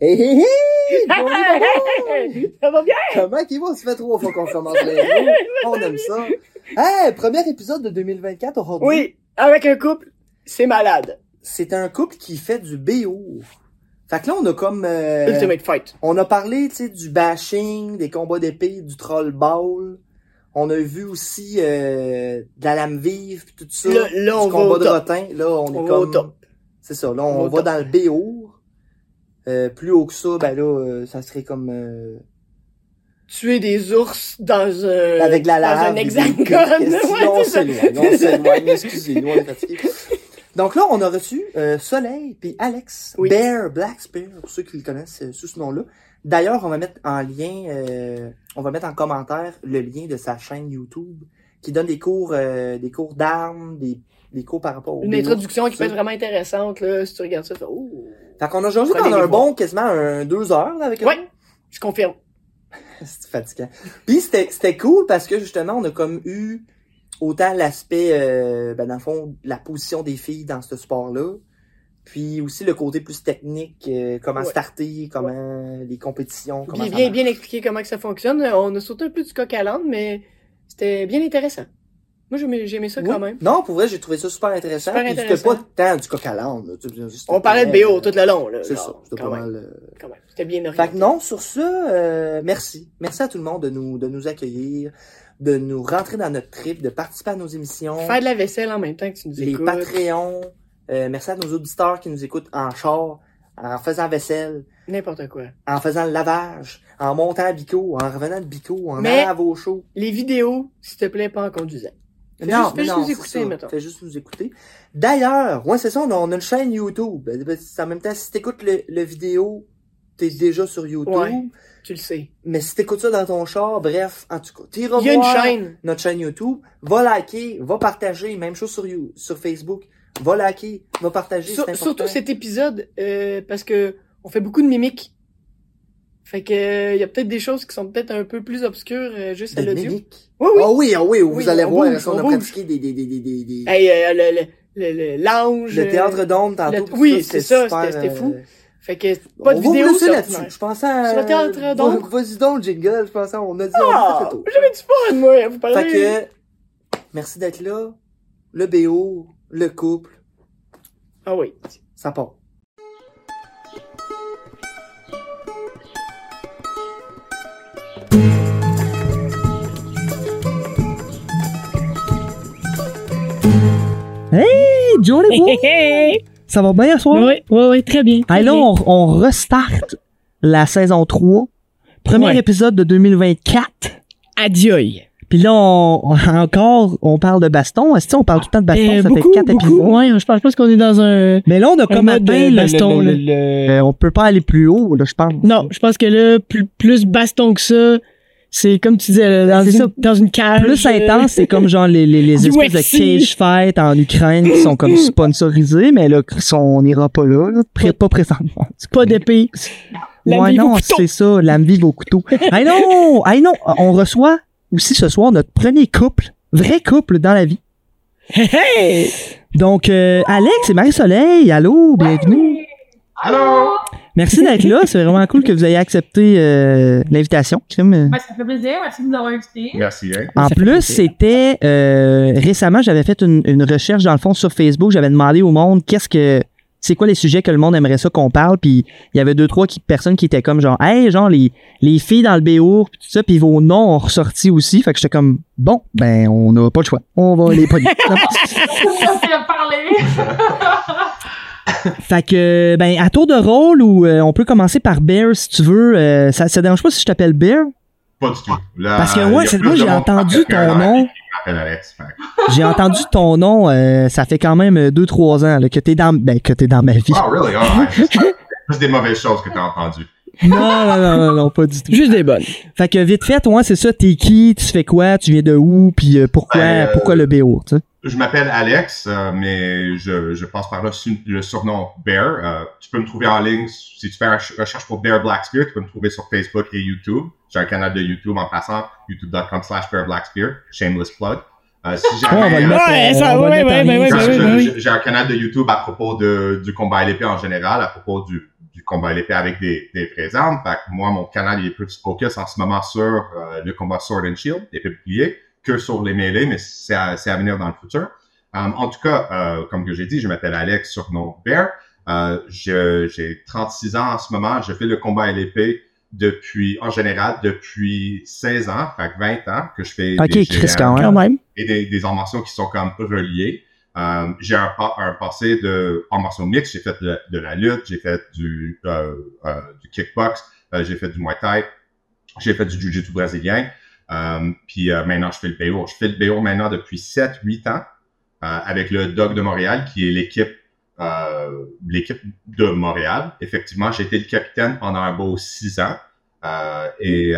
Hé hé! Ça va bien? Comment qu'il va? Ça fait trois fois qu'on commence l'intro. On aime ça. Hey, premier épisode de 2024 aujourd'hui. Oui, avec un couple, c'est malade. C'est un couple qui fait du BO. Fait que là, on a comme... euh, Ultimate Fight. on a parlé, tu sais, du bashing, des combats d'épée, du troll ball. On a vu aussi euh, de la lame vive, pis tout ça. Là- là, on du va combat au de top. rotin. Là, on, On est comme... top. C'est ça, là, On on, va va dans le BO. Euh, plus haut que ça, ben là, euh, ça serait comme... euh, Tuer des ours dans un, avec la dans lave. un des- hexagone. Ouais, on c'est ça. s'éloigne, on s'éloigne, excusez-nous, on est fatigués. Donc là, on a reçu euh, Soleil puis Alex, Oui. Bear Black Spear, pour ceux qui le connaissent euh, sous ce nom-là. D'ailleurs, on va mettre en lien, euh, on va mettre en commentaire le lien de sa chaîne YouTube qui donne des cours, des cours d'armes, des, des cours par rapport au Une introduction qui peut être vraiment intéressante, là, si tu regardes ça. tu fais, Oh. Fait qu'on a Prenez pendant les un bon, quasiment un deux heures là, avec eux. Ouais, je confirme. C'est fatigant. Puis c'était c'était cool parce que justement on a comme eu autant l'aspect euh, ben dans le fond la position des filles dans ce sport là, puis aussi le côté plus technique, euh, comment Ouais. starter, comment les compétitions, comment Bien, bien, expliqué comment que ça fonctionne. On a sauté un peu du coq à l'âne, mais c'était bien intéressant. Moi, j'ai aimé- j'ai aimé ça Oui. quand même. Non, pour vrai, j'ai trouvé ça super intéressant. Super puis C'était intéressant. pas tant du coq à l'âne. On parlait de BO euh, tout le long. là, C'est ça, c'était pas même, mal. euh, quand même. C'était bien Fait orienté. que non, sur ça, euh, merci. Merci à tout le monde de nous, de nous accueillir, de nous rentrer dans notre trip, de participer à nos émissions. Faire de la vaisselle en même temps que tu nous les écoutes. Patreons. Euh, merci à nos auditeurs qui nous écoutent en char, en faisant vaisselle, N'importe quoi. en faisant le lavage, en montant à Bico, en revenant de Bico, en Mais- allant à vos shows. Les vidéos, s'il te plaît, pas en conduisant. Fais non, juste- fais juste non, nous écouter. Fais juste nous écouter. D'ailleurs, ouais, c'est ça, on a, on a une chaîne YouTube. Ben, ben, En même temps, si t'écoutes le, le vidéo, t'es déjà sur YouTube. Ouais. Tu le sais. Mais si t'écoutes ça dans ton char, bref, en tout cas, t'iras Il y a une voir chaîne. notre chaîne YouTube, va liker, va partager, même chose sur, You- sur Facebook, va liker, va partager, Sur- surtout cet épisode, euh, parce que on fait beaucoup de mimiques. Fait que euh, il y a peut-être des choses qui sont peut-être un peu plus obscures euh, juste à de l'audio. Oui, oui. Ah oui, ah oui, vous Oui, allez on voir, bouge, on, a on bouge. pratiqué des, des, des, des, des, des- Hey, euh, le, le, le, le lounge. le théâtre euh, d'ombre tantôt. le- oui, c'est ça, super, c'était- c'était fou. euh, Fait que pas de on vous vidéo, c'est là-dessus. Je pensais à... Sur le théâtre d'ombre. Vas-y donc, jingle, je pensais, on a dit, on a Ah, fait tour. j'avais du fun, moi, à vous parler. Fait que, merci d'être là. Le BO, le couple, Ah oui. ça part. Hey, Johnny Boy! Hey, Ça va bien ce soir? Oui, oui, oui, très bien. très Hey, là, on, on restart la saison 3. Premier Ouais. épisode de 2024. Adioï. Puis là, on, on- encore, on parle de baston. Est-ce que on parle tout le temps de baston? Euh, ça beaucoup, fait épisodes. Ouais, je pense pas qu'on est dans un... Mais là, on a comme atteint le, baston, le- le- le- on peut pas aller plus haut, là, je pense. Non, je pense que là, plus, plus baston que ça, c'est comme tu disais, là, dans, une, ça. dans une cage. Plus intense, c'est comme genre les, les, les espèces de cage fight en Ukraine qui sont comme sponsorisés, mais là, on n'ira pas là, là pré- pas présentement. Pas d'épée. Ouais, non, c'est ça, lame vive au couteau. hey non, hey non, on reçoit aussi ce soir notre premier couple, vrai couple dans la vie. Hey, hey! Donc, euh, Alex et Marie-Soleil, allô, bienvenue. Allô? Merci d'être là, c'est vraiment cool que vous ayez accepté euh, l'invitation. Ben, ça fait plaisir. Merci de nous avoir invités. Merci, hein? En Ça plus, c'était euh, récemment, j'avais fait une, une recherche dans le fond sur Facebook. J'avais demandé au monde qu'est-ce que c'est quoi les sujets que le monde aimerait ça qu'on parle. Puis il y avait deux trois qui, personnes qui étaient comme genre, hey, genre les les filles dans le BO, puis tout ça. Puis vos noms ont ressorti aussi. Fait que j'étais comme bon, ben on n'a pas le choix, on va les pogner. Fait que ben à tour de rôle ou euh, on peut commencer par Bear si tu veux. Euh, ça ça dérange pas si je t'appelle Bear? Pas du tout. Parce que y moi, c'est- j'ai entendu ton nom. qui m'appelle Alex, fait que- J'ai entendu ton nom, euh, ça fait quand même 2-3 ans là, que t'es dans ben, que t'es dans ma vie. Oh, really? Oh, ouais. Plus des mauvaises choses que t'as entendues. Non, non, non, non, non, pas du tout. Juste des bonnes. Fait que vite fait, toi, c'est ça, t'es qui, tu fais quoi, tu viens de où, puis euh, pourquoi, Ben, euh, pourquoi le BO, tu sais? Je m'appelle Alex, euh, mais je, je passe par là sur le surnom Bear. Euh, tu peux me trouver en ligne si tu fais une recherche pour Bear Blackspear. Tu peux me trouver sur Facebook et YouTube. J'ai un canal de YouTube en passant, youtube.com slash Bear Blackspear. Shameless plug. Euh, si jamais, J'ai- ouais, j'ai- ouais, j'ai- J'ai un canal de YouTube à propos de, du combat à l'épée en général, à propos du du combat à l'épée avec des, des vraies armes. Fait que moi, mon canal il est plus focus en ce moment sur euh, le combat Sword and Shield, épée bouclier, que sur les mêlées, mais c'est à, c'est à venir dans le futur. Um, en tout cas, euh, comme que j'ai dit, je m'appelle Alex sur nom Bear. Euh, je- j'ai 36 ans en ce moment. Je fais le combat à l'épée depuis, en général, depuis 16 ans, fait que 20 ans que je fais Ok, des GM quand même. et des, des arts martiaux qui sont comme reliés. Euh, j'ai un, un passé de arts martiaux mixtes. J'ai fait de, de la lutte, j'ai fait du, euh, euh, du kickbox, euh, j'ai fait du muay thai, j'ai fait du jiu-jitsu brésilien. Euh, puis euh, maintenant, je fais le BO. Je fais le BO maintenant depuis 7-8 ans euh, avec le Dog de Montréal, qui est l'équipe l'équipe de Montréal. Effectivement, j'ai été le capitaine pendant un beau 6 ans. Et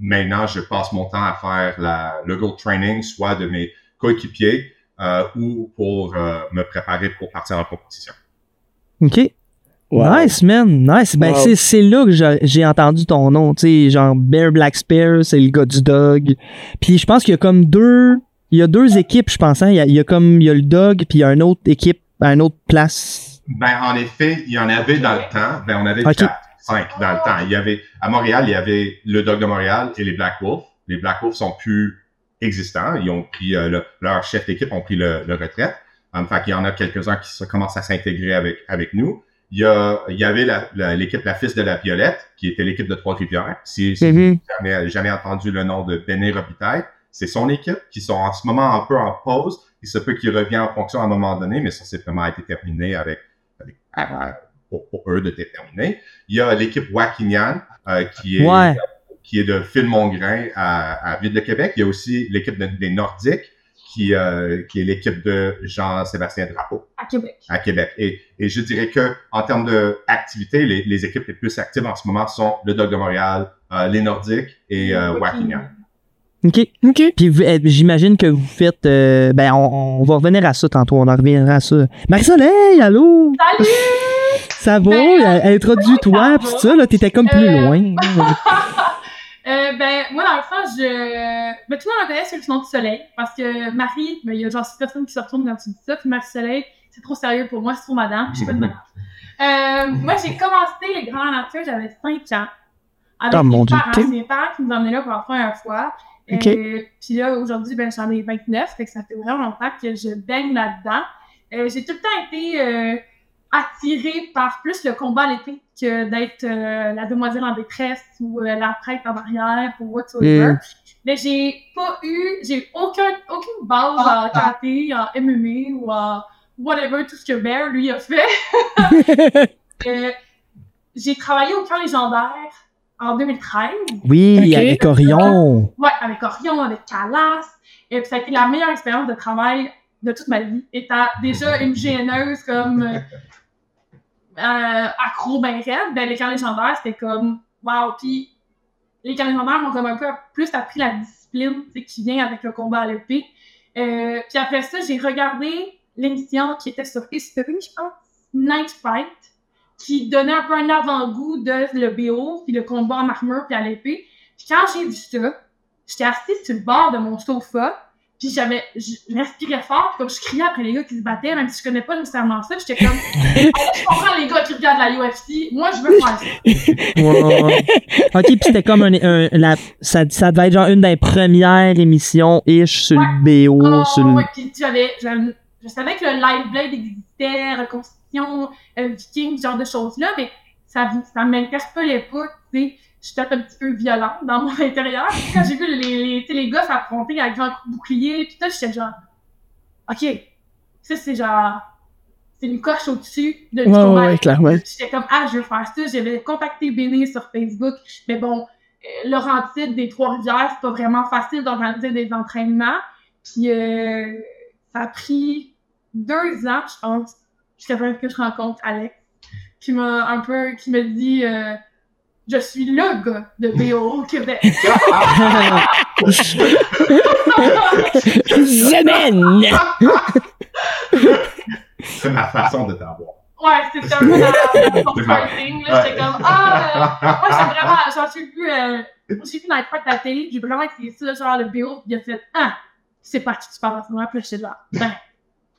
maintenant, je passe mon temps à faire la, le goal training, soit de mes coéquipiers ou pour me préparer pour partir en compétition. OK. Wow. Nice, man. Nice. Ben, Wow. c'est, c'est là que j'ai, entendu ton nom. Tu sais, genre Bear Black Spear, c'est le gars du dog. Puis je pense qu'il y a comme deux. Il y a deux équipes, je pense. Hein? Il, y a, il y a comme il y a le dog, puis il y a une autre équipe une autre place. Ben, en effet, il y en avait dans le temps. Ben, on avait quatre, cinq dans le temps. Il y avait, à Montréal, il y avait le Dog de Montréal et les Black Wolves. Les Black Wolves sont plus existants. Ils ont pris, euh, le- leur chef d'équipe ont pris le, le retraite. Um, fait qu'il y en a quelques-uns qui se, commencent à s'intégrer avec, avec nous. Il y a, il y avait la- la- l'équipe La Fils de la Violette, qui était l'équipe de Trois-Rivières. Si, si vous n'avez jamais entendu le nom de Béné Robitaille, c'est son équipe qui sont en ce moment un peu en pause. Il se peut qu'il revient en fonction à un moment donné, mais ça, c'est vraiment été terminé avec, avec à- pour, pour eux de terminer. Il y a l'équipe Wakinian, euh, qui est Ouais. qui est de Phil Mongrain à, à Ville de Québec. Il y a aussi l'équipe de- des Nordiques, qui, euh, qui est l'équipe de Jean-Sébastien Drapeau À Québec. à Québec. Et, et je dirais que en termes d'activité, les, les équipes les plus actives en ce moment sont le Dog de Montréal, euh, les Nordiques et euh. OK. OK. Puis eh, j'imagine que vous faites. euh, ben, on, on va revenir à ça tantôt. On en reviendra à ça. Marie-Soleil, allô? Salut! Ça va? Ben, Introduis-toi, va. ça, là, t'étais comme plus Euh, loin. Euh, ben, moi, dans le fond, je. Ben, tout le monde me connaît sur le nom du soleil. Parce que Marie, ben, il y a genre six personnes qui se retournent quand tu dis ça. Puis Marie-Soleil, c'est trop sérieux pour moi, c'est trop madame. Je suis pas de madame. Euh, moi, j'ai commencé les grands nature, j'avais 5 ans. Avec mon mes parents. Mes parents qui nous emmenaient là pour la première fois. Euh, puis là, aujourd'hui, ben, j'en ai 29, fait que ça fait vraiment longtemps que je baigne là-dedans. Euh, j'ai tout le temps été euh, attirée par plus le combat à l'épée que d'être euh, la demoiselle en détresse ou euh, la prêtre en arrière ou whatsoever. Mm. Mais j'ai pas eu, j'ai aucun, aucune base en karaté, en MMA ou en whatever, tout ce que Bear, lui, a fait. Euh, j'ai travaillé au camp légendaire en 2013. Oui, avec Orion. Ouais, avec Orion, avec Calas. Et puis ça a été la meilleure expérience de travail de toute ma vie. Étant déjà une gêneuse comme euh, accro ben raide, ben les camps légendaires, c'était comme wow. Puis les camps légendaires m'ont comme un peu plus appris la discipline qui vient avec le combat à l'épée. Euh, puis après ça, j'ai regardé l'émission qui était sur History, je pense, Night Fight, qui donnait un peu un avant-goût de le BO, puis le combat en armure, puis à l'épée. Puis quand j'ai vu ça, j'étais assise sur le bord de mon sofa, puis j'avais, je respirais fort, puis comme je criais après les gars qui se battaient, même si je connais pas nécessairement ça, j'étais comme, je comprends les gars qui regardent la UFC, moi je veux faire ça. Ouais, ouais, ouais. ok, puis c'était comme un, un- la, ça, ça devait être genre une des premières émissions ish sur le BO, Oh, sur le. ouais, j'avais- je savais que le Live Blade existait, Reconstitution, euh, Viking, ce genre de choses-là, mais ça, ça m'interpellait pas, tu sais. J'étais un petit peu violente dans mon intérieur. Quand j'ai vu les, les, les gars s'affronter avec coup de bouclier, puis tout, j'étais genre, OK, ça c'est genre, c'est une coche au-dessus de Ouais, ouais, ouais, clairement. J'étais comme, ah, je veux faire ça. J'avais contacté Béné sur Facebook. Mais bon, euh, Laurentide des Trois-Rivières, c'est pas vraiment facile d'organiser des entraînements. Puis, euh, ça a pris deux ans, je pense, jusqu'à ce que je rencontre Alex, qui m'a un peu, qui me dit, euh, je suis le gars de BO au Québec. C'est ma façon de t'avoir. Ouais, c'était un peu dans son fighting, là. J'étais comme, ah, euh, moi, j'ai vraiment, genre, j'ai vu, euh, j'ai vu Night Fight à la télé, j'ai vraiment essayé ça, genre, le BO, puis il a fait, ah, c'est pas qui tu parles ce moment, puis là, j'étais là, ben,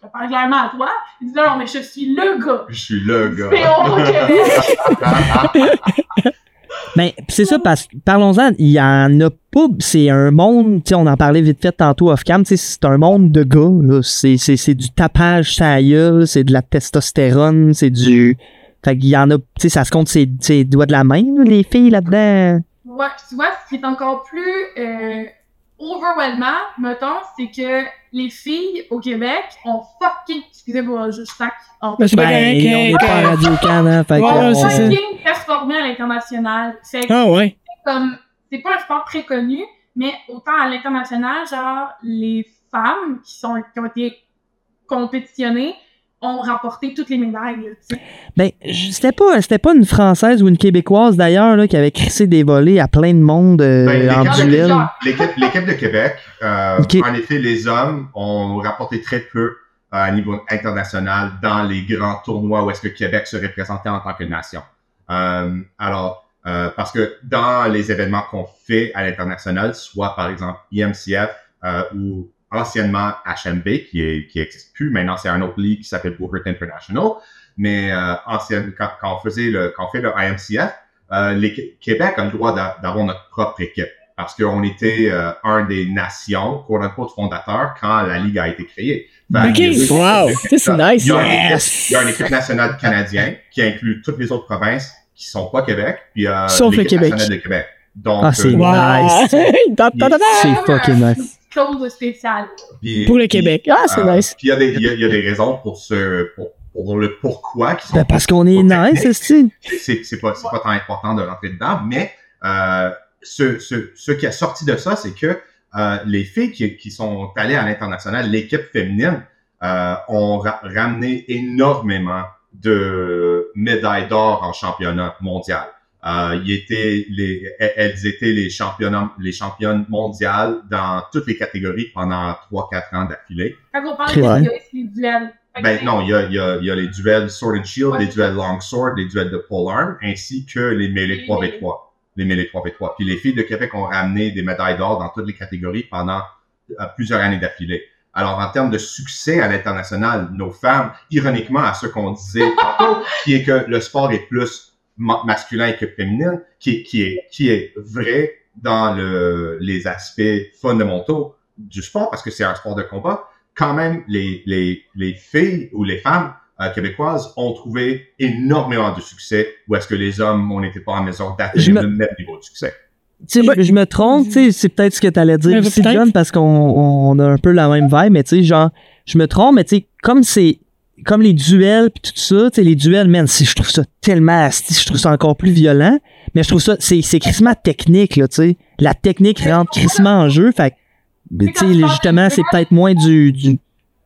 je parle clairement à toi. Il dit non, mais je suis le gars. Je suis le gars. Féon au Québec. Mais Ben, c'est ça, parce parlons-en, il y en a pas. C'est un monde, tu sais, on en parlait vite fait tantôt off-cam, c'est un monde de gars, là. C'est, du tapage gueule, c'est de la testostérone, c'est du. Fait qu'il y en a, tu sais, ça se compte ses, ses doigts de la main, les filles là-dedans. Ouais, tu vois, ce qui est encore plus euh, overwhelmant, mettons, c'est que les filles au Québec ont fucking, excusez-moi, je stack Ben, c'est pas Ben, on hein, fait Ouais, on- fucking performé à l'international. Fait que, Ah ouais. comme, c'est pas un sport très connu, mais autant à l'international, genre, les femmes qui sont, qui ont été compétitionnées ont remporté toutes les médailles. Ben, je- c'était pas, c'était pas une Française ou une Québécoise d'ailleurs, là, qui avait crissé des volets à plein de monde euh, Ben, en duel. L'équipe l'équipe de Québec, euh, en effet, les hommes ont rapporté très peu euh, à niveau international dans les grands tournois où est-ce que Québec se représentait en tant que nation. Euh, alors, euh, parce que dans les événements qu'on fait à l'international, soit par exemple IMCF euh, ou anciennement HMB, qui est qui existe plus, maintenant c'est un autre ligue qui s'appelle Woodward International, mais euh, ancienne, quand, quand on faisait le, quand on fait le IMCF, euh, les, Québec a le droit d'a- d'avoir notre propre équipe parce qu'on était euh, un des nations, quote unquote, fondateurs quand la Ligue a été créée. Ok, que- wow, ça, c'est nice. Il y, a une équipe, Yes! il y a une équipe nationale canadienne qui inclut toutes les autres provinces qui sont pas Québec, puis euh, Sauf le l'équipe Québec. nationale de Québec. Donc, Ah, c'est euh. Nice. C'est fucking nice. Clause spéciale. puis- Pour le puis, Québec. Ah, c'est euh, nice. Puis il y, a des- il y a- il y a des raisons pour ce, pour, pour le pourquoi qui sont Ben, parce qu'on est nice, c'est c'est c'est pas c'est pas tant important de rentrer dedans mais euh, ce, ce, ce qui a sorti de ça c'est que euh, les filles qui, qui sont allées à l'international l'équipe féminine euh, ont ra- ramené énormément de médailles d'or en championnat mondial euh, ils étaient les, elles étaient les championnes, les championnes mondiales dans toutes les catégories pendant 3-4 ans d'affilée. Quand on parle de c'est les duels. Ben non, il y a, il y, a, il y a les duels Sword and Shield, Ouais. les duels Long Sword, les duels de Polearm, ainsi que les mêlées 3v3. Les mêlées 3v3. Puis les filles de Québec ont ramené des médailles d'or dans toutes les catégories pendant euh, plusieurs années d'affilée. Alors, en termes de succès à l'international, nos femmes, ironiquement à ce qu'on disait tantôt, qui est que le sport est plus masculin que féminin, qui, est- qui, est, qui est vrai dans le, les aspects fondamentaux du sport, parce que c'est un sport de combat, quand même, les, les, les filles ou les femmes euh, québécoises ont trouvé énormément de succès, où est-ce que les hommes, on n'était pas en mesure d'atteindre me- le même niveau de succès? Tu sais, je, je me trompe, tu sais, c'est peut-être ce que t'allais dire Ouais, aussi. John, parce qu'on on a un peu la même vibe, mais tu sais, genre, je me trompe, mais tu sais, comme c'est, comme les duels pis tout ça, tu sais, les duels, man, si je trouve ça tellement asti, je trouve ça encore plus violent, mais je trouve ça, c'est, c'est crissement technique, là, tu sais. La technique rentre crissement en jeu, fait que, tu sais, justement, c'est peut-être moins du, du,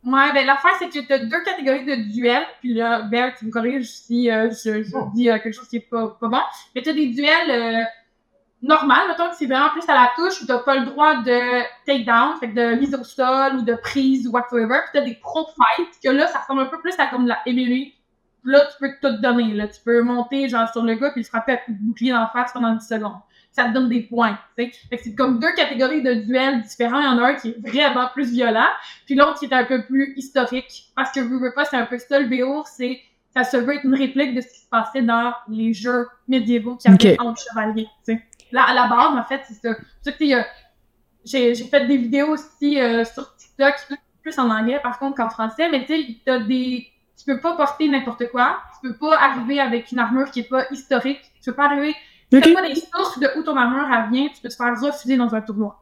Ouais, ben l'affaire, c'est que tu as deux catégories de duels. Puis là, Bear, tu me corriges si euh, je, je dis euh, quelque chose qui est pas, pas bon. Mais tu as des duels euh, normaux, mettons que c'est vraiment plus à la touche où tu pas le droit de takedown, fait que de mise au sol ou de prise ou whatsoever. Puis tu as des pro fights que là, ça ressemble un peu plus à comme la MMA. Là, tu peux tout donner. Là. Tu peux monter genre sur le gars puis le frapper à coup de bouclier en face pendant 10 secondes. Ça te donne des points. tu sais. Fait que c'est comme deux catégories de duels différents. Il y en a un qui est vraiment plus violent, puis l'autre qui est un peu plus historique. Parce que veux, veux pas, c'est un peu ça le BO, c'est ça se veut être une réplique de ce qui se passait dans les jeux médiévaux qui avaient Ok. entre chevaliers. sais. Là, à la base, en fait, c'est ça. C'est que, tu euh, j'ai fait des vidéos aussi euh, sur TikTok, plus en anglais par contre qu'en français, mais tu sais, t'as des. Tu peux pas porter n'importe quoi. Tu peux pas arriver avec une armure qui est pas historique. Tu peux pas arriver. Tu Ok. sais pas des sources de où ton armure elle vient, tu peux te faire refuser dans un tournoi.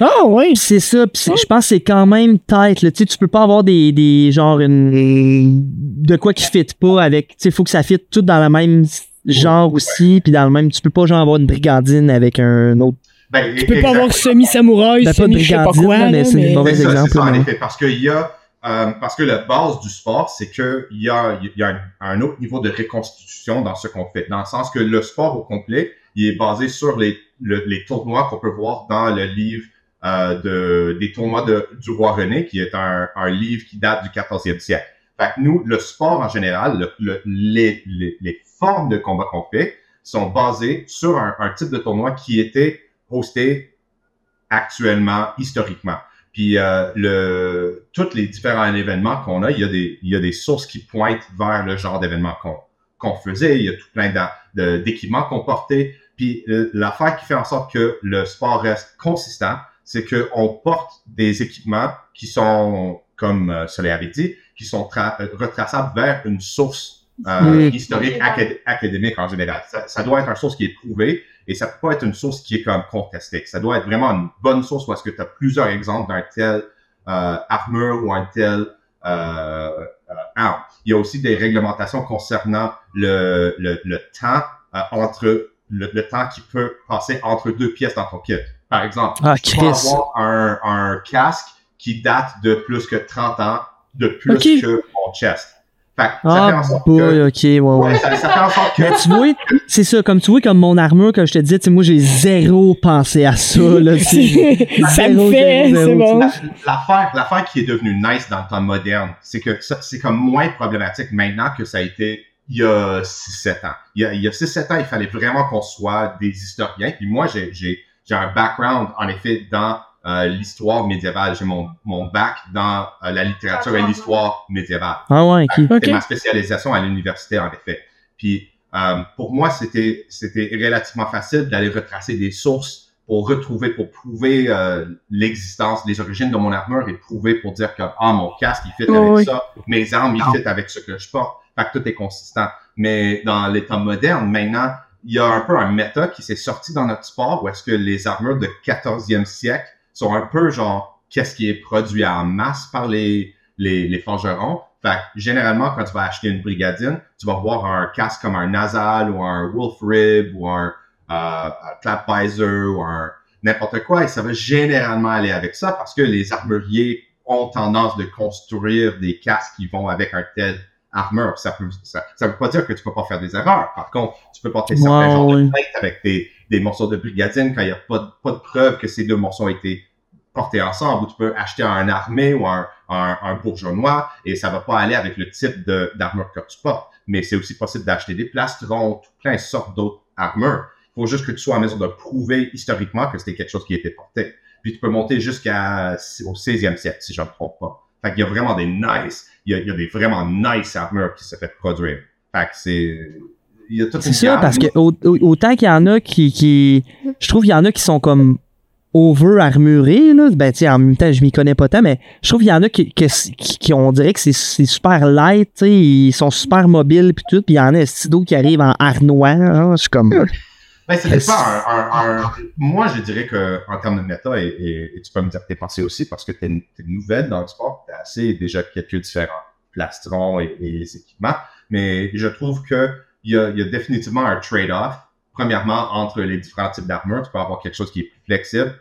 Ah, ouais. Pis c'est ça, c'est- je pense que c'est quand même tête, là, tu sais, tu peux pas avoir des, des, genre, une, de quoi qui fit pas avec, tu sais, faut que ça fit tout dans le même genre aussi, puis dans le même, tu peux pas genre avoir une brigandine avec un autre, Ben, Tu peux pas avoir semi-samouraï, ben semi je sais pas quoi, mais c'est mais- une mauvaise C'est ça, exemple, c'est ça, en effet, parce qu'il y a, euh, parce que la base du sport, c'est que il y a, il y a un, un autre niveau de reconstitution dans ce qu'on fait, dans le sens que le sport au complet, il est basé sur les, le- les tournois qu'on peut voir dans le livre euh, de, des tournois de, du roi René, qui est un, un livre qui date du 14e siècle. Fait que nous, le sport en général, le, le- les, les, les formes de combat qu'on fait sont basées sur un, un type de tournoi qui était hosté actuellement, historiquement. Puis euh, le, tous les différents événements qu'on a, il y a des, il y a des sources qui pointent vers le genre d'événements qu'on qu'on faisait. Il y a tout plein d'équipements qu'on portait. Puis euh, l'affaire qui fait en sorte que le sport reste consistant, c'est que on porte des équipements qui sont, comme euh, Soleil avait dit, qui sont euh, retraçables vers une source euh, Mm. historique acad- académique en général. Ça, ça doit être une source qui est prouvée et ça peut pas être une source qui est comme contestée. Ça doit être vraiment une bonne source est-ce que tu as plusieurs exemples d'un tel euh, armure ou un tel euh, euh, arme. Il y a aussi des réglementations concernant le, le, le temps euh, entre le, le temps qui peut passer entre deux pièces dans ton kit. Par exemple, Ah, tu peux avoir un, un casque qui date de plus que 30 ans, de plus Ok. que ton chest. Fait que ça fait en Ah, sorte boy, que... ok, ouais, ouais. Ouais, ça, ça fait en sorte que... Mais tu vois, c'est ça, comme tu vois, comme mon armure, comme je te disais, tu sais, moi, j'ai zéro pensé à ça, là, ça me Zéro, fait, zéro, c'est zéro, bon. La- L'affaire, l'affaire qui est devenue nice dans le temps moderne, c'est que ça- c'est comme moins problématique maintenant que ça a été il y a 6-7 ans. Il y a, il y a 6-7 ans, il fallait vraiment qu'on soit des historiens. Puis moi, j'ai, j'ai, j'ai un background, en effet, dans euh, l'histoire médiévale. J'ai mon, mon bac dans euh, la littérature et l'histoire médiévale. Ah ouais, ok. Ok. C'est ma spécialisation à l'université, en effet. Puis, euh, pour moi, c'était, c'était relativement facile d'aller retracer des sources pour retrouver, pour prouver euh, l'existence, les origines de mon armure et prouver pour dire que, ah, mon casque, il fit Ouais, avec ça, mes armes, ils fit avec ce que je porte. Fait que tout est consistant. Mais dans les temps modernes, maintenant, il y a un peu un méta qui s'est sorti dans notre sport où est-ce que les armures de 14e siècle sont un peu genre, qu'est-ce qui est produit en masse par les, les, les forgerons. Fait que, généralement, quand tu vas acheter une brigadine, tu vas voir un casque comme un Nasal ou un Wolf Rib ou un, euh, un Clap Visor ou un n'importe quoi. Et ça va généralement aller avec ça parce que les armuriers ont tendance de construire des casques qui vont avec un tel armure. Ça peut, ça, ça veut pas dire que tu peux pas faire des erreurs. Par contre, tu peux porter certains Ouais, genres de plates avec des, des morceaux de brigadine quand il n'y a pas pas de preuve que ces deux morceaux ont été portés ensemble, ou tu peux acheter un armé ou un, un, un bourgeois et ça va pas aller avec le type de- d'armure que tu portes. Mais c'est aussi possible d'acheter des plastrons, plein de sortes d'autres armures. Il faut juste que tu sois en mesure de prouver historiquement que c'était quelque chose qui était porté. Puis tu peux monter jusqu'à au 16e siècle, si je ne me trompe pas. Fait qu'il y a vraiment des nice, il y a, il y a des vraiment nice armures qui se fait produire. Fait que c'est, il y a toute C'est ça, parce que au- au- autant qu'il y en a qui, qui je trouve qu'il y en a qui sont comme over armurés, là. Ben, tu sais, en même temps, je m'y connais pas tant, mais je trouve qu'il y en a qui, qui, qui- on dirait que c'est, c'est super light, tu sais, ils sont super mobiles puis tout, puis il y en a un d'autres qui arrivent en arnois, hein, je suis comme, Ben. Un, un- un- moi, je dirais que en termes de méta, et, et- et tu peux me dire tes pensées aussi, parce que tu es, nouvelle dans le sport, tu as assez déjà quelques différents plastrons et, et les équipements, mais je trouve que il y a, y a définitivement un trade-off. Premièrement, entre les différents types d'armure, tu peux avoir quelque chose qui est plus flexible,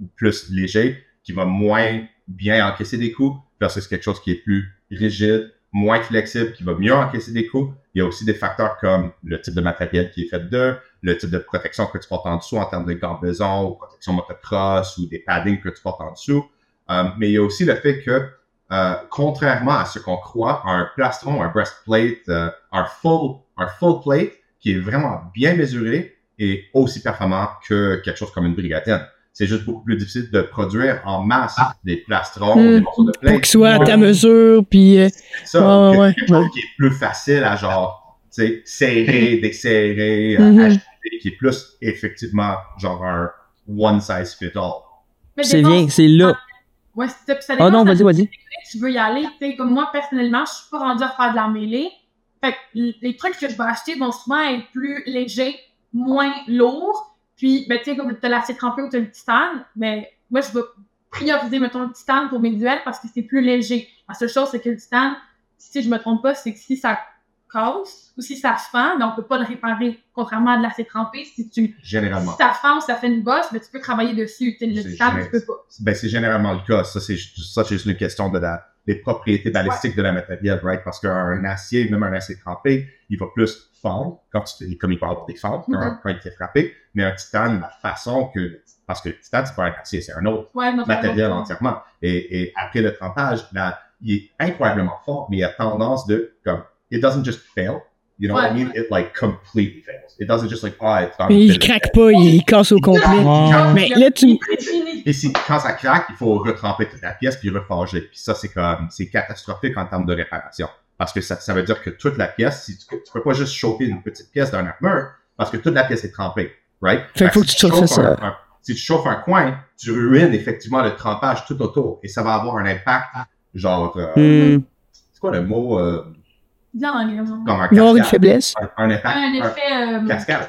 ou plus léger, qui va moins bien encaisser des coups, versus quelque chose qui est plus rigide, moins flexible, qui va mieux encaisser des coups. Il y a aussi des facteurs comme le type de matériel qui est fait de, le type de protection que tu portes en dessous en termes de gambeson ou protection motocross ou des paddings que tu portes en dessous. Euh, mais il y a aussi le fait que, euh, contrairement à ce qu'on croit, un plastron, un breastplate, euh, un full, un full plate qui est vraiment bien mesuré est aussi performant que quelque chose comme une brigatine. C'est juste beaucoup plus difficile de produire en masse des plastrons, Hmm. des morceaux de plate. Pour qu'il soit à ta mesure, puis euh, Ça, Ouais, que- ouais, quelque chose qui est plus facile à genre, tu sais, serrer, desserrer, euh, Mhm. acheter, qui est plus effectivement genre un one size fit all. C'est bien, c'est là. Ouais, c'est ça. Puis ça Ah dépend non, vas-y, vas-y. tu veux y aller. Tu sais, comme moi, personnellement, je suis pas rendue à faire de la mêlée. Fait que les trucs que je vais acheter vont souvent être plus légers, moins lourds. Puis, ben, tu sais, comme t'as l'acier trempé ou t'as le titane, mais moi, je vais prioriser, mettons, le titane pour mes duels parce que c'est plus léger. La seule chose, c'est que le titane, si je me trompe pas, c'est que si ça casse ou si ça fend, ben, on peut pas le réparer. Contrairement à de l'acier trempé, si tu, Généralement. si ça fend ou ça fait une bosse, ben, tu peux travailler dessus. Tu Le titane, tu peux pas. Ben, c'est généralement le cas. Ça, c'est ça, c'est juste une question de la, des propriétés balistiques de la matériel, right? Parce qu'un acier, même un acier trempé, il va plus fondre quand tu, comme il peut avoir des fentes quand, Mhm. quand il est frappé. Mais un titane, la façon que, parce que le titane, c'est pas un acier, c'est un autre Ouais, matériel entièrement. Et, et après le trempage, là, il est incroyablement fort, mais il a tendance de, comme, it doesn't just fail, You know what I Ouais. mean? It like completely fails. It doesn't just like, ah, it's Mais le il craque pas, il casse au complet. Mais là, tu. Et si, quand ça craque, il faut retremper toute la pièce puis reforger. Puis ça, c'est comme, c'est catastrophique en termes de réparation. Parce que ça, ça veut dire que toute la pièce, si tu, tu peux pas juste chauffer une petite pièce d'un armure, parce que toute la pièce est trempée, right? Fait faut que si tu te refais chauffes ça. un- un- si tu chauffes un coin, tu ruines effectivement le trempage tout autour. Et ça va avoir un impact, genre, euh, Hmm. c'est quoi le mot, euh, Bien en anglais, non? comme un Il va y avoir une cascade. faiblesse. Un, un impact, Un un effet. euh, cascade.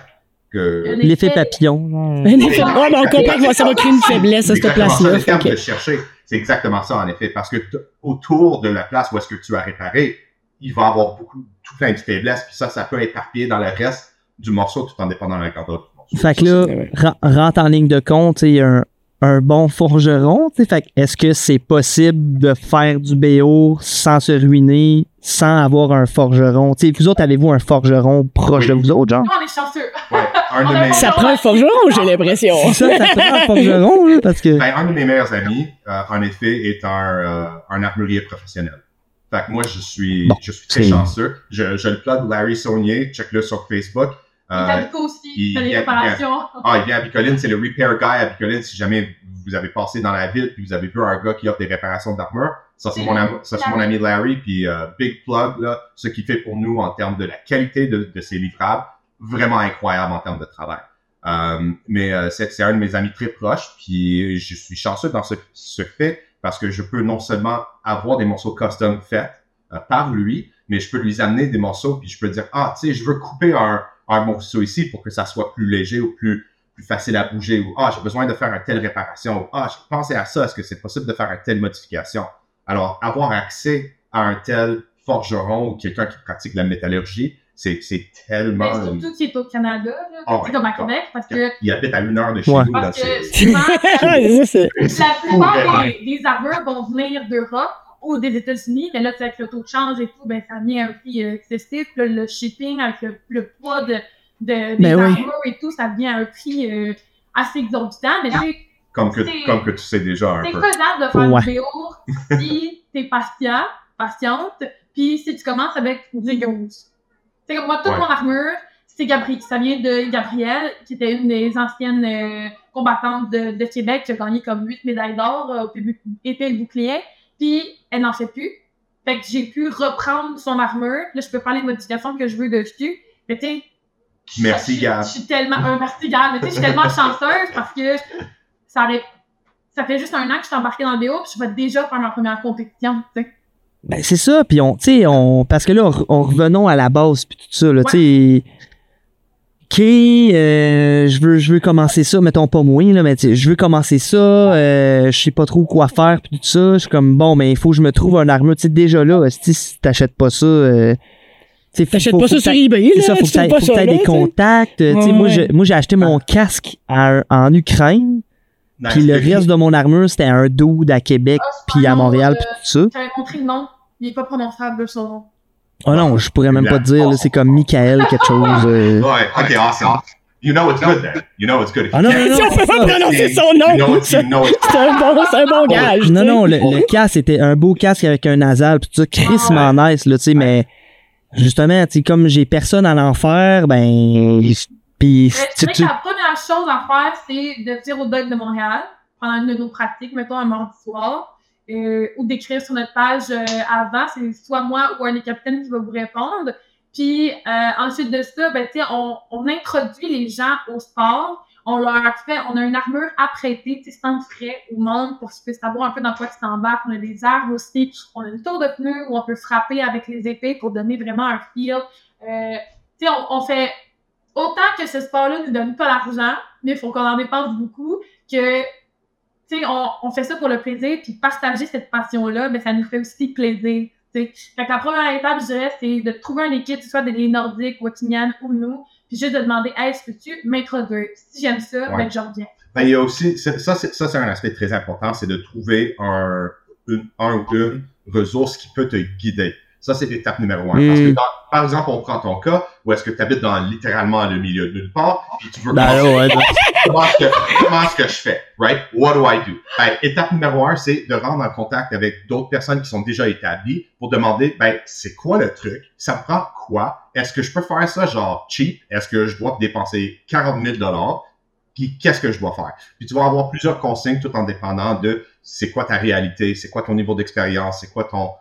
Que, un L'effet effet- papillon. Un effet- Ouais, mais on comprend que ça va créer une faiblesse à cette exactement ça, place-là. de chercher, c'est exactement ça, en effet. Parce que autour de la place où est-ce que tu as réparé, il va y avoir beaucoup, tout plein de faiblesses, puis ça, ça peut éparpiller dans le reste du morceau tout en dépendant de la grandeur du morceau. Fait que là, rentre en ligne de compte, tu sais, un, un bon forgeron, tu sais, fait que est-ce que c'est possible de faire du BO sans se ruiner, sans avoir un forgeron? Tu sais, vous autres, avez-vous un forgeron proche Oui. de vous autres, genre? On est chanceux. Ouais, un de mes, Ça prend un forgeron, j'ai l'impression. Ça, ça prend un forgeron, là, parce que... ben, un de mes meilleurs amis, euh, en effet, est un, euh, un armurier professionnel. Fait que moi, je suis, Bon, je suis très c'est- chanceux. Je, je le plug Larry Saunier, check-le sur Facebook. Il Euh, Bico aussi. il- Il fait des il- réparations. Ah, il vient à Bicoline, c'est le repair guy à Bicoline. Si jamais vous avez passé dans la ville puis vous avez vu un gars qui offre des réparations d'armure, ça c'est mon, am- ça, c'est mon Larry. ami Larry. Puis euh, big plug là, ce qu'il fait pour nous en termes de la qualité de, de ses livrables, vraiment incroyable en termes de travail. Euh, mais euh, c'est c'est un de mes amis très proches, puis je suis chanceux dans ce, ce fait parce que je peux non seulement avoir des morceaux custom faits euh, par lui, mais je peux lui amener des morceaux puis je peux dire ah tu sais je veux couper un, un morceau ici pour que ça soit plus léger ou plus plus facile à bouger ou ah j'ai besoin de faire une telle réparation ou ah j'ai pensé à ça est-ce que c'est possible de faire une telle modification? Alors avoir accès à un tel forgeron ou quelqu'un qui pratique la métallurgie c'est c'est tellement Mais surtout qui est au Canada, là, Ah ouais, comme à. Québec, parce que, il habite à une heure de chez Ouais. nous parce que ces- souvent, Ça, c'est- c'est la plupart des, des armures vont venir d'Europe ou des États-Unis, mais là, tu sais, avec le taux de change et tout, ben, ça vient à un prix euh, excessif. Là, le shipping avec le, le poids de, de, des Ben oui. et tout, ça devient à un prix euh, assez exorbitant. Mais tu sais, comme que c'est- comme que tu sais déjà un c'est faisable de faire Ouais. du BO si t'es patient, patiente, puis si tu commences avec des grosses. C'est comme moi, toute Ouais. mon armure, c'est Gabri ça vient de Gabrielle, qui était une des anciennes euh, combattantes de, de Québec, qui a gagné comme 8 médailles d'or euh, épée épée et bouclier, puis elle n'en fait plus. Fait que j'ai pu reprendre son armure, là je peux faire les modifications que je veux dessus, mais tu sais, Merci, Gab. Je suis tellement, un merci Gab, mais tu sais, je suis tellement chanceuse parce que ça ça fait juste un an que je suis embarquée dans le BO, puis je vais déjà faire ma première compétition, tu sais. Ben, c'est ça, puis on, tu sais, on, parce que là, on, on revenons à la base, puis tout ça, là, tu sais, OK, euh, je veux, je veux commencer ça, mettons pas moi, là, mais tu sais, je veux commencer ça, euh, je sais pas trop quoi faire, puis tout ça, je suis comme, bon, mais il faut que je me trouve un armure, tu sais, déjà là, si si t'achètes pas ça, euh, tu sais, faut- T'achètes pas faut ça sur eBay, là. ça, faut tu que t'aies des contacts, euh, tu sais, Ouais, moi, je- moi, j'ai acheté mon casque à- en Ukraine, puis le reste de mon armure, c'était un dude à Québec, Ah, puis à Montréal, euh, puis tout ça. J'avais montré le nom, il est pas prononçable, son nom. Oh non, je pourrais même pas te dire, là, c'est comme Michael quelque chose. euh. Ouais, ok, awesome. You know it's good then. You know it's good. Ah non, non, non, Si on peut c'est pas prononcer son You know nom, you know it's c'est un bon, c'est un bon gage. Non, sais. non, le, le casque, c'était un beau casque avec un nasal, pis tout ça, crissement nice, là, tu sais, mais justement, tu sais, comme j'ai personne à l'en faire, ben, pis, Mais tu, C'est vrai tu- que la première chose à faire, c'est de dire au doc de Montréal, pendant une de nos pratiques, mettons un mardi soir, euh, ou d'écrire sur notre page euh, avant, c'est soit moi ou un des capitaines qui va vous répondre. Puis euh, ensuite de ça, ben, on, on introduit les gens au sport. On leur fait, on a une armure à prêter, tu sais, sans frais au monde pour qu'ils puissent savoir un peu dans quoi ils s'embarquent. On a des armes aussi. On a une tour de pneus où on peut frapper avec les épées pour donner vraiment un feel. Euh, tu sais, on, on fait autant que ce sport-là ne donne pas l'argent, mais il faut qu'on en dépense beaucoup, que, tu sais, on, on fait ça pour le plaisir, puis partager cette passion-là, mais ça nous fait aussi plaisir. Fait que la première étape, je dirais, c'est de trouver une équipe, que ce soit des Nordiques, Wakinian ou nous, puis juste de demander, hey, est-ce que tu m'introduire? Si j'aime ça, Ouais. ben, je reviens. Ben, il y a aussi, ça, ça, c'est un aspect très important, c'est de trouver un, une, un ou une ressource qui peut te guider. Ça, c'est l'étape numéro un. Parce que, dans- par exemple, on prend ton cas où est-ce que tu habites dans littéralement le milieu de nulle part, puis tu veux Ben commencer ouais, comment est-ce que, comment est-ce que je fais, right? What do I do? Ben, étape numéro un, c'est de rendre en contact avec d'autres personnes qui sont déjà établies pour demander, ben, c'est quoi le truc? Ça me prend quoi? Est-ce que je peux faire ça genre cheap? Est-ce que je dois dépenser 40 000 dollars? Puis qu'est-ce que je dois faire? Puis tu vas avoir plusieurs consignes tout en dépendant de c'est quoi ta réalité, c'est quoi ton niveau d'expérience, c'est quoi ton,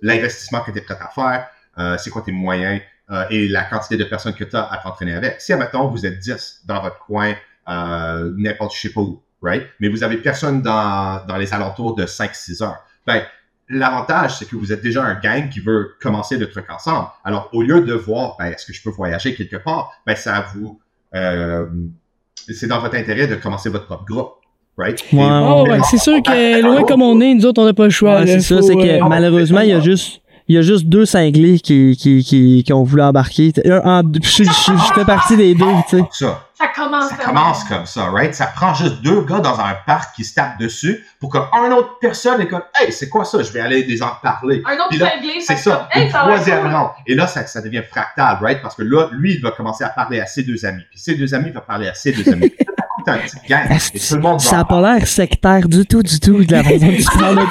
l'investissement que tu es prêt à faire, euh, c'est quoi tes moyens euh, et la quantité de personnes que tu as à t'entraîner avec. Si, admettons, vous êtes 10 dans votre coin, euh, n'importe je sais pas où, right? Mais vous avez personne dans, dans les alentours de 5-6 heures. Ben, l'avantage, c'est que vous êtes déjà un gang qui veut commencer le truc ensemble. Alors, au lieu de voir, ben, est-ce que je peux voyager quelque part? Ben, ça vous, euh, c'est dans votre intérêt de commencer votre propre groupe, right? Ouais, Et- Oh, ouais, c'est sûr que loin comme on est, nous autres, on n'a pas le choix. Ouais, c'est ça, c'est que euh, malheureusement, il y a juste. Il y a juste deux cinglés qui, qui, qui, qui ont voulu embarquer. Un, je, je, je fais partie des deux, tu sais. Ça. Ça commence Ça comme- commence comme ça, right? Ça prend juste deux gars dans un parc qui se tapent dessus pour qu'un autre personne est comme, hey, c'est quoi ça? Je vais aller les en parler. Un autre là, cinglé, C'est ça, comme, Hey, ça troisième round. Et là, ça, ça devient fractal, right? Parce que là, lui, il va commencer à parler à ses deux amis. Puis ses deux amis vont parler à ses deux amis. Un petit gang. Tout le monde Ça en a pas l'air sectaire du tout, du tout, de la façon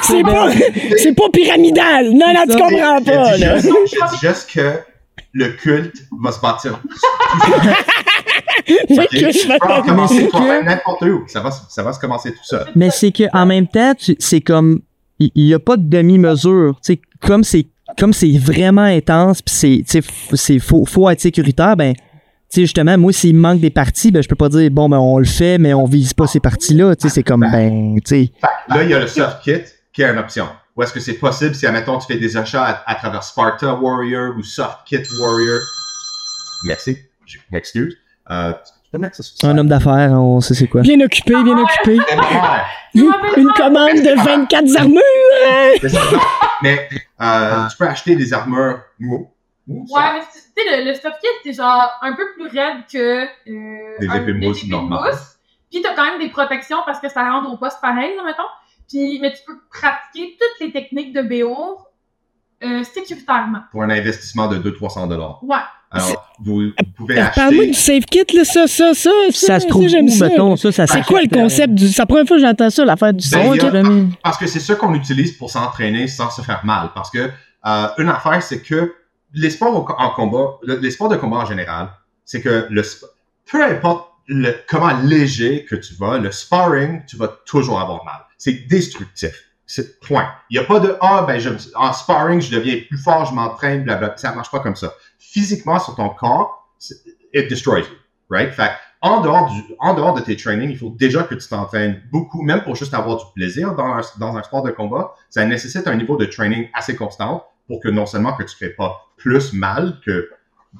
C'est pas, c'est pas pyramidal. Non, non, tu ça. comprends pas, dis là. juste, je dis juste que le culte va se bâtir. Le Ok? que je peux commencer c'est que- n'importe où. Ça va, se- ça va se commencer tout seul. Mais c'est que en même temps, tu- c'est comme il il y, a pas de demi-mesure. Comme c'est comme c'est vraiment intense, puis c'est c'est faut, faut être sécuritaire, ben sais justement, moi s'il me manque des parties, ben je peux pas dire bon ben on le fait, mais on vise pas ces parties-là. Tu sais, c'est comme ben tu sais. Que là, il y a le surf kit qui est une option. Ou est-ce que c'est possible si, admettons, tu fais des achats à, à travers Sparta Warrior ou Soft Kit Warrior? Merci. Je m'excuse. Euh, tu peux mettre ça sur ça? Un homme d'affaires, on sait c'est quoi. Bien occupé, bien occupé. Une commande de 24 armures. Mais euh, tu peux acheter des armures Ouais, mais tu sais, le, le stuff kit, c'est genre un peu plus raide que. Euh, Des épées mousses normales. Puis t'as quand même des protections parce que ça rentre au poste pareil, là, mettons. Puis, mais tu peux pratiquer toutes les techniques de BO euh, sécuritairement. Pour un investissement de 200-300 dollars. Ouais. Alors, vous, vous pouvez Alors, Parle-moi acheter. du safe kit, là, ça, ça, ça. Ça se trouve où, ça. mettons, ça, ça C'est quoi le euh, concept du. C'est la première fois que j'entends ça, l'affaire du Ben, ok? jamais- Parce que c'est ça qu'on utilise pour s'entraîner sans se faire mal. Parce que euh, une affaire, c'est que les en combat, le- les sports de combat en général, c'est que le peu importe le, comment léger que tu vas, le sparring, tu vas toujours avoir mal. C'est destructif. C'est point. Il n'y a pas de ah ben je, en sparring je deviens plus fort, je m'entraîne, blablabla. Ça marche pas comme ça. Physiquement sur ton corps, it destroys you, right? Fait en dehors du, en dehors de tes trainings, il faut déjà que tu t'entraînes beaucoup, même pour juste avoir du plaisir dans un, dans un sport de combat. Ça nécessite un niveau de training assez constant pour que non seulement que tu fais pas plus mal que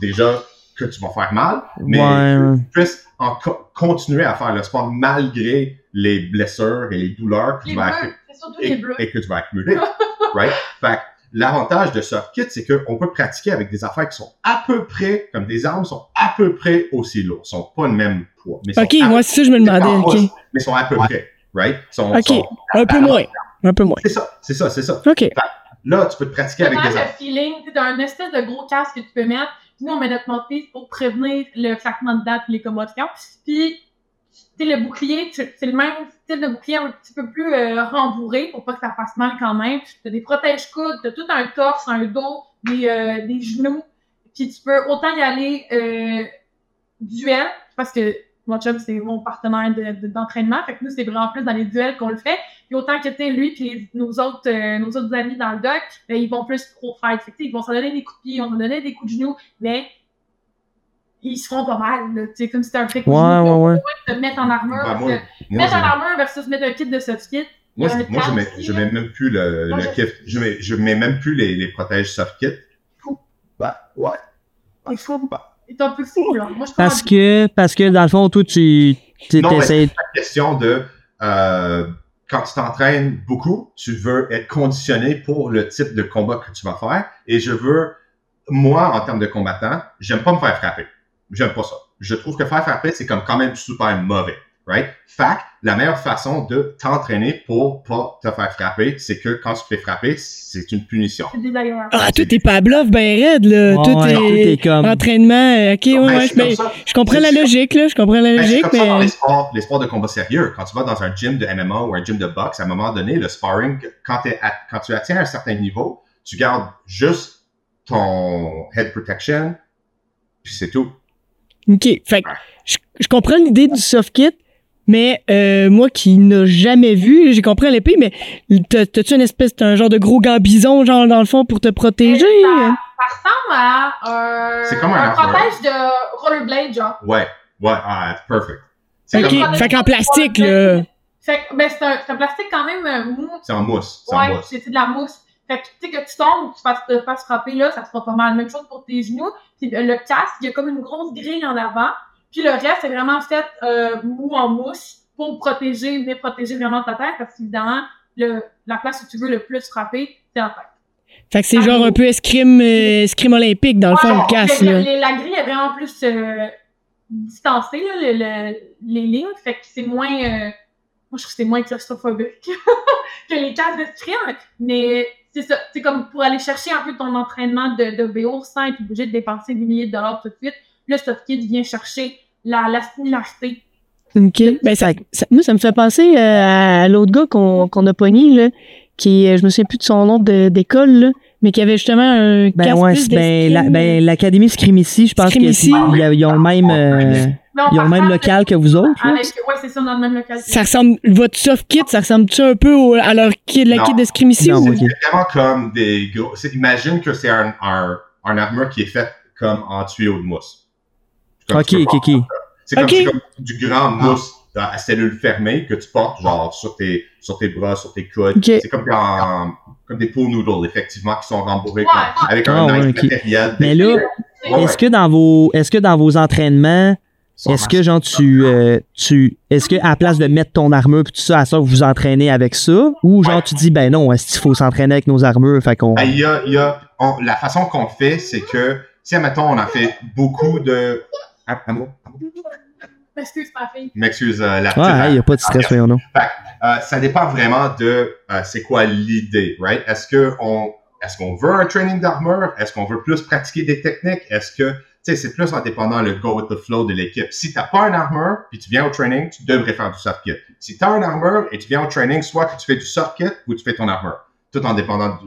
déjà que tu vas faire mal, mais Ouais. que tu puisses en co- continuer à faire le sport malgré les blessures et les douleurs que Les tu vas bleus, accu- c'est surtout les et, et que tu vas accumuler. right? Fait l'avantage de Soft Kit, c'est qu'on peut pratiquer avec des affaires qui sont à peu près, comme des armes sont à peu près aussi lourdes. Sont pas le même poids. Mais sont Ok, à- moi, c'est ça, je me demandais. pas Ok. pouces, Mais sont à peu près. Right? Sont, Ok. sont- Un peu moins. Un peu moins. C'est ça, c'est ça, c'est ça. Ok. Là, tu peux te pratiquer avec des le armes. feeling, tu espèce de gros casque que tu peux mettre. Puis nous, on met notre mouthpiece pour prévenir le claquement de date et les commotions. Puis, tu le bouclier, tu- c'est le même style de bouclier un petit peu plus euh, rembourré pour pas que ça fasse mal quand même. T'as des protège-coudes, t'as tout un torse, un dos, des, euh, des genoux. Puis tu peux autant y aller euh, duel, parce que mon chum, c'est mon partenaire de- de- d'entraînement. fait que nous, c'est vraiment plus dans les duels qu'on le fait. Puis autant que tu sais, lui puis les- nos autres euh, nos autres amis dans le doc, ben, ils vont plus pro fight. Fait que, tu sais, ils vont se donner des coups de pied, ils vont se donner des coups de genoux, mais ils se font pas mal. là. Tu sais, comme si c'était un de Ouais, ouais, ouais. te mettre en armure. Parce moi, que moi, mettre en je- armure versus mettre un kit de soft kit. moi, je, moi, mets, aussi, je là. mets même plus le, Moi, le je- kit. Je mets, je mets même plus les, les protèges soft kit. Bah, ouais. Il faut C'est un peu fou, là. Moi, je Parce pense que, parce que dans le fond, toi, tu tu- Non, mais t'essaies. la question de euh, quand tu t'entraînes beaucoup, tu veux être conditionné pour le type de combat que tu vas faire. Et je veux, moi, en termes de combattant, j'aime pas me faire frapper. J'aime pas ça. Je trouve que faire frapper, c'est comme quand même super mauvais. Right? Fait que la meilleure façon de t'entraîner pour pas te faire frapper, c'est que quand tu te fais frapper, c'est une punition. Ah, tout est pas bluff ben raide, là. Ouais, tout, ouais, est... tout est comme- Entraînement, ok, ouais, Ben, ouais, mais ça. je comprends la C'est- logique, là. Je comprends la Ben, c'est logique, comme ça dans mais. les sports, les sports de combat sérieux. Quand tu vas dans un gym de MMA ou un gym de boxe, à un moment donné, le sparring, quand, t'es à- quand tu atteins un certain niveau, tu gardes juste ton head protection, puis c'est tout. OK. Fait que je, je comprends l'idée du soft kit, mais euh, moi qui n'ai jamais vu, j'ai compris à l'épée, mais t'as- t'as-tu une espèce, t'as un genre de gros gambison, genre dans le fond, pour te protéger? Ça, ça ressemble à un, C'est comme un protège de rollerblade, genre. Ouais, ouais, ah, perfect. C'est Ok. comme- Fait qu'en plastique, là. Fait que, ben, c'est un, c'est un plastique quand même euh, mou. c'est en mousse, Ouais, c'est de la mousse. Fait que, tu sais, que tu tombes, tu fasses, te fasses frapper, là, ça te fera pas mal. Même chose pour tes genoux. Puis euh, le casque, il y a comme une grosse grille en avant. Puis le reste, c'est vraiment fait euh, mou en mousse pour protéger, venir protéger vraiment ta tête. Parce qu'évidemment, la place où tu veux le plus frapper, c'est en tête. Fait que c'est genre un peu escrime, euh, escrime olympique, dans le fond, le le- là. la grille est vraiment plus euh, distancée, là, le, le- les lignes. Fait que c'est moins. euh, moi, je trouve que c'est moins claustrophobique que les casques d'escrime. Mais c'est ça. C'est comme pour aller chercher un peu ton entraînement de, de BO sans être obligé de dépenser des milliers de dollars tout de suite. Le soft kit vient chercher la, la similarité. OK. Ben, ça, ça- moi, ça me fait penser euh, à l'autre gars qu'on qu'on a pogné, là, qui, euh, je me souviens plus de son nom de- d'école, là, mais qui avait justement un Ben ouais, c'est- ben, la- d'escrime. ben, l'Académie Scrimici, je pense Scrimici. qu'ils ont le même, euh, ils ont le même partage local que vous autres. Avec, ouais, c'est ça, on a le même local. Ça ressemble, votre soft kit, ça ressemble-tu un peu au- à leur kit, la Non. kit d'escrime ici? Non, ou-. C'est vraiment comme des gros. Imagine que c'est un, un, un armure qui est fait comme en tuyau de mousse. Comme Ok, ok, ok. C'est comme, du grand mousse à cellule fermée que tu portes genre sur tes, sur tes bras, sur tes coudes. C'est comme, des pots noodles, effectivement, qui sont rembourrés comme- avec un nice matériel. Mais là, Ouais, est-ce que dans vos, est-ce que dans vos entraînements, est-ce que genre tu, euh, tu, est-ce que à la place de mettre ton armure puis tout ça, à ça vous vous entraînez avec ça, ou genre tu dis ben non, est-ce qu'il faut s'entraîner avec nos armures, fait qu'on, Ben, il y a, il y a, on- la façon qu'on fait, c'est que, si, admettons, on a fait beaucoup de. Ah, un mot? Un mot? Excuse ma fille. M'excuse, euh, la petite. ouais, il y a pas de stress, voyons non. Euh, ça dépend vraiment de euh, c'est quoi l'idée, right? Est-ce que on est-ce qu'on veut un training d'armure? Est-ce qu'on veut plus pratiquer des techniques? Est-ce que tu sais, c'est plus en dépendant le go with the flow de l'équipe. Si t'as pas un armure puis tu viens au training, tu devrais faire du soft kit. Si t'as un armure et tu viens au training, soit que tu fais du soft kit ou tu fais ton armure. Tout en dépendant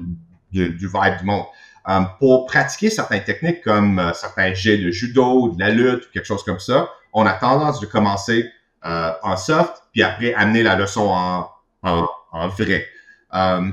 du, du, du vibe du monde. Euh, pour pratiquer certaines techniques comme euh, certains jets de judo, de la lutte ou quelque chose comme ça, on a tendance de commencer euh, en soft, puis après amener la leçon en, vrai.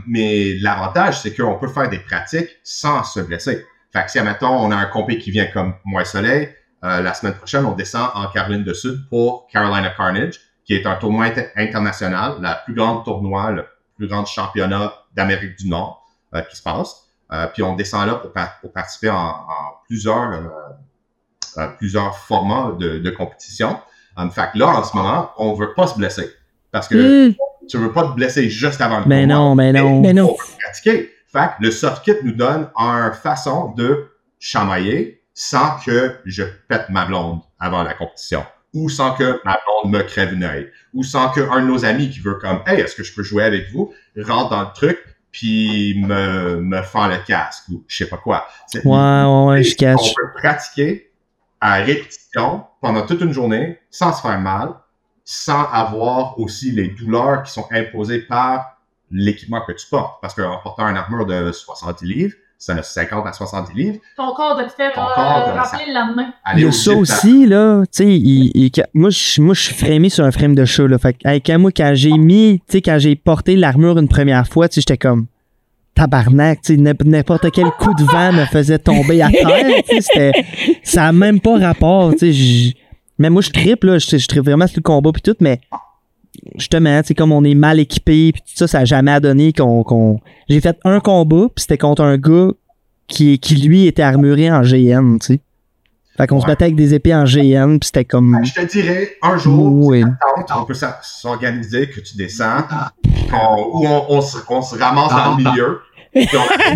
Mais l'avantage, c'est qu'on peut faire des pratiques sans se blesser. Fait que si, on a un compé qui vient comme Moi Soleil, la semaine prochaine, on descend en Caroline du Sud pour Carolina Carnage, qui est un tournoi inter- international, la plus grande tournoi, le plus grand championnat d'Amérique du Nord qui se passe. Euh, puis on descend là pour, pour participer en, en plusieurs, euh, euh, plusieurs formats de, de compétition. Um, fait que là, en ce moment, on veut pas se blesser. Parce que Hmm, tu veux pas te blesser juste avant le tournoi. non, ben non. Ben non. Pratiquer. Fait que le soft kit nous donne une façon de chamailler sans que je pète ma blonde avant la compétition. Ou sans que ma blonde me crève une œil. Ou sans qu'un de nos amis qui veut comme, hey, est-ce que je peux jouer avec vous, rentre dans le truc puis me, me fend le casque ou je sais pas quoi. Ouais, ouais, ouais, je on cache. peut pratiquer à répétition pendant toute une journée sans se faire mal, sans avoir aussi les douleurs qui sont imposées par l'équipement que tu portes. Parce qu'en portant une armure de 60 livres, c'est un 50 à 70 livres. Ton corps de te faire euh, corps, euh, rappeler le lendemain. Il y a ça aussi, là, tu sais, il- il- moi, je, moi, je suis frémé sur un frame de chat, là. Fait que, hey, quand moi, quand j'ai mis, tu sais, quand j'ai porté l'armure une première fois, tu sais, j'étais comme, tabarnak, tu sais, n'im- n'importe quel coup de vent me faisait tomber à terre, tu sais, c'était, ça a même pas rapport, tu sais, j- mais moi, je tripe, là, je, je tripe vraiment sur le combat puis tout, mais, justement, tu sais, comme on est mal équipé puis tout ça, ça a jamais donné qu'on, qu'on, j'ai fait un combat puis c'était contre un gars qui, qui lui était armuré en GN, tu sais. Fait qu'on se battait avec des épées en GN, puis c'était comme. Je te dirais, un jour, Oui. on peut s'organiser, que tu descends, qu'on- où on, on se, on se ramasse dans le milieu, ont- Vas-y, Dans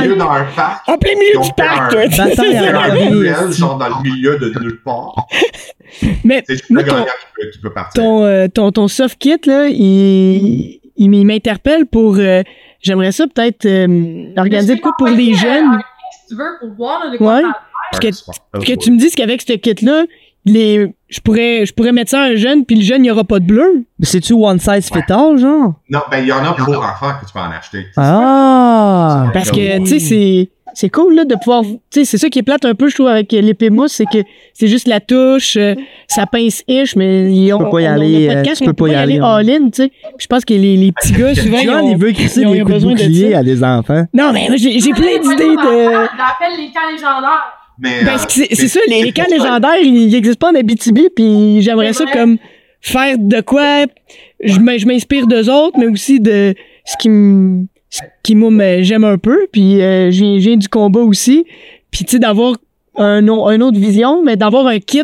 milieu dans un parc. En plein milieu du fait parc, un- toi. Genre dans le milieu de nulle part. Mais C'est le ton, gagnant qui peut, qui peut partir. ton, euh, ton, ton soft kit, là, il, m'interpelle pour. euh, J'aimerais ça peut-être euh, organiser de quoi pour les jeunes. Si tu veux, pour voir Ouais. que tu me dises qu'avec ce kit-là, les, je pourrais, je pourrais mettre ça à un jeune, puis le jeune, il n'y aura pas de bleu. C'est-tu one size fit all, genre? Non, ben il y en a pour enfants que tu peux en acheter. Ah! Parce que, tu sais, c'est, c'est cool, là, de pouvoir, tu sais, c'est ça qui est plate un peu, je trouve, avec l'épée mousse, c'est que c'est juste la touche, euh, ça pince ish, mais ils ont, peux pas y on- on a aller, pas de euh, tu pas y aller, all-in, tu sais. Je pense que les, les petits gars, souvent, ils John, ont- il veut crisser ils des ils coups de bouclier à des enfants. Non, mais moi, j'ai, j'ai plein d'idées de... J'appelle les camps légendaires. Mais, Ben, euh, c'est, c'est ça, les, les camps légendaires, ils n'existent pas en Abitibi, puis j'aimerais ça comme faire de quoi je, je m'inspire d'eux autres, mais aussi de ce qui me ce qui moi me- j'aime un peu, puis euh, je viens- je viens du combat aussi, puis tu sais d'avoir un, une autre vision, mais d'avoir un kit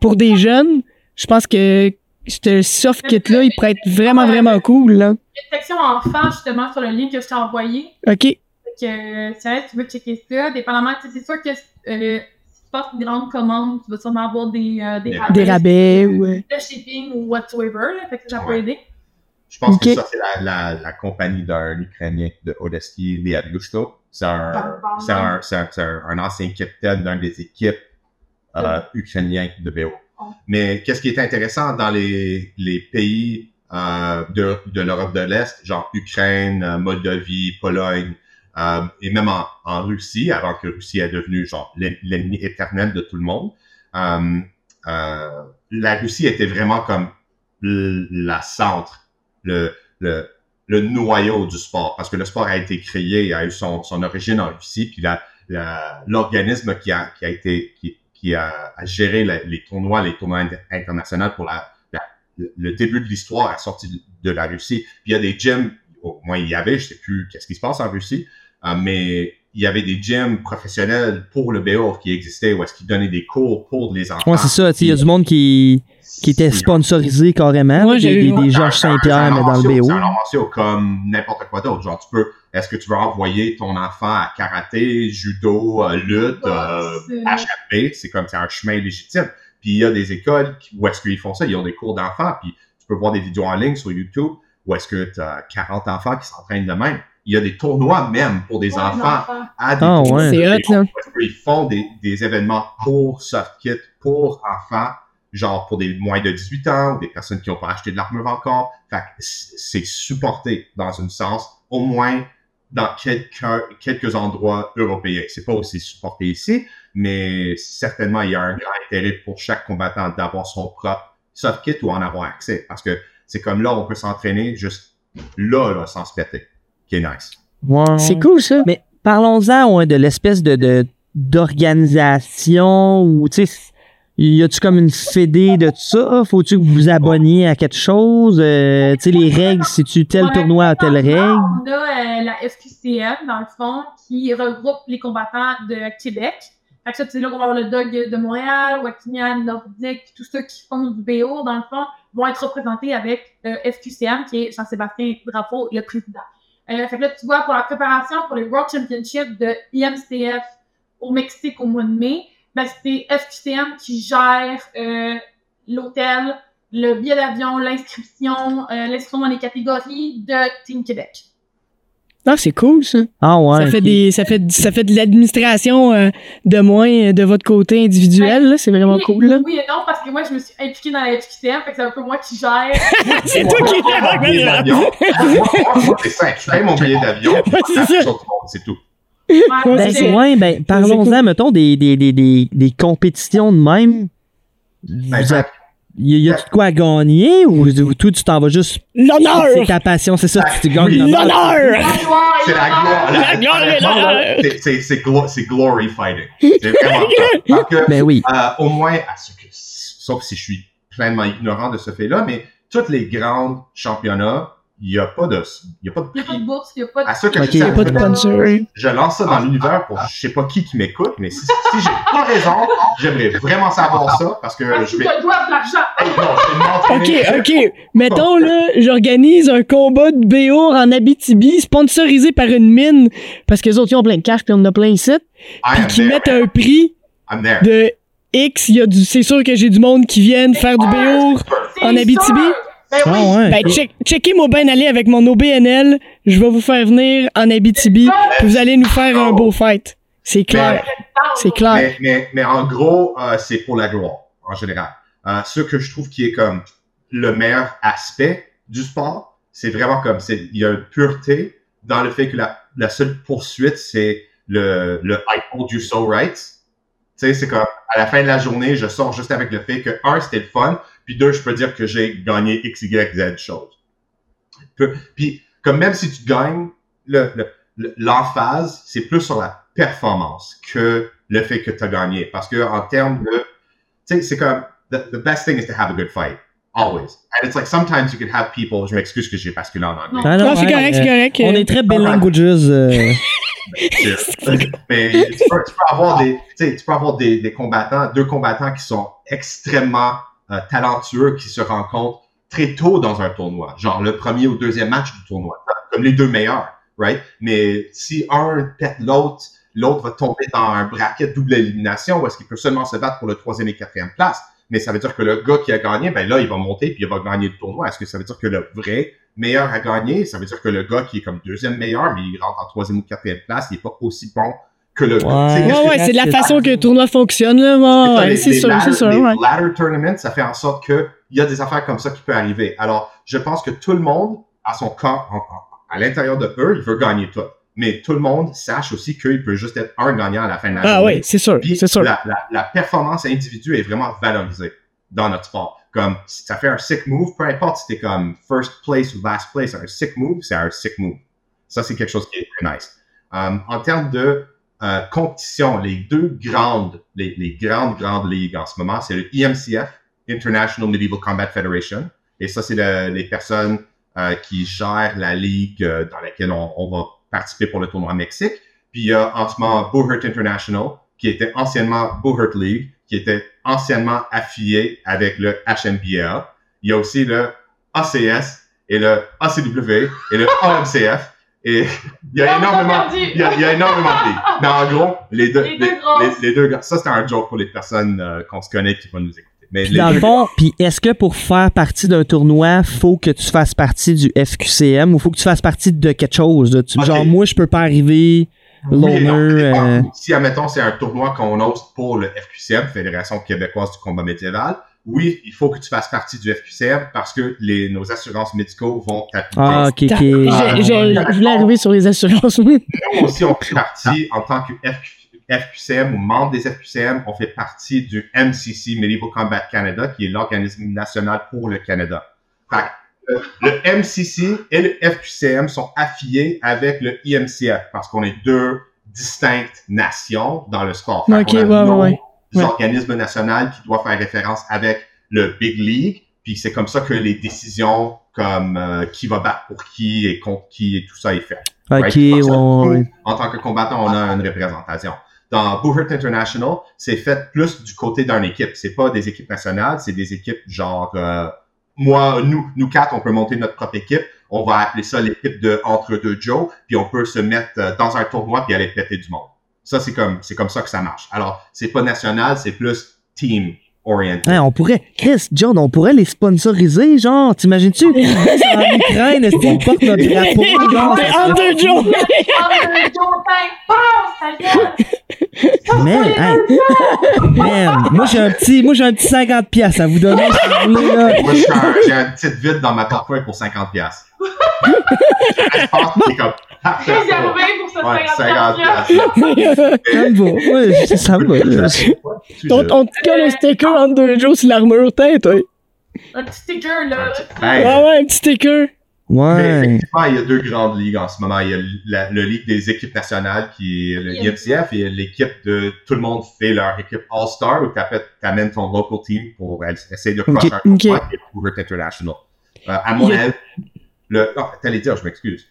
pour des jeunes, je pense que ce soft kit là, il pourrait être vraiment vraiment cool là. Il y a une section enfants, justement, sur le lien que je t'ai envoyé. OK. Que, si jamais tu veux checker ça, dépendamment, tu sais, c'est sûr que euh, si tu passes une grande commande, tu vas sûrement avoir des, euh, des Des rabais. Des rabais ou Le shipping ou whatsoever, là, fait que ça peut Ouais. aider. Je pense que ça, c'est la, la, la compagnie d'un Ukrainien de Odeski, Liabusto. C'est un, un, c'est un, c'est un, un ancien capitaine d'une des équipes euh, ukrainiens de BO. Oh. Mais qu'est-ce qui est intéressant dans les, les pays euh, de, de l'Europe de l'Est, genre Ukraine, Moldavie, Pologne, euh, et même en, Russie, avant que Russie est devenue genre l'en- l'ennemi éternel de tout le monde, euh, euh, la Russie était vraiment comme la centre, le, noyau du sport, parce que le sport a été créé, a eu son, origine en Russie, puis l'organisme qui a, été, qui, a, géré les tournois, les tournois inter- internationaux pour le- début de l'histoire a sorti de, la Russie. Puis il y a des gyms, au moins il y avait, je sais plus qu'est-ce qui se passe en Russie, mais il y avait des gyms professionnels pour le BO qui existaient, où est-ce qu'ils donnaient des cours pour les enfants. Ouais, c'est ça. tu sais, Il y a du monde qui, qui était sponsorisé carrément. Moi, j'ai des, eu- des, des Georges Saint-Pierre, mais dans le BO. C'est un comme n'importe quoi d'autre. Genre, tu peux, est-ce que tu veux envoyer ton enfant à karaté, judo, euh, lutte, euh, C'est- HRP? C'est comme, c'est un chemin légitime. Puis il y a des écoles qui- où est-ce qu'ils font ça? Ils ont des cours d'enfants, puis tu peux voir des vidéos en ligne sur YouTube où est-ce que tu as 40 enfants qui s'entraînent de même. Il y a des tournois même pour des enfants à des Ah, ouais. C'est hot, qu'ils font des, des événements pour soft kit, pour enfants, genre pour des moins de 18 ans ou des personnes qui n'ont pas acheté de l'armure encore. Fait c'est supporté dans un sens, au moins dans quelques, quelques endroits européens. C'est pas aussi supporté ici, mais certainement il y a un grand intérêt pour chaque combattant d'avoir son propre soft kit ou en avoir accès. Parce que c'est comme là, on peut s'entraîner juste là, là, sans se péter. Qui est nice. Ouais. C'est cool ça. Mais parlons-en ouais, de l'espèce de, de d'organisation ou tu sais y a-tu comme une fédé de tout ça? Faut-tu que vous vous abonniez à quelque chose? Euh, tu sais les règles si tu tel tournoi à telle règle? On a euh, la FQCM, dans le fond, qui regroupe les combattants de Québec. Fait que ça, c'est là qu'on va avoir le Dog de Montréal, Wakinian, Nordique, tous ceux qui font du BO, dans le fond, vont être représentés avec euh, FQCM, qui est Jean-Sébastien Drapeau, le président. Euh, fait que là, tu vois, pour la préparation pour les World Championships de IMCF au Mexique au mois de mai, ben, c'est FQCM qui gère euh, l'hôtel, le billet d'avion, l'inscription, euh, l'inscription dans les catégories de Team Québec. Ah, c'est cool ça. ah ouais ça fait des ça fait ça fait de l'administration euh, de moins euh, de votre côté individuel là, c'est vraiment Oui, cool là. Oui et non, parce que moi, je me suis impliquée dans la FQCM, fait que c'est un peu moi qui gère. c'est toi qui Mon billet d'avion. Moi, c'est simple. Je paye mon billet d'avion. c'est ça. tout le monde, C'est tout. Ouais, ben, ouais, ben, parlons-en, mettons, des, des, des, des, des compétitions de même. Ben, y y a-tu de quoi à gagner ou ou toi, tu t'en vas juste. L'honneur! C'est ta passion, c'est ça, tu gagnes l'honneur. C'est la gloire. La gloire et l'honneur. C'est- c'est- C'est glo- c'est glory fighting. C'est vraiment ça. Parce que, Ben oui. euh, au moins, à ce que, sauf si je suis pleinement ignorant de ce fait-là, mais toutes les grands championnats, il n'y a pas de, il y a pas de Il n'y a pas de bourse, il n'y a pas de. À ce que Ok. je y a Pas de sponsor. je lance ça dans l'univers pour je sais pas qui qui m'écoute, mais si, si j'ai pas raison, j'aimerais vraiment savoir ça parce que Parce je vais. te doivent de l'argent. Hey, non, je vais Ok, ok. Mettons, là, j'organise un combat de BO en Abitibi, sponsorisé par une mine, parce que les autres, ils ont plein de cash, puis on en a plein ici, puis qui mettent un prix I'm there. de X, il y a du, c'est sûr que j'ai du monde qui viennent faire du BO. C'est En Abitibi? sûr. Ben oui. Ah ouais. Ben, check, checkez-moi bien aller avec mon OBNL, je vais vous faire venir en Abitibi, puis vous allez nous faire un beau fight. C'est clair, c'est clair. Mais, mais, mais en gros, euh, c'est pour la gloire, en général. Euh, ce que je trouve qui est comme le meilleur aspect du sport, c'est vraiment comme, c'est, il y a une pureté dans le fait que la, la seule poursuite, c'est le, le I told you so right. Tu sais, c'est comme, à la fin de la journée, je sors juste avec le fait que, un, c'était le fun, puis deux, je peux dire que j'ai gagné X, Y, Z choses. Puis, comme même si tu gagnes, le, le, le- l'emphase, c'est plus sur la performance que le fait que tu as gagné. Parce que en termes de, tu sais, c'est comme, the, the best thing is to have a good fight. Always. And it's like, sometimes you can have people, je m'excuse que j'ai basculé en anglais. Ah Non, c'est ouais, correct, c'est correct. On est très bilinguages. euh. Mais tu peux, tu peux avoir des, tu peux avoir des, des combattants, deux combattants qui sont extrêmement euh, talentueux, qui se rencontrent très tôt dans un tournoi, genre le premier ou deuxième match du tournoi, comme les deux meilleurs, right? Mais si un pète l'autre, l'autre va tomber dans un bracket double élimination où est-ce qu'il peut seulement se battre pour le troisième et quatrième place. Mais ça veut dire que le gars qui a gagné, ben là, il va monter puis il va gagner le tournoi. Est-ce que ça veut dire que le vrai meilleur a gagné? Ça veut dire que le gars qui est comme deuxième meilleur, mais il rentre en troisième ou quatrième place, il est pas aussi bon que le. Ouais. C'est de la façon que le tournoi fonctionne, là. Ouais, ouais, les- c'est sûr, ladder- c'est sûr, les ouais. ladder tournaments, ça fait en sorte que il y a des affaires comme ça qui peuvent arriver. Alors, je pense que tout le monde, à son en- en- à l'intérieur de eux, il veut gagner tout. Mais tout le monde sache aussi qu'il peut juste être un gagnant à la fin de la Ah journée. oui, c'est sûr, c'est sûr. La, la, la performance individuelle est vraiment valorisée dans notre sport. Comme si ça fait un sick move, peu importe si t'es comme first place ou last place, un sick move, c'est un sick move. Ça, c'est quelque chose qui est très nice. Um, en termes de euh, les deux grandes, les, les grandes, grandes ligues en ce moment, c'est le IMCF, International Medieval Combat Federation. Et ça, c'est le- les personnes euh, qui gèrent la ligue euh, dans laquelle on, on va participer pour le tournoi Mexique. Puis il y a en ce moment Boohurt International, qui était anciennement Boohurt League, qui était anciennement affilié avec le HMBL. Il y a aussi le ACS et le ACW et le AMCF. Et il y a énormément, il y a, il y a énormément de. Mais en gros, les deux, Les deux les, grosses. les- les deux, ça c'est un joke pour les personnes euh, qu'on se connaît qui vont nous écouter. Mais Puis dans le fond, puis est-ce que pour faire partie d'un tournoi, faut que tu fasses partie du FQCM ou faut que tu fasses partie de quelque chose? Tu-. Genre, moi, je peux pas arriver, dépend. euh, Si, admettons, c'est un tournoi qu'on hoste pour le FQCM, Fédération québécoise du combat médiéval, oui, il faut que tu fasses partie du FQCM parce que les, nos assurances médicaux vont t'appliquer. Ah, ok, ok. j'ai- Je voulais arriver sur les assurances. oui. Nous aussi, on fait partie en tant que FQ FQCM ou membre des FQCM, on fait partie du MCC, Medieval Combat Canada, qui est l'organisme national pour le Canada. Fait que, euh, le MCC et le FQCM sont affiliés avec le IMCF parce qu'on est deux distinctes nations dans le sport. Fait Ok, ouais, ouais, ouais. Organismes nationaux qui doivent faire référence avec le Big League, puis c'est comme ça que les décisions comme euh, qui va battre pour qui et contre qui et tout ça est fait. Ok, Right? ouais. nous, En tant que combattant, on a une représentation. Dans Boohurt International, c'est fait plus du côté d'une équipe. C'est pas des équipes nationales, c'est des équipes genre euh, moi, nous, nous quatre, on peut monter notre propre équipe. On va appeler ça l'équipe de entre deux Joe, puis on peut se mettre euh, dans un tournoi puis aller péter du monde. Ça, c'est comme c'est comme ça que ça marche. Alors, c'est pas national, c'est plus team oriented. Hein, on pourrait, Chris, John, on pourrait les sponsoriser, genre, t'imagines-tu? En Ukraine, est-ce qu'on porte notre drapeau, ta gueule! Man, moi j'ai un petit, moi j'ai un petit 50 pièces à vous donner si vous voulez, là. Moi, j'ai un, j'ai un petit vide dans ma portefeuille pour 50 pièces. C'est comme. Réservé pour ce Ouais, 50 50 Ça me va, ouais, ça me va. On, te colle un sticker Under Joe sur l'armure tête, ouais. Un petit sticker, là. Ah ouais, un petit sticker. Mais Ouais. effectivement, il y a deux grandes ligues en ce moment. Il y a la, le ligue des équipes nationales qui est le IMCF et l'équipe de tout le monde fait leur équipe All-Star où tu amènes ton local team pour essayer de crush Ok, un tournoi ok. qui est Hubert International. Euh, à mon avis, Le, non, t'allais dire, je m'excuse.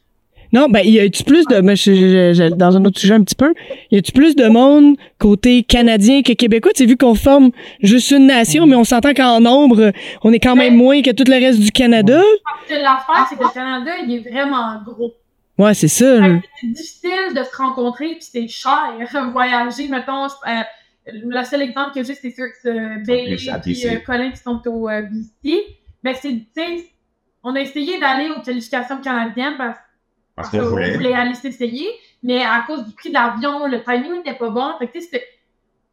Non, ben, y a-tu plus de. mais je- je- je- dans un autre sujet un petit peu. Y a-tu plus de monde côté canadien que québécois? Tu sais, vu qu'on forme juste une nation, mais on s'entend qu'en nombre, on est quand même moins que tout le reste du Canada. Parce que l'affaire, c'est que le Canada, il est vraiment gros. Ouais, c'est ça. C'est difficile de se rencontrer, puis c'est cher voyager. Mettons, euh, le seul exemple que j'ai, c'est sûr que c'est Bailey et euh, Colin qui sont au euh, BC. Ben, c'est, on a essayé d'aller aux qualifications canadiennes parce, Parce qu'on voulait. voulait aller s'essayer, mais à cause du prix de l'avion, le timing n'était pas bon. Fait que, tu sais, c'était-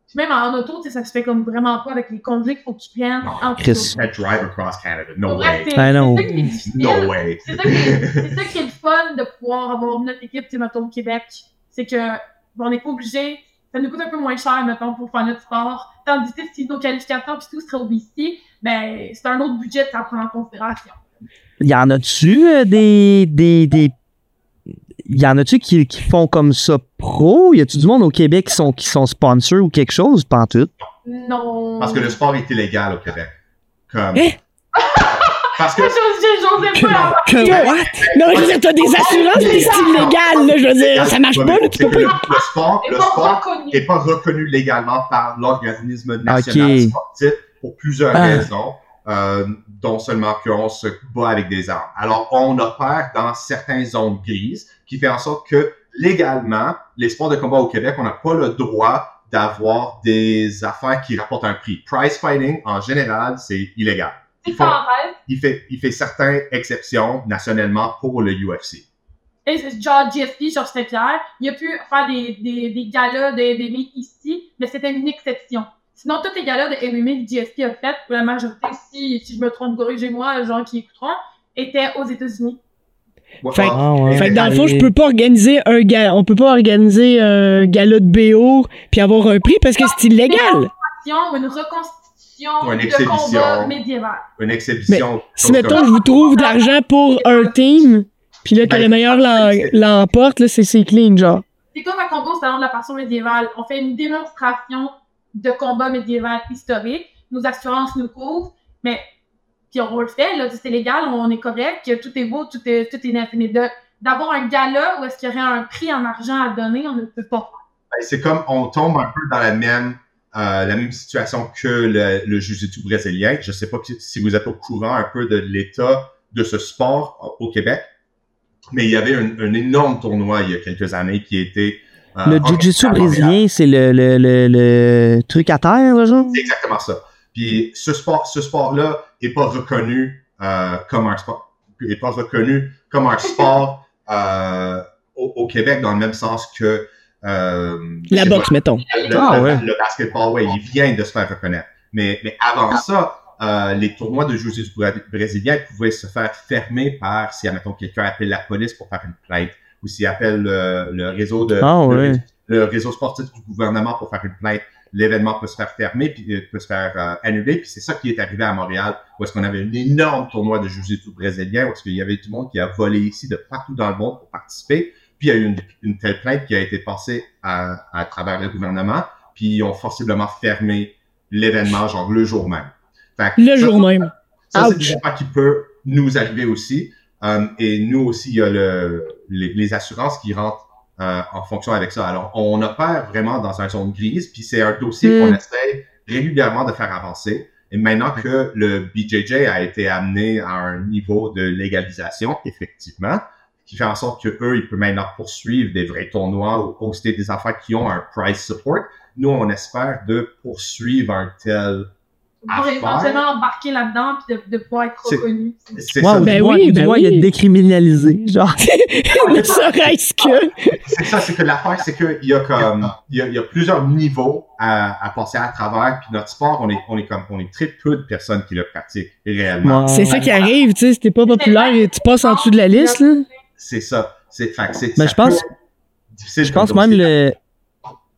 puis même en auto, tu sais, ça se fait comme vraiment pas avec les congés qu'il faut que tu prennes. Non, en Chris. Can't drive across Canada. No way. c'est, I know. c'est ça qui est difficile. No way. C'est ça, qui est, c'est ça qui est le fun de pouvoir avoir notre équipe, tu sais, mettons, au Québec. C'est que, bon, on n'est pas obligé, ça nous coûte un peu moins cher, mettons, pour faire notre sport. Tandis que si nos qualifications pis tout serait au BC, ben, c'est un autre budget à prendre en considération. Y en a-tu euh, des, des, des. Y en a-tu qui, qui font comme ça pro? Y a-tu du monde au Québec qui sont, qui sont sponsors ou quelque chose? Pas en tout. Non. Parce que le sport est illégal au Québec. Comme. Hein? Parce que. Pas. What? Non, je veux dire, t'as des assurances, t'es illégal, là. Je veux dire, ça marche Ouais, pas, mais là. Tu c'est peux pas. Le, le sport, le sport n'est pas reconnu légalement par l'organisme national sportif pour plusieurs Ah. raisons, euh, dont seulement qu'on se bat avec des armes. Alors, on opère dans certaines zones grises, qui fait en sorte que légalement, les sports de combat au Québec, on n'a pas le droit d'avoir des affaires qui rapportent un prix. Prize fighting, en général, c'est illégal. Il fait, il fait certaines exceptions nationalement pour le UFC. Genre GSP, Georges Saint-Pierre, il a pu faire des, des, des galas de MMA ici, mais c'était une exception. Sinon, tous les galas de MMA que GSP a fait, pour la majorité, si, si je me trompe, corrigez-moi, les gens qui écouteront, étaient aux États-Unis. Ouais, Fait- ah, ouais. Fait que dans le fond, je peux pas organiser un gala, on peut pas organiser un gala de BO puis avoir un prix parce que c'est illégal. Une reconstitution Ou une de combat médiéval. une exhibition. Si chose mettons, je vous trouve de l'argent pour un team, puis là que Ben, le meilleur l'emporte, là, c'est c'est clean, genre. C'est comme un combat au salon de la passion médiévale. On fait une démonstration de combat médiéval historique. Nos assurances nous couvrent, mais puis on le fait, là, c'est légal, on est correct, tout est beau, tout est, tout est. Mais d'avoir un gala où est-ce qu'il y aurait un prix en argent à donner, on ne peut pas. Ben, c'est comme on tombe un peu dans la même euh, la même situation que le, le brésilien. Je sais pas si vous êtes au courant un peu de l'état de ce sport au Québec, mais il y avait un, un énorme tournoi il y a quelques années qui était Le jiu-jitsu à Montréal. brésilien, c'est le, le, le, le truc à terre, là, genre? C'est exactement ça. Puis ce sport, ce sport-là est pas reconnu euh, comme un sport, est pas reconnu comme un sport euh, au, au Québec dans le même sens que euh, La boxe, pas, mettons. le, Ah, le- ouais. le basketball, ouais, il vient de se faire reconnaître. Mais, mais avant ça, euh, les tournois de jiu-jitsu brésilien pouvaient se faire fermer par si, admettons, quelqu'un appelle la police pour faire une plainte ou s'il appelle le, le réseau de Ah, le, le réseau sportif du gouvernement pour faire une plainte. L'événement peut se faire fermer puis euh, peut se faire euh, annuler. Puis c'est ça qui est arrivé à Montréal, où est-ce qu'on avait un énorme tournoi de jiu-jitsu brésilien, où est-ce qu'il y avait tout le monde qui a volé ici de partout dans le monde pour participer. Puis il y a eu une, une telle plainte qui a été passée à, à travers le gouvernement, puis ils ont forciblement fermé l'événement, genre le jour même. Fait Le ça, jour même. ça, c'est des affaires qui peut nous arriver aussi. Euh, et nous aussi, il y a le, les, les assurances qui rentrent euh, en fonction avec ça. Alors, on opère vraiment dans un zone grise, puis c'est un dossier qu'on essaie régulièrement de faire avancer. Et maintenant que le BJJ a été amené à un niveau de légalisation, effectivement, qui fait en sorte que eux, ils peuvent maintenant poursuivre des vrais tournois ou poster des affaires qui ont un price support. Nous, on espère de poursuivre un tel Pour Affaire. éventuellement embarquer là-dedans puis de, de pouvoir être C'est- reconnu. C'est Ouais, ça. Ben oui, ben moins, il y a oui. décriminalisé, genre. ne serait-ce que. C'est ça, c'est que l'affaire, c'est qu'il y a comme, il y a, il y a plusieurs niveaux à, à passer à travers. Puis notre sport, on est, on est comme, on est très peu de personnes qui le pratiquent réellement. Ouais. C'est ça qui arrive, tu sais, si t'es pas populaire et tu passes en dessous de la liste, là. C'est ça. C'est, fait c'est, Mais ça je pense- peut Je pense même le.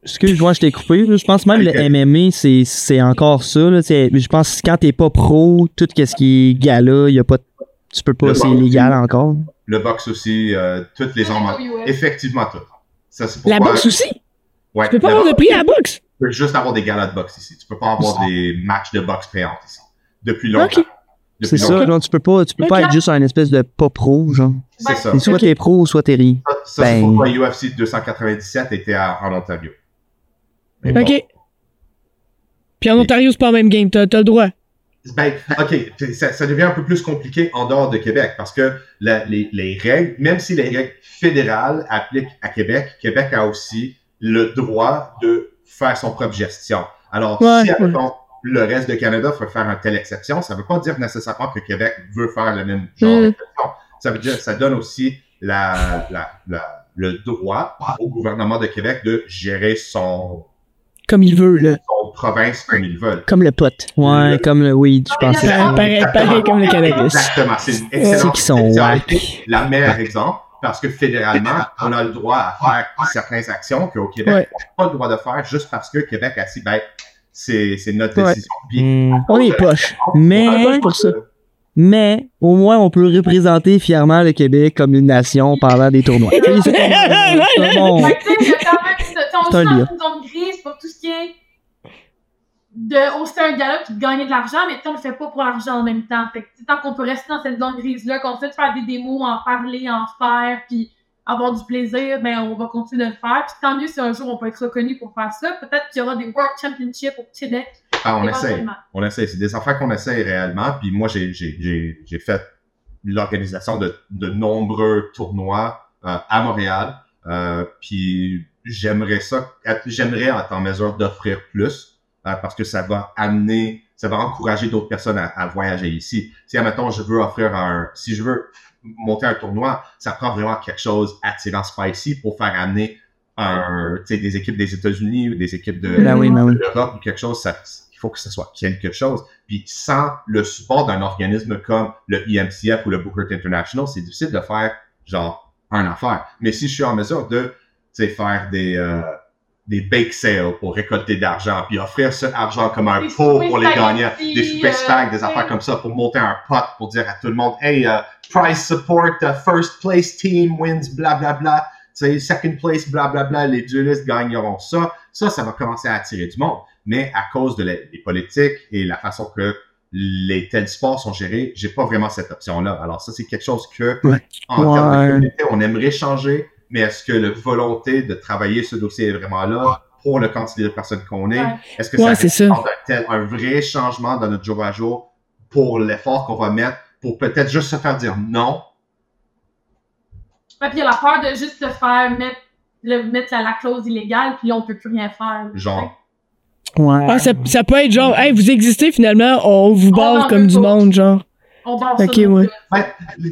Excuse-moi, je t'ai coupé. Je pense même Ok. le MMA, c'est, c'est encore ça. Là. C'est- Je pense que quand t'es pas pro, tout ce qui est gala, y a pas, tu peux pas, c'est illégal encore. Le boxe aussi, euh, toutes les armes. Effectivement, tout. Ça, c'est La pourquoi- boxe aussi? Ouais, Tu peux pas avoir de prix à la boxe? Tu peux juste avoir des galas de boxe ici. Tu peux pas avoir des matchs de boxe payantes ici. Depuis longtemps. C'est ça, genre, tu peux pas, tu peux pas être juste un espèce de pas pro, genre. C'est ça. Soit Ok. t'es pro ou soit t'es ri. Ça, ça, c'est Ben- pourquoi UFC 297 était à- en Ontario. Mais bon. OK. Puis en Ontario, c'est pas le même game. T'as t'as le droit. Ben, OK, ça, ça devient un peu plus compliqué en dehors de Québec parce que la- les, les règles, même si les règles fédérales appliquent à Québec, Québec a aussi le droit de faire son propre gestion. Alors, Ouais, si ouais. le reste de Canada veut faire une telle exception, ça ne veut pas dire nécessairement que Québec veut faire le même genre Mm. d'exception. Ça veut dire ça donne aussi la, la, la- le droit au gouvernement de Québec de gérer son, Comme il veut, là. son province comme ils veulent. Comme le pote. Ouais, Le- comme le weed, je pensais. Pareil, pareil, pareil comme le cannabis. Exactement, c'est une Ceux excellente qui sont. La meilleure exemple, parce que fédéralement, on a le droit à faire certaines actions qu'au Québec, Ouais. on n'a pas le droit de faire juste parce que Québec a dit, ben, c'est c'est notre Ouais. décision. Puis, Hmm. On est poche. Mais, On est poche pour ça. mais, au moins, on peut représenter fièrement le Québec comme une nation pendant des tournois. on C'est un zone grise pour tout ce qui est de hoster un gala puis de gagner de l'argent, mais tu sais, on le fait pas pour l'argent en même temps. Fait que, tant qu'on peut rester dans cette zone grise-là, qu'on fait de faire des démos, en parler, en faire, puis avoir du plaisir, ben, on va continuer de le faire. Puis tant mieux si un jour on peut être reconnu pour faire ça. Peut-être qu'il y aura des World Championships au Québec. ah, on essaie. On essaie. C'est des affaires qu'on essaie réellement. Puis moi, j'ai, j'ai, j'ai, j'ai fait l'organisation de, de nombreux tournois euh, à Montréal. Euh, puis j'aimerais ça, j'aimerais être en mesure d'offrir plus euh, parce que ça va amener, ça va encourager d'autres personnes à, à voyager ici. Si, admettons, je veux offrir un, si je veux monter un tournoi, ça prend vraiment quelque chose attirant spicy pour faire amener un, des équipes des États-Unis ou des équipes de, Ben oui, ben oui. l'Europe ou quelque chose, ça, il faut que ce soit quelque chose. Puis sans le support d'un organisme comme le IMCF ou le Booker International, c'est difficile de faire genre un affaire. Mais si je suis en mesure de sais, faire des euh, des bake sales pour récolter de l'argent, puis offrir cet argent comme un Des pot pour les gagnants, des super stacks, des euh, affaires comme ça, pour monter un pot, pour dire à tout le monde, hey, uh, prize support, uh, first place team wins, bla bla bla, tu sais, second place, bla bla bla, les duelistes gagneront ça. Ça, ça va commencer à attirer du monde. Mais à cause de des politiques et la façon que les tels sports sont gérés, j'ai pas vraiment cette option-là. Alors ça, c'est quelque chose que, Ouais. en termes de communauté, on aimerait changer, mais est-ce que la volonté de travailler ce dossier est vraiment là pour le quantité de personnes qu'on est? Ouais. Est-ce que Ouais, ça représente un, tel- un vrai changement dans notre jour à jour pour l'effort qu'on va mettre pour peut-être juste se faire dire non? Ouais, puis il y a la peur de juste se faire mettre, le, mettre la, la clause illégale, puis là, on peut plus rien faire. Genre, Ouais. Ah, ça, ça peut être genre, hey, vous existez finalement, on vous barre comme du monde, genre. On barre Ok, ça. ouais. Ben,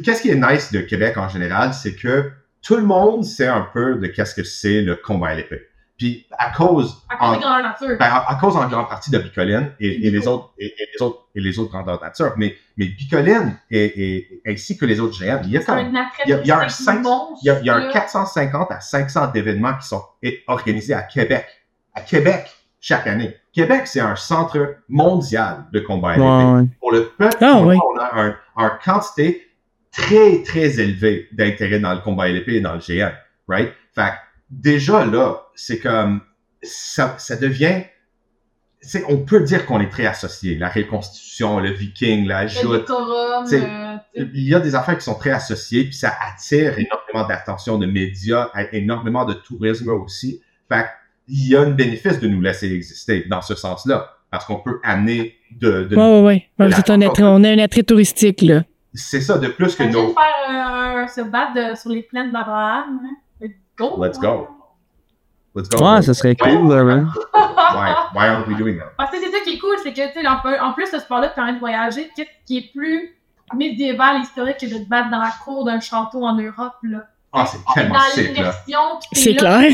qu'est-ce qui est nice de Québec en général, c'est que tout le monde sait un peu de qu'est-ce que c'est le combat à l'épée. Puis à cause, À cause en, de grandeur nature. ben, à, à cause en grande partie de Bicoline et, et les autres et, et les autres et les autres grandeurs nature, mais mais Bicoline et, et ainsi que les autres GM, il y a il y a- il y a un il y a, il y a un là. 450 à 500 d'événements qui sont organisés à Québec. À Québec, chaque année. Québec, c'est un centre mondial de combat à l'épée. Ouais, ouais. Pour le peuple, Ah, on, oui. on a un, un quantité très, très élevée d'intérêt dans le combat à l'épée et dans le GM. Right? Fait que déjà là, c'est comme, ça, ça devient, c'est, on peut dire qu'on est très associé. La reconstitution, le viking, la joute, euh, il y a des affaires qui sont très associées, puis ça attire énormément d'attention de médias, énormément de tourisme aussi. Fait il y a un bénéfice de nous laisser exister dans ce sens-là, parce qu'on peut amener de, de Ouais, ouais, ouais. Ouais, vous êtes un attrait, on a un attrait touristique, là. C'est ça de plus que nos faire un, se battre de- sur les plaines d'Abraham. hein. Let's go. Let's go. let's go. Ouais, ça serait cool, là, ouais. Why, why aren't we doing that? Parce que c'est ça qui est cool, c'est que, tu sais, en, en plus, ce sport-là te permet de voyager. Qu'est-ce qui est plus médiéval, historique que de te battre dans la cour d'un château en Europe, là? Ah, c'est tellement dans sick, là. C'est clair.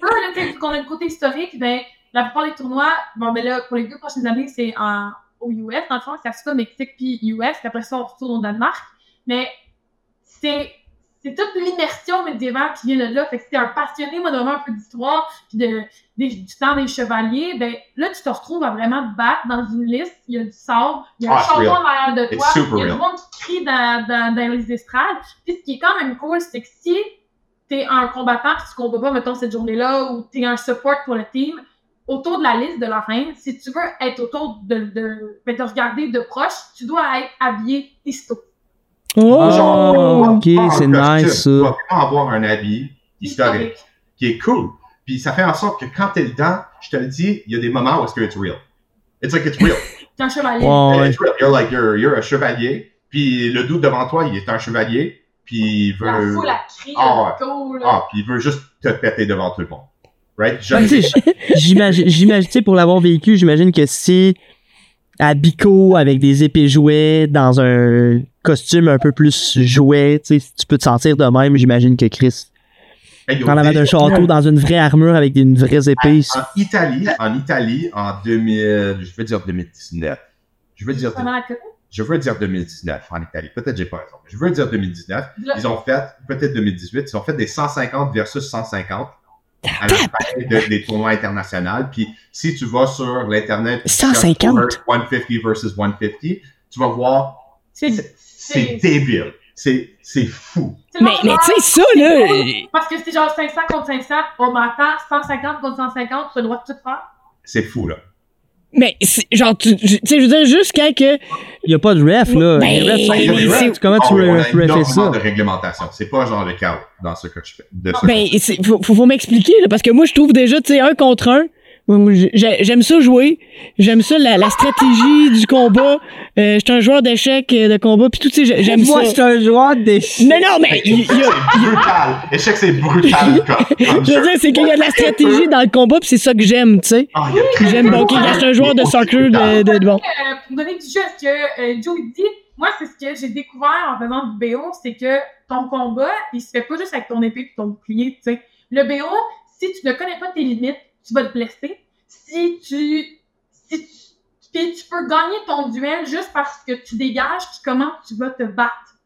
peu, là, tu sais, qu'on a le côté historique, ben, la plupart des tournois, bon, ben là, pour les deux prochaines années, c'est en, au US, dans le fond, c'est à ça, Mexique puis US, puis après ça, on retourne au Danemark. Mais c'est, c'est toute l'immersion médiévale qui vient de là. Fait que si t'es un passionné, moi, vraiment un peu d'histoire, puis de, du temps des chevaliers, ben, là, tu te retrouves à vraiment te battre dans une liste. Il y a du sable, il y a Ah, un charbon en arrière de toi, il y a du monde qui crie dans, dans, dans les estrades. Puis ce qui est quand même cool, c'est que si t'es un combattant pis tu combats pas, mettons, cette journée-là, ou t'es un support pour le team, autour de la liste de la reine, si tu veux être autour de, de, ben, de regarder de proche, tu dois être habillé histo. Oh! Genre, ok, c'est nice, ça. Tu vas vraiment avoir un habit historique, qui est cool. Puis ça fait en sorte que quand t'es dedans, je te le dis, il y a des moments où est-ce que it's real. It's like it's real. T'es un chevalier. Ouais, ouais. It's real. You're like, you're, you're un chevalier. Puis le doute devant toi, il est un chevalier. Puis il La veut... foule a crié, Ah, cool. Ah, puis il veut juste te péter devant tout le monde. Right? J'imagine, j'imagine, tu sais, pour l'avoir vécu, j'imagine que si à Bico avec des épées jouets dans un costume un peu plus jouet, tu sais, tu peux te sentir de même, j'imagine que Chris, en avant d'un château, dans une vraie armure avec une vraies épées. En Italie, en Italie, en 2000, je veux dire 2019. Je veux dire, je veux dire 2019 en Italie. Peut-être j'ai pas raison. mais Je veux dire 2019. Là, Ils ont fait, peut-être 2018, ils ont fait des 150 versus 150 à la fin de- des tournois internationaux. Puis si tu vas sur l'Internet, tu cherches 150? 150 versus 150, tu vas voir, C'est débile. C'est, c'est fou. Mais, tu sais, ça, là. euh, Parce que c'est genre 500 contre 500, on m'attend 150 contre 150, tu as le droit de tout faire. C'est fou, là. Mais, genre, tu tu sais, je veux dire, juste quand que. Il y a pas de ref, là. Ben, Les refs sont mais pas de c'est- refs. Comment tu a refais énormément ça? de réglementation. C'est pas genre le chaos dans ce que je fais. De ce Ben, c'est- faut, faut, faut m'expliquer, là, parce que moi, je trouve déjà, tu sais, un contre un. Moi, moi, j'ai- J'aime ça jouer. J'aime ça, la, la stratégie du combat. Euh, J'étais un joueur d'échecs, euh, de combat, puis tout, tu sais, j'ai- j'aime Moi, ça. je suis un joueur d'échecs. Non, non, mais C'est brutal. Échec, c'est brutal. Comme, je veux dire, c'est qu'il y a de la stratégie dans le combat, puis c'est ça que j'aime, tu sais. Ah, J'aime, bon, ok, de- je suis un joueur de soccer de, de, de bon. Euh, pour donner du jeu à ce que euh, Joe dit, moi, c'est ce que j'ai découvert en faisant du BO, c'est que ton combat, il se fait pas juste avec ton épée et ton bouclier, tu sais. Le BO, si tu ne connais pas tes limites, tu vas te blesser. Si tu, si tu, puis tu peux gagner ton duel juste parce que tu dégages puis comment tu vas te battre.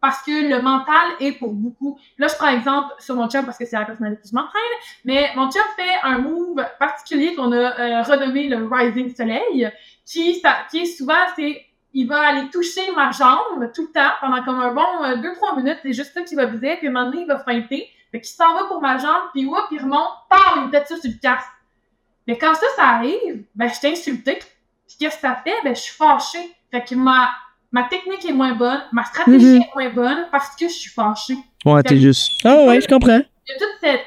Parce que le mental est pour beaucoup. Là, je prends exemple sur mon chum parce que c'est la personnalité que je m'entraîne, mais mon chum fait un move particulier qu'on a euh, renommé le Rising Soleil, qui, ça, qui est souvent, c'est, il va aller toucher ma jambe tout le temps pendant comme un bon 2-3 minutes, c'est juste ça qu'il va viser, puis à un moment donné, il va feinter, fait qu'il s'en va pour ma jambe, puis whoop, il remonte, pam, il me pète ça sur le casque. Mais quand ça, ça arrive, ben, je t'ai insulté, puis qu'est-ce que ça fait? Ben, je suis fâchée. Fait que ma, ma technique est moins bonne, ma stratégie Mhm. est moins bonne parce que je suis fâchée. Ouais, t'es juste. Ah ouais, je comprends. Il y a toute cette,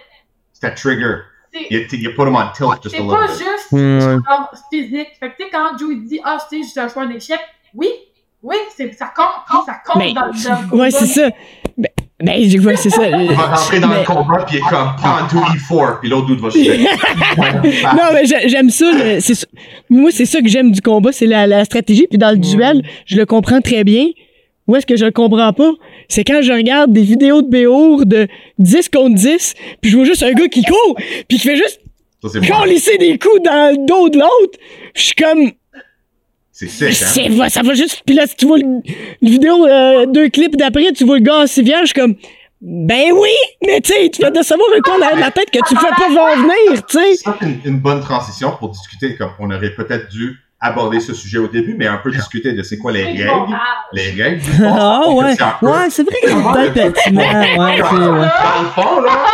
C'est un trigger. c'est- You, you put them on tilt just a c'est little pas bit. juste Ouais, ouais. genre physique. Fait que tu sais, quand Joe il dit Ah, tu sais, je suis un joueur d'échecs, oui, oui, c'est, ça compte, oui, ça compte Mais- dans, dans le combat. Ouais, c'est ça. Ben, je vois, c'est ça. Il va rentrer dans Mais- le combat, puis il est comme Pawn to E4, puis l'autre dude va shooter. non, mais j'ai- j'aime ça. le- c'est ça- Moi, c'est ça que j'aime du combat, c'est la, la stratégie. Puis dans le duel, je le comprends très bien. Où est-ce que je le comprends pas? C'est quand je regarde des vidéos de Béour de 10 contre 10, puis je vois juste un gars qui court, puis qui fait juste colisser des coups dans le dos de l'autre. Je suis comme, C'est sick, hein? va- ça va juste. Puis là, si tu vois le, le vidéo, euh, deux clips d'après, tu vois le gars je suis comme, ben oui, mais tu sais, tu fais de savoir un con dans la tête que tu fais pas voir venir, tu sais. Ça, c'est une, une bonne transition pour discuter, comme on aurait peut-être dû aborder ce sujet au début, mais un peu discuter de c'est quoi les règles. Les règles. Ah ouais. Ouais, c'est vrai que c'est peut-être pertinent. Ouais, c'est, ouais. Dans le fond, là,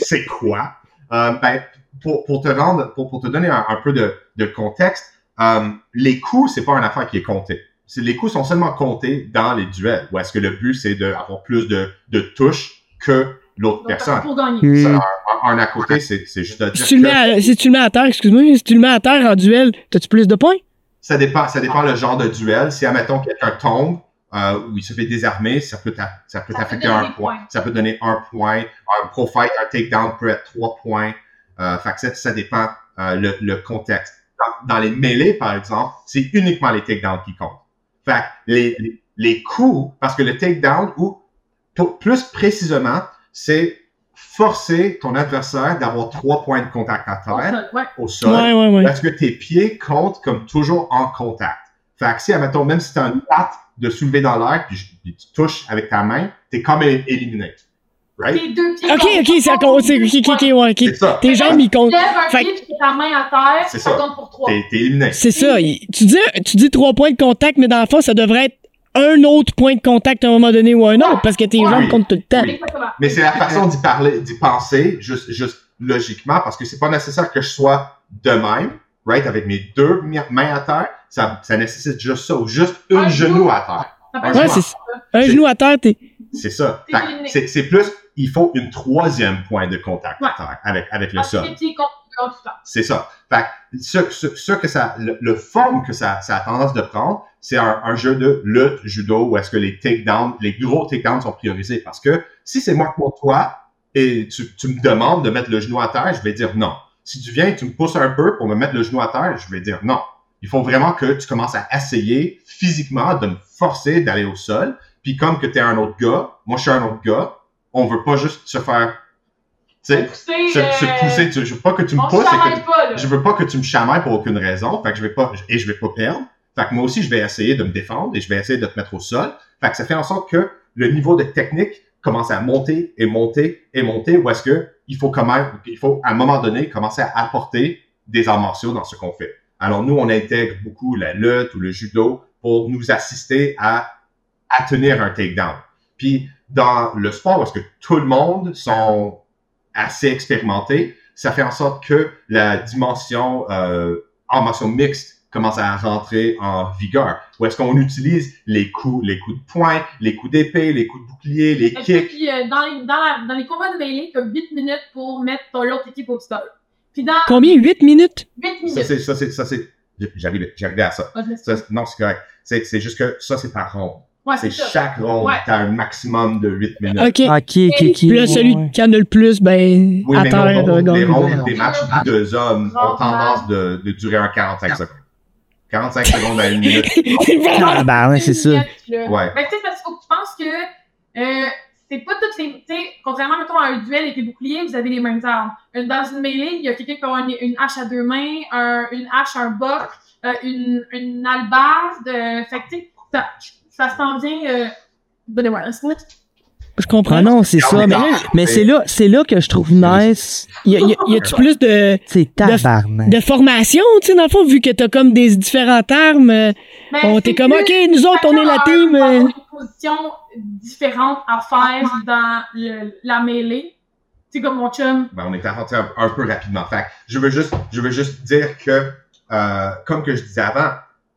c'est quoi? Euh, ben, pour, pour te rendre, pour, pour te donner un, un peu de, de contexte, euh, les coups, c'est pas une affaire qui est comptée. Les coups sont seulement comptés dans les duels, où est-ce que le but, c'est d'avoir plus de, de touches que l'autre personne. Pour gagner. Ça, Hmm. un, un à côté, c'est juste de dire Si tu, le que mets à, si tu le mets à terre, excuse-moi, si tu le mets à terre en duel, t'as-tu plus de points? ça dépend, ça dépend le genre de duel. Si, admettons, quelqu'un tombe, euh, ou il se fait désarmer, ça peut ça t'affecter un point. points. Ça peut donner un point. Un pro fight, un takedown peut être trois points. Euh, fait que ça, ça dépend euh, le, le contexte. Dans, dans les mêlées, par exemple, c'est uniquement les takedowns qui comptent. Fait que les, les, les coups, parce que le takedown, ou plus précisément, c'est forcer ton adversaire d'avoir trois points de contact à Au terre, sol, ouais. au sol, Ouais, ouais, ouais. parce que tes pieds comptent comme toujours en contact. Fait que si, admettons, même si tu as une patte de soulever dans l'air, puis, tu touches avec ta main, t'es quand même éliminé. Right? Tes deux pieds Ok, ok, ça compte. c'est- Ok, ok, ok, ouais, ok. Tes jambes, ils comptent. Tu lèves un Fait- pied puis ta main à terre, C'est ça, ça. compte pour trois. T'es éliminé. C'est ça. il- Tu dis, tu dis trois points de contact, mais dans le fond, ça devrait être un autre point de contact à un moment donné ou un autre, parce que tes Ouais. jambes comptent tout le temps. Exactement. Mais c'est la façon d'y parler, d'y penser, juste, juste logiquement parce que c'est pas nécessaire que je sois de même, right, avec mes deux mains à terre. Ça, ça nécessite juste ça ou juste une Un genou genou. à terre. Peut Ouais, ça. c'est un genou à terre, t'es. C'est ça. C'est plus, il faut une troisième point de contact Ouais. avec, avec le sol. contre. C'est ça. Fait que ce, ce, ce que ça, le, le forme que ça, ça a tendance de prendre, c'est un, un jeu de lutte, judo, où est-ce que les takedowns, les gros takedowns sont priorisés. Parce que si c'est moi pour toi et tu, tu me demandes de mettre le genou à terre, je vais dire non. Si tu viens et tu me pousses un peu pour me mettre le genou à terre, je vais dire non. Il faut vraiment que tu commences à essayer physiquement de me forcer d'aller au sol. Puis comme que tu es un autre gars, moi je suis un autre gars, on veut pas juste se faire, Pousser, se, se euh, pousser. Tu- Je veux pas que tu me pousses et que pas, je veux pas que tu me chamailles pour aucune raison. Fait que je vais pas, et je vais pas perdre. Fait que moi aussi, je vais essayer de me défendre et je vais essayer de te mettre au sol. Fait que ça fait en sorte que le niveau de technique commence à monter et monter et monter où est-ce que il faut quand même, il faut à un moment donné commencer à apporter des arts martiaux dans ce qu'on fait. Alors nous, on intègre beaucoup la lutte ou le judo pour nous assister à, à tenir un takedown. Puis dans le sport, où est-ce que tout le monde sont assez expérimentés, ça fait en sorte que la dimension euh, arts martiaux mixte commence à rentrer en vigueur. Où est-ce qu'on utilise les coups, les coups de poing, les coups d'épée, les coups de bouclier, les kicks? Puis euh, dans, les, dans, la- dans les combats de mêlée, t'as 8 minutes pour mettre ton l'autre équipe au sol. Puis dans Combien? 8 minutes? 8 Ça minutes. c'est, ça c'est, ça c'est. J'arrive, j'arrive à ça. Ça, non, c'est correct. C'est, c'est juste que ça c'est par ronde. Ouais, C'est chaque ronde, Ouais. t'as un maximum de 8 minutes. Ok. Ok, ok, ok. Puis là, celui Ouais. qui en a le plus, ben, Oui, à mais rondes- euh, les rondes des matchs de deux hommes ont tendance de, de durer un 45 secondes. 45 secondes à une minute. Ah, ben, ouais, c'est ça. Ouais. Ben, tu sais, parce qu'il faut que tu penses que euh, c'est pas toutes les. Tu sais, contrairement, mettons, à un duel avec les boucliers, vous avez les mêmes armes. Euh, Dans une mêlée, il y a quelqu'un qui peut avoir une, une hache à deux mains, un- une hache, un boc, euh, une, une albarde. euh, fait que, tu sais, ça, ça s'en vient. Euh... Un slip. Je comprends. Ah non, c'est ça. Mais, mais c'est là, c'est là que je trouve nice. Y a, y a- y a-tu plus de, C'est tabarnak. de formation, tu sais, dans le fond, vu que t'as comme des différents termes, euh, Mais on t'es comme, OK, nous autres, on est la team. a euh, une position différente à faire dans le- la mêlée. C'est comme mon chum. Ben, on est avancé un, un peu rapidement. Fait je veux juste, je veux juste dire que, euh, comme que je disais avant,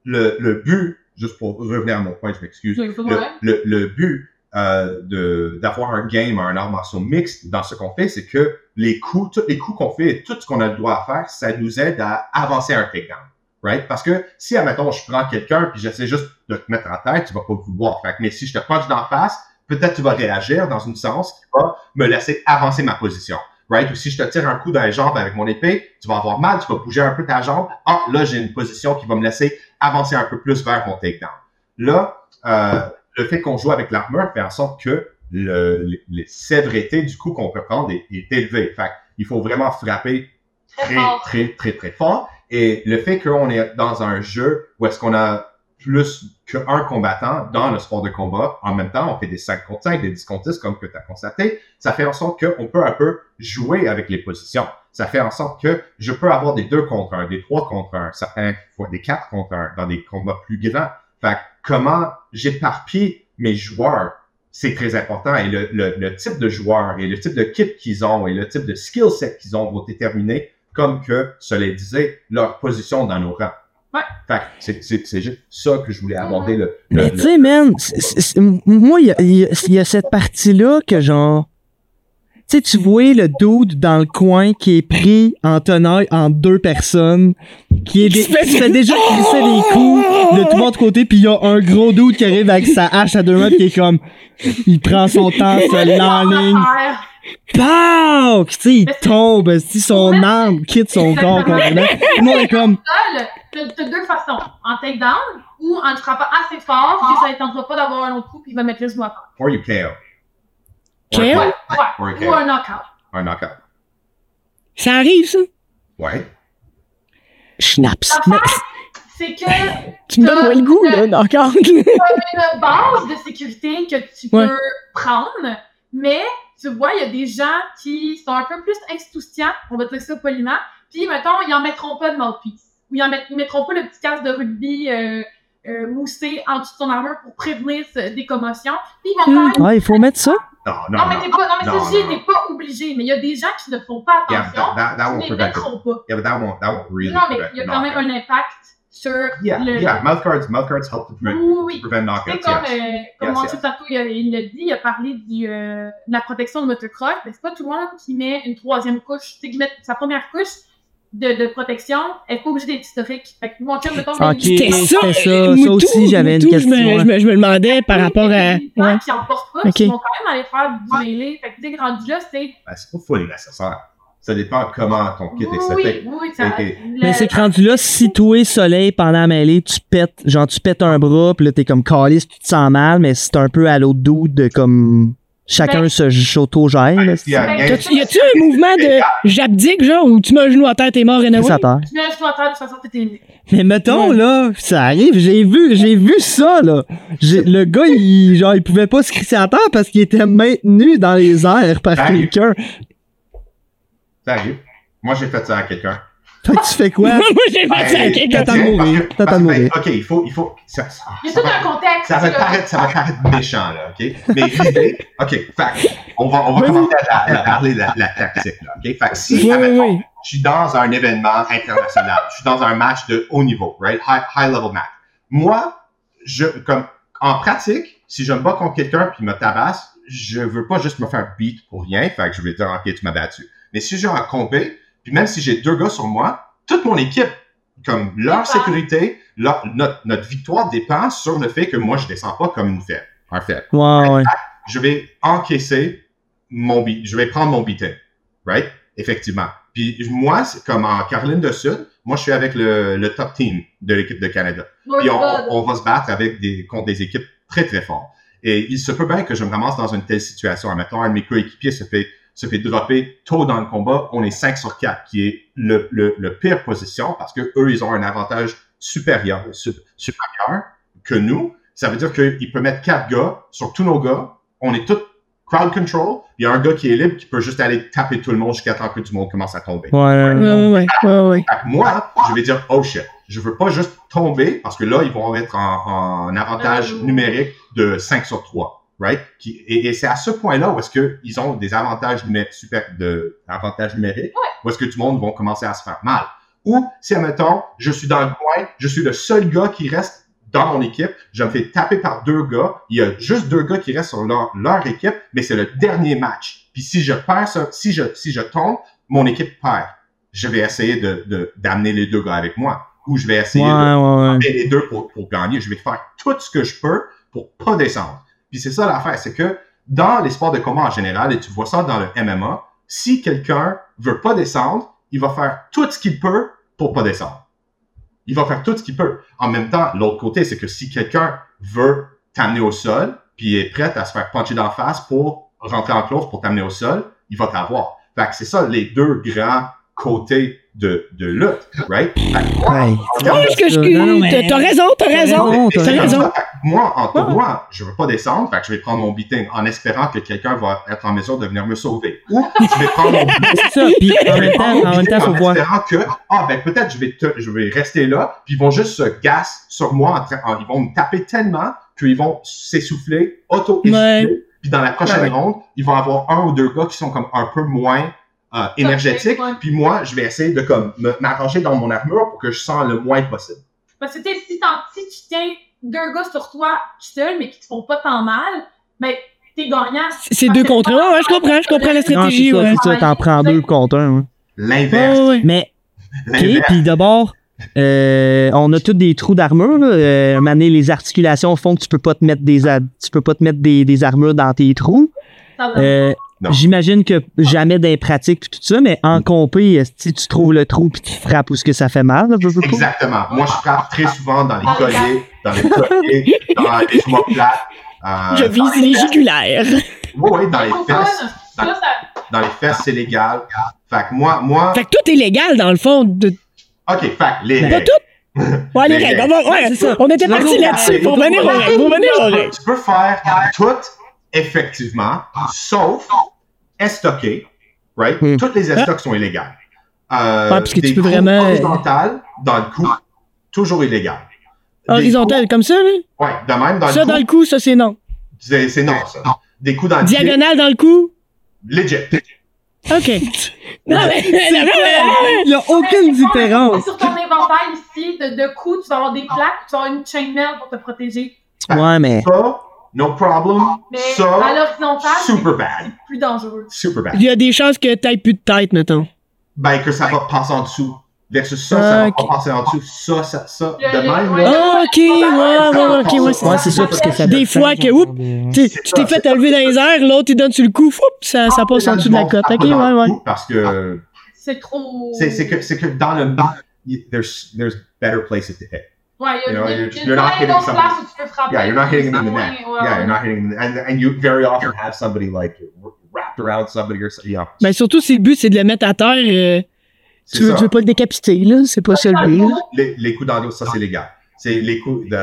le, le but, juste pour revenir à mon point, je m'excuse, le, le, le but euh, de d'avoir un game, un art martial mixte dans ce qu'on fait, c'est que les coups, tous les coups qu'on fait et tout ce qu'on a le droit à faire, ça nous aide à avancer un takedown. Right? Parce que si, admettons, je prends quelqu'un puis j'essaie juste de te mettre en tête, tu vas pas vouloir. Fait que, mais si je te punch d'en face, peut-être tu vas réagir dans une sens qui va me laisser avancer ma position. Right? Ou si je te tire un coup dans les jambes avec mon épée, tu vas avoir mal, tu vas bouger un peu ta jambe. Ah, là, j'ai une position qui va me laisser avancer un peu plus vers mon takedown. Là, euh, le fait qu'on joue avec l'armure fait en sorte que le, le, le sévérité du coup qu'on peut prendre est, est élevé. Fait il faut vraiment frapper Très très, très, très fort. Et le fait qu'on est dans un jeu où est-ce qu'on a plus qu'un combattant dans le sport de combat, en même temps, on fait des 5 contre 5, des 10 contre 10, comme que tu as constaté, ça fait en sorte qu'on peut un peu jouer avec les positions. Ça fait en sorte que je peux avoir des 2 contre 1, des 3 contre 1, certains fois des 4 contre 1 dans des combats plus grands. Fait comment j'éparpille mes joueurs, c'est très important. Et le, le, le type de joueur et le type de kit qu'ils ont et le type de skill set qu'ils ont vont déterminer, comme que cela disait, leur position dans nos rangs. Ouais. Fait que c'est, c'est, c'est juste ça que je voulais aborder. Le, le- Mais tu sais, man, c'est- c'est- c'est- moi, il y a, il y a- il y a cette partie-là que genre. Tu sais, tu vois le dude dans le coin qui est pris en tenaille en deux personnes, qui est dé- Qui se fait- déjà glisser des coups de tout l'autre côté, puis il y a un gros dude qui arrive avec sa hache à deux mains, pis qui est comme, il prend son temps, se l'enligne, pow! Tu sais, il tombe, si son âme quitte son corps complètement. Tout le monde est comme, Seul, t'as deux façons. En takedown ou en te frappant assez fort, puis ça ne tentera pas d'avoir un autre coup, puis il va mettre le genou à terre. Or you KO. KO? Ouais, Or ouais. KO. Ou un knockout. Un knockout. Ça arrive, ça? Ouais. schnaps. C'est que Tu me donnes moins le goût, là, encore. une base de sécurité que tu Ouais. peux prendre, mais tu vois, il y a des gens qui sont un peu plus insouciants, on va dire ça poliment, puis mettons, ils en mettront pas de mouthpiece. Ou ils en met- ils mettront pas le petit casque de rugby euh, euh, moussé en dessous de ton armure pour prévenir ce- des commotions. Puis ils vont même... Ah, il faut mettre ça? Non, non, Non, mais t'es pas, non, mais Non, t'es pas obligé, mais il y a des gens qui ne font pas Yeah, attention, that, that, that qui won't ne les prevent it. mettront pas. Yeah, but that won't, that won't really non, mais il y a quand même un impact sur Yeah, le... yeah, mouth guards, mouth guards help to prevent, Oui, oui. prevent C'est knockouts, comme, yes. euh, comme Yes, mon yes. Tato, il, a- il l'a dit, il a parlé du, euh, de la protection de motocross, mais c'est pas tout le monde qui met une troisième couche, tu sais, qui met sa première couche de, de protection, elle est pas obligée d'être historique. Fait que mon chum, mettons, Ok. il- C'était ça. c'était ça. Ça Moutou, aussi, j'avais une question, Je me, ouais. je me, je me demandais par rapport à. gens Ouais. qui en portent pas, Ok. qui vont quand même aller faire du mêlé. Fait que, tu sais, rendu là, c'est... Ben, c'est pas full nécessaire. Ça dépend comment ton kit est Oui, seté. oui, oui, ça... Ok. le- Mais c'est que rendu là, si toi, soleil, pendant la mêlée, tu pètes, genre, tu pètes un bras, pis là, t'es comme calice, tu te sens mal, mais c'est un peu à l'autre doute de comme, chacun Ben- se s'auto-gère, là. Il y a-tu un mouvement de j'abdique, genre, où tu mets un genou à terre, t'es mort, et Ça terre. Tu mets un genou à terre, de toute façon, t'es éliminé. Mais mettons, là, ça arrive, j'ai vu, j'ai vu ça, là. Le gars, il, genre, il pouvait pas se crisser à terre parce qu'il était maintenu dans les airs par arrive. quelqu'un. Ça arrive. Moi, j'ai fait ça à quelqu'un. Fait que tu fais quoi? Moi, j'ai fait ça à quelqu'un. T'attends de mourir. T'attends de que, mourir. ben, Ok, il faut, il faut, ça, ça, Il y a ça tout va- un contexte. ça va là. paraître, ça va paraître méchant, là, ok? Mais l'idée, ok, fait, on va, on va commencer à, à parler de la, la tactique, là, ok? Fait que si, Oui, oui, admettons, oui. je suis dans un événement international, je suis dans un match de haut niveau, right? High, high level match. Moi, je, comme, en pratique, si je me bats contre quelqu'un puis il me tabasse, je veux pas juste me faire beat pour rien, fait que je vais dire, ok, tu m'as battu. Mais si j'ai un combat, puis même si j'ai deux gars sur moi, toute mon équipe, comme leur Dépend. sécurité, leur- notre, notre victoire dépend sur le fait que moi, je descends pas comme une faible, un faible. Ouais, ouais. Je vais encaisser mon beat, je vais prendre mon beating, right? Effectivement. Puis moi, c'est comme en Caroline du Sud, moi, je suis avec le, le top team de l'équipe de Canada. Puis on va se battre avec des, contre des équipes très, très fortes. Et il se peut bien que je me ramasse dans une telle situation. Admettons, un de mes coéquipiers se fait, se fait dropper tôt dans le combat. On est 5 sur 4, qui est le, le, le pire position parce que eux, ils ont un avantage supérieur, su- supérieur que nous. Ça veut dire qu'il peut mettre quatre gars sur tous nos gars. On est tous crowd control. Il y a un gars qui est libre qui peut juste aller taper tout le monde jusqu'à temps que tout le monde commence à tomber. Ouais, ouais, Ouais, ouais. ouais, moi, je vais dire, oh shit, je veux pas juste tomber parce que là, ils vont être en, en avantage Euh. numérique de 5 sur 3, right? Qui, et et c'est à ce point-là où est-ce qu'ils ont des avantages numériques, super, de, avantages numériques, où est-ce que tout le monde va commencer à se faire mal. Ou si, admettons, je suis dans le coin, je suis le seul gars qui reste dans mon équipe, je me fais taper par deux gars, il y a juste deux gars qui restent sur leur, leur équipe, mais c'est le dernier match. Puis si je perds ça, si je, si je tombe, mon équipe perd. Je vais essayer de, de, d'amener les deux gars avec moi. Ou je vais essayer Ouais, de ouais, ouais. les deux pour, pour gagner. Je vais faire tout ce que je peux pour pas descendre. Puis c'est ça l'affaire, c'est que dans les sports de combat en général, et tu vois ça dans le MMA, si quelqu'un veut pas descendre, il va faire tout ce qu'il peut pour pas descendre. Il va faire tout ce qu'il peut. En même temps, l'autre côté, c'est que si quelqu'un veut t'amener au sol, puis est prêt à se faire puncher d'en face pour rentrer en close pour t'amener au sol, il va t'avoir. Fait que c'est ça les deux grands côtés de, de lutte, right? Moi, que t'as- raison, t'as raison. raison, T'as raison. Moi, en tournoi, je veux pas descendre, fait que je vais prendre mon beating en espérant que quelqu'un va être en mesure de venir me sauver. Ou je vais prendre mon beating C'est ça, puis en même temps, en même temps, faut en voir. espérant que, ah, ben, peut-être je vais te- je vais rester là, puis ils vont juste se gasser sur moi, en train- en- ils vont me taper tellement qu'ils vont s'essouffler, auto-essouffler, puis dans la prochaine Ouais. ronde, ils vont avoir un ou deux gars qui sont comme un peu moins euh, énergétiques, ouais. puis moi, je vais essayer de comme me- m'arranger dans mon armure pour que je sens le moins possible. Parce que tu sais, si, si tu tiens deux gars sur toi tout seul, mais qui te font pas tant mal, ben, t'es gagnant. C'est deux contre un. Ouais, je comprends, je comprends la Non, c'est stratégie, ça, ouais. c'est ça, t'en prends deux contre un. ouais. L'inverse. Ouais, ouais. Mais, ok, puis d'abord, euh, on a tous des trous d'armure. Là. Euh, mané, les articulations font que tu peux pas te mettre des, tu peux pas te mettre des, des armures dans tes trous. Ça va. Euh, Non. J'imagine que jamais d'impratique pis tout ça, mais en compé, si tu trouves le trou puis tu frappes où ce que ça fait mal, là. Exactement. Moi, je frappe très souvent dans les colliers, dans les colliers, dans les omoplates. Euh, Je vise les jugulaires. Oui, oui, dans les Faut fesses. Dans les fesses, c'est légal. Fait que moi, moi, Fait que tout est légal, dans le fond. De... OK, fait que les Pas tout. Ouais, les Les règles. règles. On, va- ouais, C'est ça. on était parti là-dessus. regarder. Faut venir aux règles. Faut venir aux règles. Tu peux faire tout effectivement, sauf estoquer, right? Hmm. Toutes les estocs sont illégales. Euh, Ouais, parce que tu des peux vraiment- horizontales dans le cou, toujours illégal. Horizontal, comme ça, là? Ouais, de même, dans ça, le dans cou, le cou, ça, c'est non. c'est c'est non, ça. Des coups dans le Diagonale dans le cou? legit. OK. non, mais, Il y a aucune différence. Sur ton inventaire ici, de, de coups, tu vas avoir des plaques, tu vas avoir une chainmail pour te protéger. Ouais, mais. Ça, no problem. Mais Ça, à l'horizontale, c'est super bad. plus dangereux. Super bad. il y a des chances que t'aies plus de tête, mettons. Ben, que ça va passer en dessous. Versus ça, Ah, ça va pas passer en dessous. Ça, ça, ça, Le- de même, là. Ah, ok, ouais, ouais, ok, ouais, c'est Ouais, ça. c'est ça, parce que ça Des fois que, oups, Tu t'es fait enlever dans les airs, l'autre, il donne sur le cou, ça, ça passe en dessous de la cote. Ok, ouais, ouais. Parce que C'est trop. c'est que, c'est que dans le y- there's, there's better places to hit. Ouais, il y You know, you're- il y a you're not hitting somebody. Yeah, you're not hitting them in the neck. ouais, Yeah, you're not hitting them. And, and you very often have somebody like wrapped around somebody or something. Yeah. Ben, surtout si le but, c'est de le mettre à terre, euh, tu, veux, tu veux pas le décapiter, là. C'est pas ça le but. Les, les coups dans l'eau, ça c'est légal. C'est les coups, the,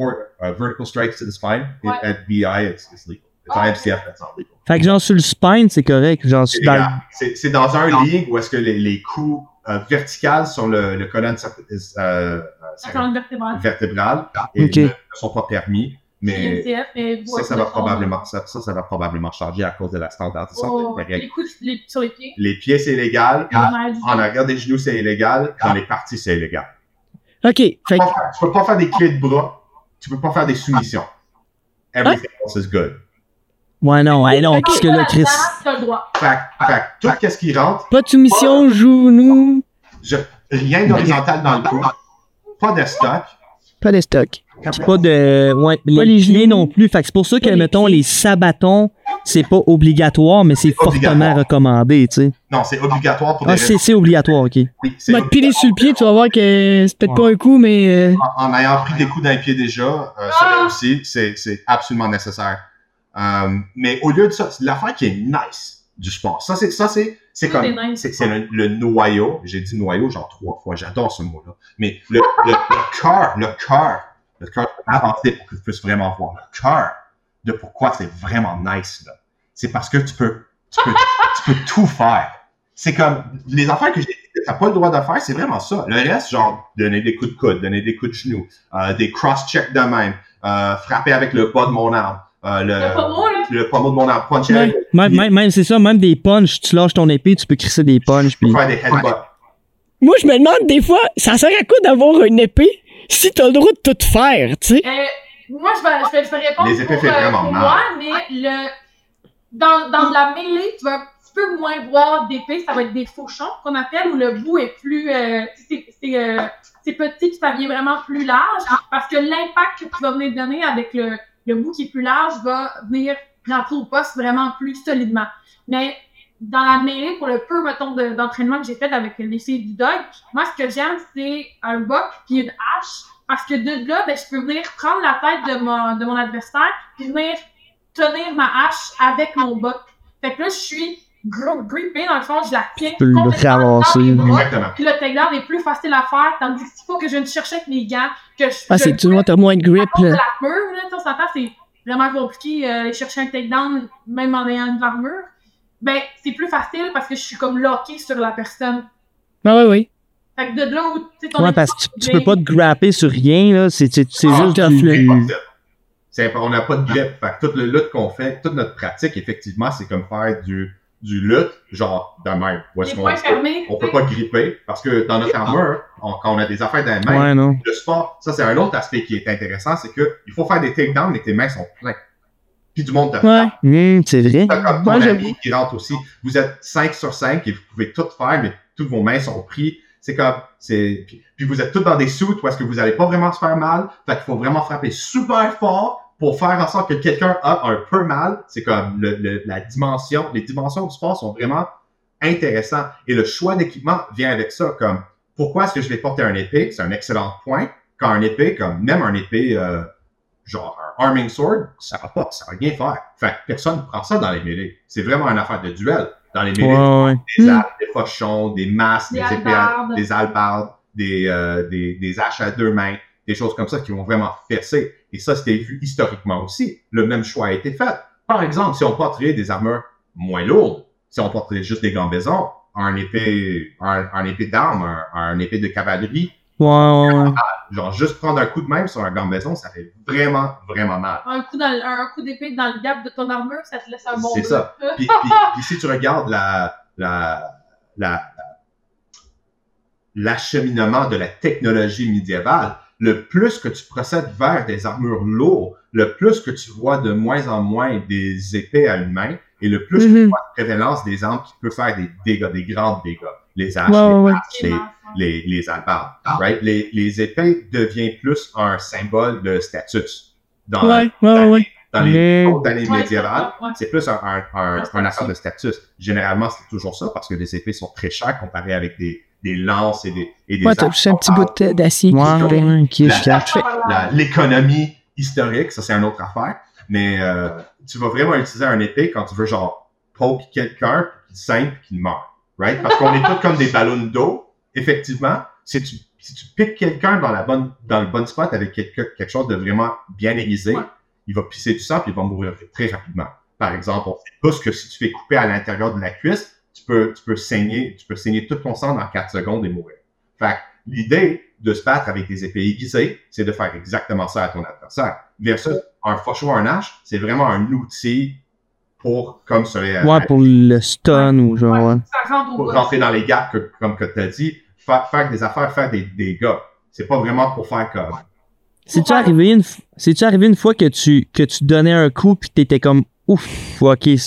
uh, vertical strikes to the spine Ouais. at BI, it's, it's legal. It's Ah, IMCF, that's not legal. Fait que genre sur le spine, c'est correct. Genre C'est dans le- légal. C'est c'est dans un ligue où est-ce que les, les coups euh, verticales sur le, le colonne euh, euh, La colonne vertébrale. vertébrale et Ok. ne, ne sont pas permis. Mais ça, ça va probablement, ça, ça, ça va probablement changer à cause de la standardisation Oh, les coups les- sur les pieds. Les pieds, c'est illégal. en arrière du En arrière des genoux, c'est illégal. Dans les parties, c'est illégal. OK. Tu peux pas faire- tu peux pas faire des clés de bras. Tu peux pas faire des soumissions. Everything else is good. Ouais, non, ouais, non, parce que là, Chris. T'as le droit. Fait, que- fait que tout ce qui rentre, pas de soumission, genou, je- rien d'horizontal dans le cou, pas de stock. pas de stock. Pas de. Ouais, les, les pieds genoux. non plus. Fait c'est pour ça que, Pas les mettons, pieds. les sabatons, c'est pas obligatoire, mais c'est fortement recommandé, tu sais. Non, c'est obligatoire pour des Ah, c'est c'est obligatoire, ok. Oui, Va te piler sur le pied, tu vas voir que c'est peut-être pas un coup, mais euh, en, en ayant pris des coups d'un pied déjà, euh, ça Ah! aussi, c'est absolument nécessaire. Euh, mais au lieu de ça, c'est l'affaire qui est nice du sport. Ça, c'est ça, c'est c'est comme c'est c'est le, le noyau. J'ai dit noyau genre trois fois. J'adore ce mot-là. Mais le le, le cœur, le cœur, le cœur avancé pour que tu puisses vraiment voir le cœur de pourquoi c'est vraiment nice là. C'est parce que tu peux tu peux tu peux tout faire. C'est comme les affaires que j'ai t'as pas le droit de faire, c'est vraiment ça. Le reste, genre donner des coups de coude, donner des coups de genoux, euh, des cross-checks de même, euh, frapper avec le bas de mon arme, euh, le, Le là. le pommeau de mon le Même, pied, même, même c'est ça, même des punches, tu lâches ton épée, tu peux crisser des punches, puis. faire des headbutts. moi, je me demande des fois, ça sert à quoi d'avoir une épée si t'as le droit de tout faire, tu sais? Euh, moi, je vais, je vais, je vais répondre Les épées pour, fait euh, vraiment pour mal. moi, mais le, dans, dans de la mêlée, tu vas un petit peu moins voir d'épées. Ça va être des fauchons qu'on appelle, où le bout est plus... euh, c'est c'est, euh, c'est petit, puis ça vient vraiment plus large, parce que l'impact que tu vas venir donner avec le, le bout qui est plus large va venir rentrer au poste vraiment plus solidement. Mais dans la mêlée, pour le peu, mettons, de- d'entraînement que j'ai fait avec les filles du dog, moi, ce que j'aime, c'est un buck puis une hache. Parce que de là, ben, je peux venir prendre la tête de mon, de mon adversaire puis venir tenir ma hache avec mon buck. Fait que là, je suis gro- grippé, dans le fond, je la le complètement ramasser. Exactement. Puis le takedown est plus facile à faire, tandis qu'il faut que je vienne chercher avec mes gants, que je, Ah, c'est, tu vois, t'as moins de grip, l'armure, là, on s'entend, c'est vraiment compliqué euh, aller chercher un takedown, même en ayant une armure. Ben, c'est plus facile parce que je suis comme locké sur la personne. Ah, ouais, oui. Fait que de là où, tu sais, ton Ouais, parce que tu, tu peux pas te grapper sur rien, là. C'est c'est- c'est Ah, juste du- du- de- c'est- on n'a pas de grip. Fait que toute le lutte qu'on fait, toute notre pratique, effectivement, c'est comme faire du, du lutte, genre de même. Où est-ce qu'on peut- on peut pas gripper parce que dans notre armure, on- quand on a des affaires dans les mains, Ouais, le sport, ça c'est un autre aspect qui est intéressant, c'est que il faut faire des takedowns mais tes mains sont pleines. Puis du monde te Ouais. Hum, c'est vrai. Comme Moi, ton j'avoue. ami qui rentre aussi. Vous êtes 5 sur 5 et vous pouvez tout faire, mais toutes vos mains sont prises. C'est comme, c'est, puis, puis vous êtes tous dans des suits où est-ce que vous allez pas vraiment se faire mal. Fait qu'il faut vraiment frapper super fort pour faire en sorte que quelqu'un a un peu mal. C'est comme le, le- la dimension, les dimensions du sport sont vraiment intéressantes. Et le choix d'équipement vient avec ça. Comme, pourquoi est-ce que je vais porter un épée? C'est un excellent point. Quand un épée, comme même un épée, euh, genre un arming sword, ça va pas, ça va rien faire. Fait que personne ne prend ça dans les mêlées. C'est vraiment une affaire de duel. Dans les mêlées, Ouais, ouais. des arcs, des fauchons, des masses, Des des, épées, des albardes, des, euh, des, des haches à deux mains, des choses comme ça qui vont vraiment fesser. Et ça, c'était vu historiquement aussi. Le même choix a été fait. Par exemple, si on porterait des armures moins lourdes, si on porterait juste des gambaisons, un épée, un, un épée d'armes, un, un épée de cavalerie, Ouais, ouais, ouais. Genre, juste prendre un coup de même sur un gambaison, ça fait vraiment, vraiment mal. Un coup, dans, le- un coup d'épée dans le gap de ton armure, ça te laisse un bon C'est ça. Puis, puis- puis si tu regardes la, la, la, l'acheminement de la technologie médiévale, le plus que tu procèdes vers des armures lourdes, le plus que tu vois de moins en moins des épées à une main, et le plus que tu Mhm. vois de prévalence des armes qui peuvent faire des dégâts, des grands dégâts. Les haches, ouais, ouais. les, les, les albardes, right? Les, les épées deviennent plus un symbole de status. Dans, Ouais, ouais, ouais, ouais. dans les Mais- autres années Ouais, médiévales, c'est plus un, un, un, Un de status. Généralement, c'est toujours ça parce que les épées sont très chères comparées avec des, des lances et des, et des Ouais, t'as arcs. juste un petit bout de- d'acier. Catch. La- L'économie historique, ça c'est une autre affaire. Mais euh, tu vas vraiment utiliser un épée quand tu veux genre poke quelqu'un, puis qu'il saigne, puis qu'il meurt. Right? Parce qu'on est tous comme des ballons d'eau. Effectivement, si tu, si tu piques quelqu'un dans, la bonne, dans le bon spot avec quelque, quelque chose de vraiment bien aiguisé, Ouais. il va pisser du sang puis il va mourir très rapidement. Par exemple, on sait tous que si tu fais couper à l'intérieur de la cuisse, tu peux, tu peux saigner, tu peux saigner tout ton sang dans 4 secondes et mourir. Fait que l'idée de se battre avec des épées aiguisées, c'est de faire exactement ça à ton adversaire. Versus un fauchon, un hache, c'est vraiment un outil pour, comme les, Ouais, pour le stun ou genre, ouais. Pour rentrer dans les gaps, que- comme que tu as dit, faire, faire des affaires, faire des dégâts. C'est pas vraiment pour faire comme. C'est-tu arrivé une, arrivé une fois que tu, que tu donnais un coup pis t'étais comme, ouf, ok, tu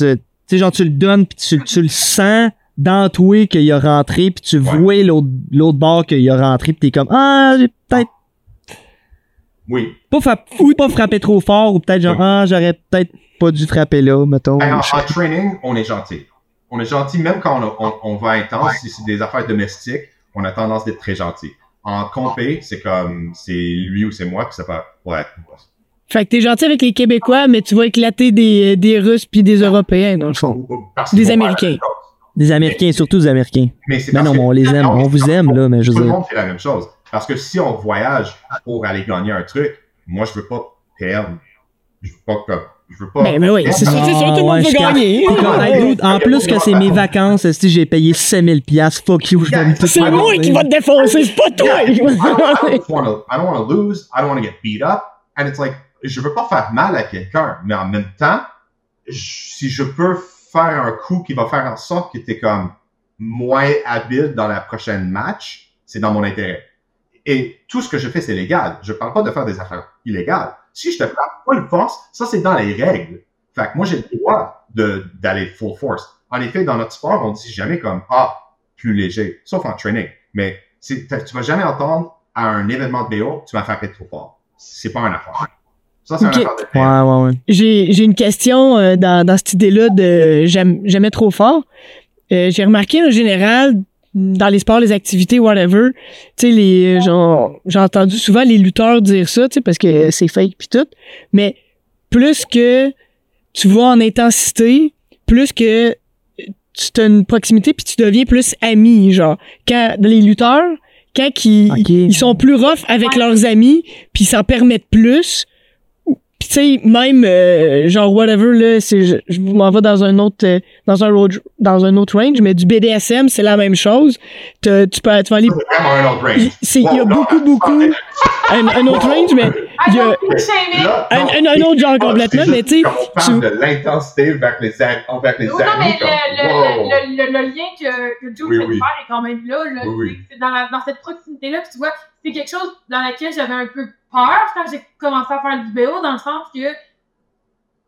sais, genre, tu le donnes pis tu, tu le sens dans toi qu'il a rentré pis tu Ouais. vois l'autre, l'autre bord qu'il a rentré pis t'es comme, ah, j'ai peut-être Oui. pas, ou pas frappé trop fort ou peut-être genre, Oui. ah, j'aurais peut-être pas dû frapper là, mettons. Ben, en, en training, on est gentil. On est gentil même quand on, a- on, on va intense. Si c'est des affaires domestiques, on a tendance d'être très gentil. En compé, c'est comme, c'est lui ou c'est moi, puis ça peut, ouais. Fait que t'es gentil avec les Québécois, mais tu vas éclater des, des Russes puis des Européens, dans le fond. Parce Des Américains. Des Américains, surtout des Américains. Mais c'est Mais parce non, que- mais on les aime, on vous aime, là, mais je Tout veux le dire. monde fait la même chose. Parce que si on voyage pour aller gagner un truc, moi, je veux pas perdre. Je veux pas que, je veux pas. Ben, mais oui, c'est sûr, c'est sûr, tout le monde veut gagner. Comme, en plus que c'est mes vacances, si j'ai payé 5000 piastres, fuck you, je vais me tout C'est moi qui va te défoncer, c'est pas I don't, I toi! don't I don't wanna lose. I don't wanna get beat up. And it's like, je veux pas faire mal à quelqu'un, mais en même temps, je- si je peux faire un coup qui va faire en sorte que t'es comme moins habile dans la prochaine match, c'est dans mon intérêt. Et tout ce que je fais, c'est légal. Je parle pas de faire des affaires illégales. Si je te frappe full force, ça c'est dans les règles. Fait que moi j'ai le droit d'aller full force. En effet, dans notre sport, on dit jamais comme ah plus léger, sauf en training. Mais tu vas jamais entendre à un événement de BO, tu m'as frappé trop fort. C'est pas un affaire. Ça c'est Ok. un affaire de fait. Ouais, ouais, ouais. J'ai j'ai une question euh, dans, dans cette idée-là de j'aime jamais trop fort. Euh, J'ai remarqué en général dans les sports, les activités, whatever, tu sais, les genre, j'ai entendu souvent les lutteurs dire ça, tu sais, parce que c'est fake puis tout. Mais plus que tu vas en intensité, plus que tu as une proximité puis tu deviens plus ami, genre. Quand dans les lutteurs, quand ils, ils sont plus rough avec leurs amis puis ils s'en permettent plus, puis tu sais même euh, genre whatever là c'est je, je m'en vais dans un autre euh, dans un road dans un autre range mais du BDSM c'est la même chose T'as- tu peux tu vas aller C'est il y a là, beaucoup beaucoup un, un autre range mais il y a Là, un, non, un- un autre genre complètement mais tu sais comme on parle tu- de l'intensité vers les, envers les non, amis. mais comme, le, le, wow. le, le, le lien que, que Jules Oui, vient de oui. faire est quand même là. là. Oui, oui. C'est- C'est dans, la- dans cette proximité-là. Puis tu vois, c'est quelque chose dans laquelle j'avais un peu peur quand j'ai commencé à faire du BO, dans le sens que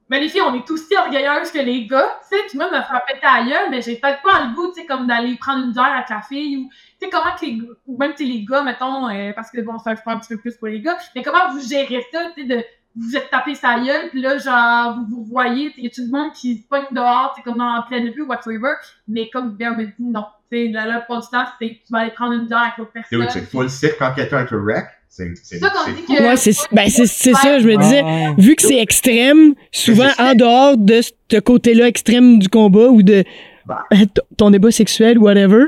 ben, les filles, on est aussi orgueilleuses que les gars. Tu sais, puis moi, me frapper ta gueule, mais j'ai peut-être pas le goût, tu sais, comme d'aller prendre une bière avec la fille ou, tu sais, comment que les gars, ou même, tu sais, les gars, mettons, euh, parce que bon, c'est un sport un petit peu plus pour les gars, mais comment vous gérez ça, tu sais, de, vous êtes tapé sa gueule, puis là, genre, vous vous voyez, sais, y a tout le monde qui se pogne dehors, tu sais, comme dans la pleine rue, whatsoever, mais comme me dit, non. Tu sais, là, là, pour du temps, c'est, tu vas aller prendre une bière avec l'autre personne. C'est full cirque quand quelqu'un te wreck. C'est c'est- C'est ça qu'on dit que. ouais c'est ben c'est c'est ça je me disais Ouais. vu que c'est extrême, souvent en dehors de ce côté-là extrême du combat ou de t- ton débat sexuel ou whatever,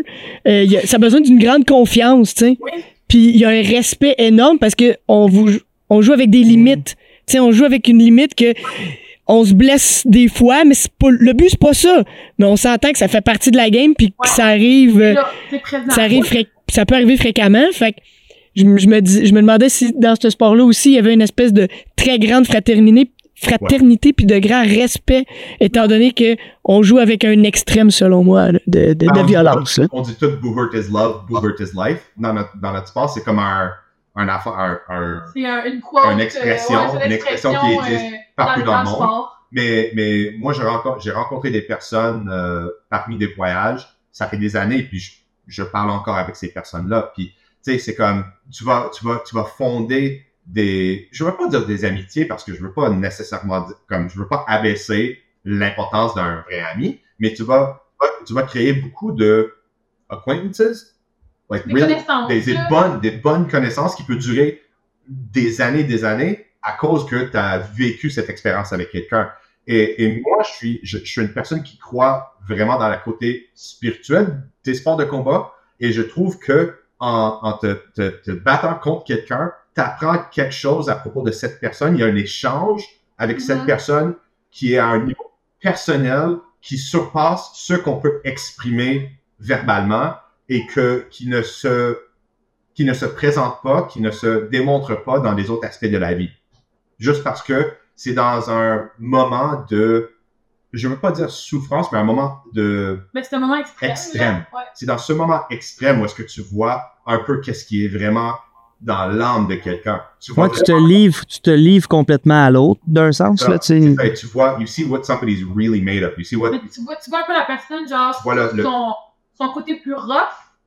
euh, y a- ça a besoin d'une grande confiance, tu sais. Oui. Puis il y a un respect énorme parce que on vous on joue avec des limites. Tu sais, on joue avec une limite que on se blesse des fois, mais c'est pas le but c'est pas ça. Mais on s'entend que ça fait partie de la game puis que ça arrive euh, Là, ça arrive ça peut arriver fréquemment fait que je, me- je me dis, je me demandais si dans ce sport-là aussi, il y avait une espèce de très grande fraternité, fraternité puis de grand respect, étant donné que on joue avec un extrême, selon moi, de, de, de Ah, on violence. On dit tout Boo Hurt is love, Boo Hurt is life. Dans notre, dans notre sport, c'est comme un, un, affaire- un, un- C'est un- une quote. Une expression, euh, ouais, c'est une expression qui est euh, partout dans le monde. sport. Mais, mais moi, j'ai rencontré, j'ai rencontré des personnes euh, parmi des voyages. Ça fait des années, puis je, je parle encore avec ces personnes-là. Puis, tu sais, c'est comme, tu vas, tu vas, tu vas fonder des, je veux pas dire des amitiés parce que je veux pas nécessairement dire, comme, je veux pas abaisser l'importance d'un vrai ami, mais tu vas, tu vas créer beaucoup de acquaintances, like Des really- connaissances. des, bonnes, des bonnes connaissances qui peuvent durer des années, des années à cause que tu as vécu cette expérience avec quelqu'un. Et, et moi, je suis, je, je suis une personne qui croit vraiment dans le côté spirituel des sports de combat. Et je trouve que en, en te, te, te battant contre quelqu'un, tu apprends quelque chose à propos de cette personne. Il y a un échange avec cette Mhm. personne qui est à un niveau personnel qui surpasse ce qu'on peut exprimer verbalement et que qui ne se qui ne se présente pas, qui ne se démontre pas dans les autres aspects de la vie. Juste parce que c'est dans un moment de, je veux pas dire souffrance, mais un moment de, Mais c'est un moment extrême. Extrême. Ouais. c'est dans ce moment extrême où est-ce que tu vois un peu qu'est-ce qui est vraiment dans l'âme de quelqu'un. Tu vois Moi, tu te livres, tu te livres complètement à l'autre, d'un sens, là, tu sais. vraiment- tu vois, you see what somebody's really made of. You see what, Mais tu vois, tu vois un peu la personne, genre, Voilà, sur le- son, côté plus rough.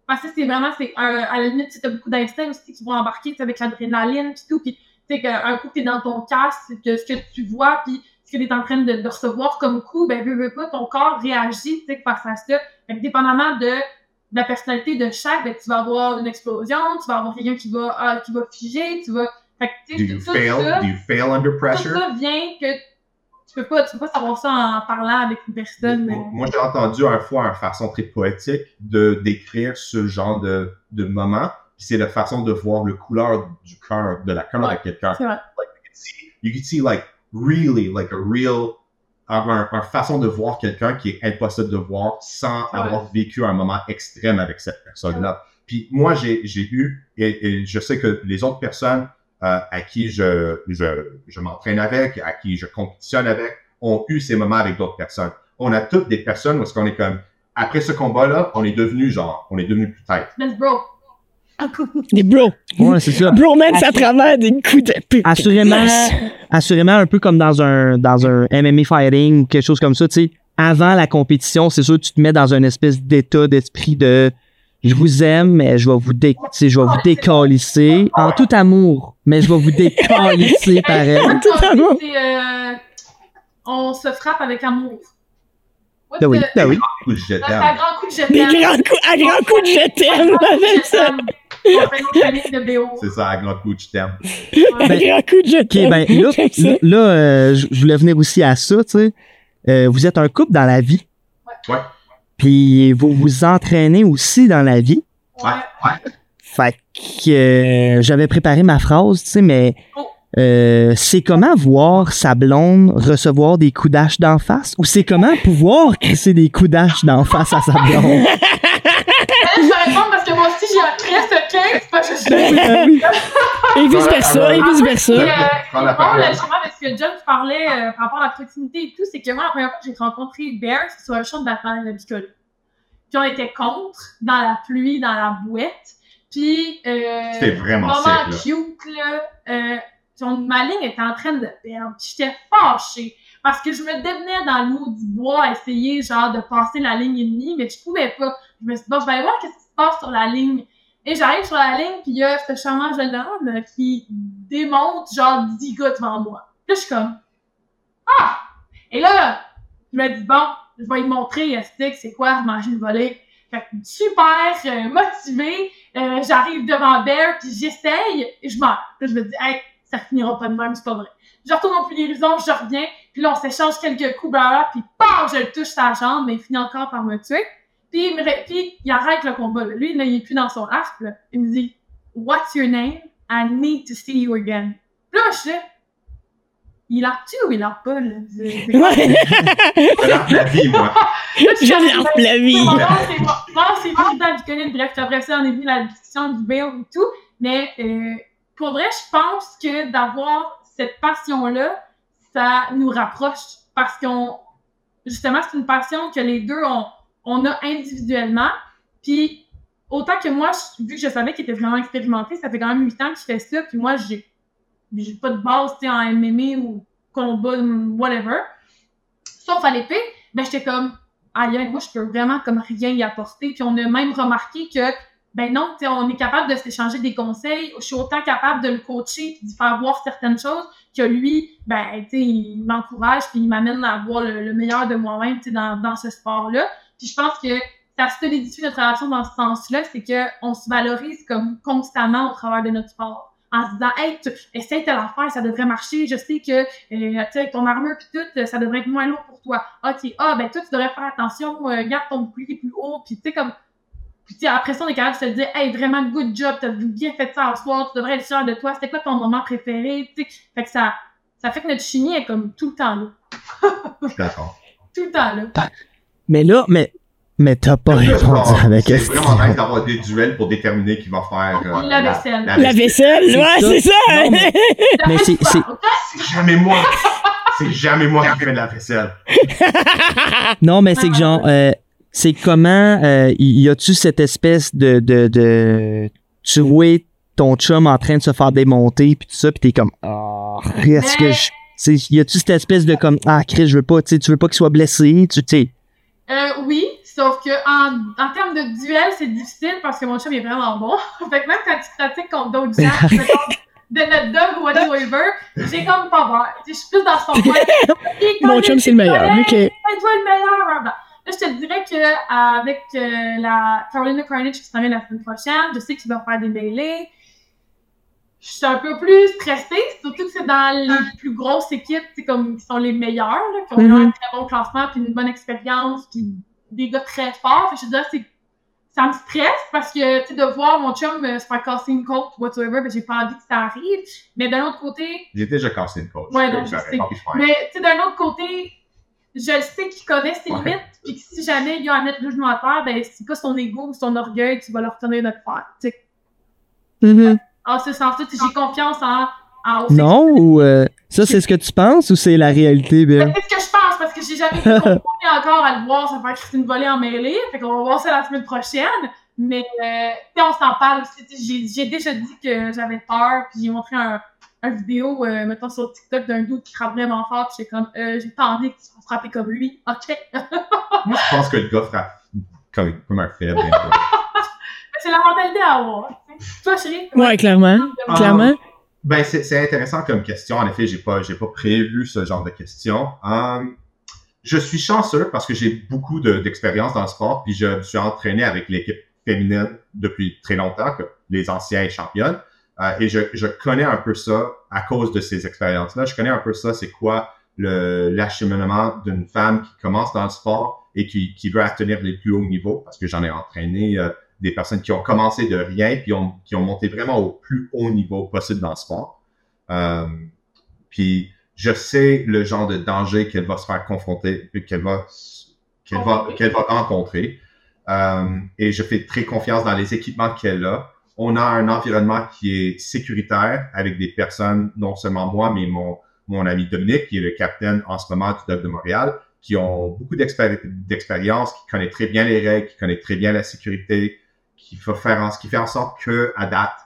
Parce que c'est vraiment, c'est un- à la limite, tu as beaucoup d'instinct aussi qui vont embarquer tu sais, avec l'adrénaline pis tout. Puis, tu sais, qu'un coup, t'es dans ton casque, que ce que tu vois, puis ce que t'es en train de, de recevoir comme coup, ben, veux, veux pas, ton corps réagit, tu sais, face à ça. Fait que dépendamment de, de la personnalité de chaque, ben, tu vas avoir une explosion, tu vas avoir quelqu'un qui va, ah, qui va figer, tu vas, fait que, tu do you tout fail? ça, Do you fail under tout pressure? ça vient que tu peux pas, tu peux pas savoir ça en parlant avec une personne. Moi, moi, j'ai entendu un fois une façon très poétique de décrire ce genre de, de moment. C'est la façon de voir le couleur du cœur, de la cœur Ouais. de quelqu'un. C'est vrai. Like, you can see, you can see like really like a real, un, un- façon de voir quelqu'un qui est impossible de voir sans Ouais. avoir vécu un moment extrême avec cette personne-là. Puis moi, j'ai, j'ai eu, et, et je sais que les autres personnes euh, à qui je, je, je m'entraîne avec, à qui je compétitionne avec, ont eu ces moments avec d'autres personnes. On a toutes des personnes où est-ce qu'on est comme, après ce combat-là, on est devenu genre, on est devenu plus tête. Let's bro. Des bros. Ouais, c'est ça. Bromance à travers des coups de pute. Assurément, assurément un peu comme dans un dans un MMA fighting, quelque chose comme ça, tu sais. Avant la compétition, c'est sûr que tu te mets dans une espèce d'état d'esprit de je vous aime, mais je vais vous dé, je vais vous décalisser en tout amour, mais je vais vous décalisser pareil. Tout à l'heure. C'est, euh, on se frappe avec amour. What Ben oui, the- ben oui. Coup t'aime. grand coup de je t'aime. à grands coups de je t'aime avec ça. On fait notre famille de BO. C'est ça, à grand coup de je t'aime. Ben, je Ok, t'aime. ben là, là, là, euh, je voulais venir aussi à ça, tu sais. Euh, vous êtes un couple dans la vie. Ouais. Puis vous vous entraînez aussi dans la vie. Ouais. Fait que euh, j'avais préparé ma phrase, tu sais, mais Oh. euh, c'est comment voir sa blonde recevoir des coups d'âge d'en face? Ou c'est comment pouvoir crisser des coups d'âge d'en face à sa blonde? Eh, Je vais répondre parce que moi aussi j'ai un secret. C'est pas que je suis. Et vice versa, et vice versa. Puis, euh, Prends la c'est parole. drôle, justement, parce que John parlait euh, par rapport à la proximité et tout, c'est que moi, la première fois que j'ai rencontré Bear, c'est sur un champ de bataille de Piccolo. Puis on était contre, dans la pluie, dans la bouette. Puis, euh, C'était vraiment moment sec, là. cute, là. Euh, ma ligne était en train de perdre. Puis J'étais fâchée. Parce que je me démenais dans le mot du bois à essayer, genre, de passer la ligne ennemie, mais je pouvais pas. Je me suis dit, bon, je vais aller voir qu'est-ce qui se passe sur la ligne. Et j'arrive sur la ligne, puis il y a ce charmant jeune homme qui démonte, genre, 10 gars devant moi. Là, je suis comme, ah! Et là, je me dis, bon, je vais lui montrer, c'est quoi manger une volée. Fait que super euh, motivée, euh, j'arrive devant Bear, puis j'essaye, et je meurs. Là, je me dis, hey, ça finira pas de même, c'est pas vrai. Je retourne au guérison, je reviens, puis là, on s'échange quelques coups, blablabla, puis pam, je le touche sa jambe, mais il finit encore par me tuer. Puis il, me ré- puis il arrête le combat. Là. Lui, là, il est plus dans son arc. Là. Il me dit, What's your name? I need to see you again. Puis là, je sais, il a tu ou il a pas? Là? C'est la vie, moi. Je la vie. Non, c'est c'est évident du Colin. Bref, après ça, on est venu la discussion du Bale et tout. Mais euh, pour vrai, je pense que d'avoir cette passion-là, ça nous rapproche parce qu'on justement, c'est une passion que les deux on, on a individuellement. Puis autant que moi, vu que je savais qu'il était vraiment expérimenté, ça fait quand même 8 ans qu'il fait ça, puis moi, j'ai pas de base en MMA ou combat, whatever. Sauf à l'épée, ben j'étais comme, aïe, moi, je peux vraiment comme rien y apporter. Puis on a même remarqué que, ben non, on est capable de s'échanger des conseils. Je suis autant capable de le coacher de faire voir certaines choses que lui, ben, tu sais, il m'encourage puis il m'amène à voir le, le meilleur de moi-même, dans, dans ce sport-là. Puis je pense que ça solidifie notre relation dans ce sens-là, c'est que on se valorise comme constamment au travers de notre sport. En se disant, hey, tu essaye telle affaire, ça devrait marcher. Je sais que, euh, tu sais, avec ton armure puis tout, ça devrait être moins lourd pour toi. Ok, ah, ben toi, tu devrais faire attention, euh, garde ton bouclier plus haut, puis tu sais, comme, puis tu sais, après ça, on est capable de se dire, hey, vraiment, good job, t'as bien fait ça ce soir, tu devrais être sûr de toi. C'était quoi ton moment préféré, tu sais. Fait que ça, ça fait que notre chimie est comme tout le temps là. Je suis d'accord. Tout le temps là. Mais là, mais, mais t'as pas répondu à la C'est question. vraiment nice d'avoir des duels pour déterminer qui va faire euh, La vaisselle. La vaisselle, C'est ouais, ça. c'est ça. Non, mais- Mais c'est- c'est- C'est jamais moi. C'est jamais moi qui fais de la vaisselle. Non, mais c'est que genre, euh, c'est comment, euh, y a-tu cette espèce de, de, de, tu vois ton chum en train de se faire démonter puis tout ça puis t'es comme, ah, est-ce que je, c'est, y a-tu cette espèce de comme, ah, Chris, je veux pas, tu sais, tu veux pas qu'il soit blessé, tu sais. Euh, oui, sauf que en, en termes de duel, c'est difficile parce que mon chum est vraiment bon. fait que même quand tu pratiques contre d'autres gens, mettons, de notre dog ou whatever, j'ai comme pas peur. Je suis plus dans son coin. Il Mon chum, c'est le meilleur. il Ok. toi le meilleur. Là, je te dirais que avec euh, la Carolina Carnage qui s'en vient la semaine prochaine, je sais qu'il va faire des mêlées. Je suis un peu plus stressée, surtout que c'est dans les plus grosses équipes, tu sais, comme qui sont les meilleures, là, qui ont Mhm. un très bon classement, puis une bonne expérience, puis des gars très forts. Fait que je que c'est ça me stresse parce que, tu sais, de voir mon chum euh, se faire casser une côte, whatsoever, ben, j'ai pas envie que ça arrive. Mais d'un autre côté, J'ai déjà cassé une coach. Ouais, donc, je sais. mais, tu sais, d'un autre côté, je sais qu'il connaît ses Ouais. limites, puis que si jamais il y a à mettre le genou à terre, ben, c'est pas son ego ou son orgueil qui va leur de le faire. Tu sais, Mm-hmm. En ce sens-là, j'ai confiance en, Non, ou, euh, ça, c'est ce que tu penses ou c'est la réalité, Bill? C'est ce que je pense, parce que j'ai jamais été encore à le voir se faire Christine Volée en mêlée. Fait qu'on va voir ça la semaine prochaine. Mais, euh, tu sais, on s'en parle aussi. J'ai, j'ai déjà dit que j'avais peur, puis j'ai montré un, un vidéo, euh, mettons, sur TikTok d'un doute qui frappe vraiment fort, puis j'étais comme, euh, j'ai pas envie que tu fasses frapper comme lui. OK. Moi, je pense que le gars frappe comme, comme un faible. bien sûr. c'est la mentalité à avoir. Toi, chérie? Ouais, clairement. Ah. Clairement. Ben, c'est c'est intéressant comme question. En effet, j'ai pas, j'ai pas prévu ce genre de questions. Hum, je suis chanceux parce que j'ai beaucoup de- d'expérience dans le sport, puis je me suis entraîné avec l'équipe féminine depuis très longtemps, que les anciens championnes. Euh, et je, je connais un peu ça à cause de ces expériences-là. Je connais un peu ça, c'est quoi le l'acheminement d'une femme qui commence dans le sport et qui, qui veut atteindre les plus hauts niveaux, parce que j'en ai entraîné euh, des personnes qui ont commencé de rien puis ont, qui ont monté vraiment au plus haut niveau possible dans le sport. Euh, puis je sais le genre de danger qu'elle va se faire confronter, qu'elle va qu'elle va qu'elle va rencontrer. Euh, et je fais très confiance dans les équipements qu'elle a. On a un environnement qui est sécuritaire avec des personnes, non seulement moi, mais mon, mon ami Dominique, qui est le capitaine en ce moment du Dog de Montréal, qui ont beaucoup d'expéri- d'expérience, qui connaît très bien les règles, qui connaît très bien la sécurité, qui va faire en, qui fait en sorte que à date,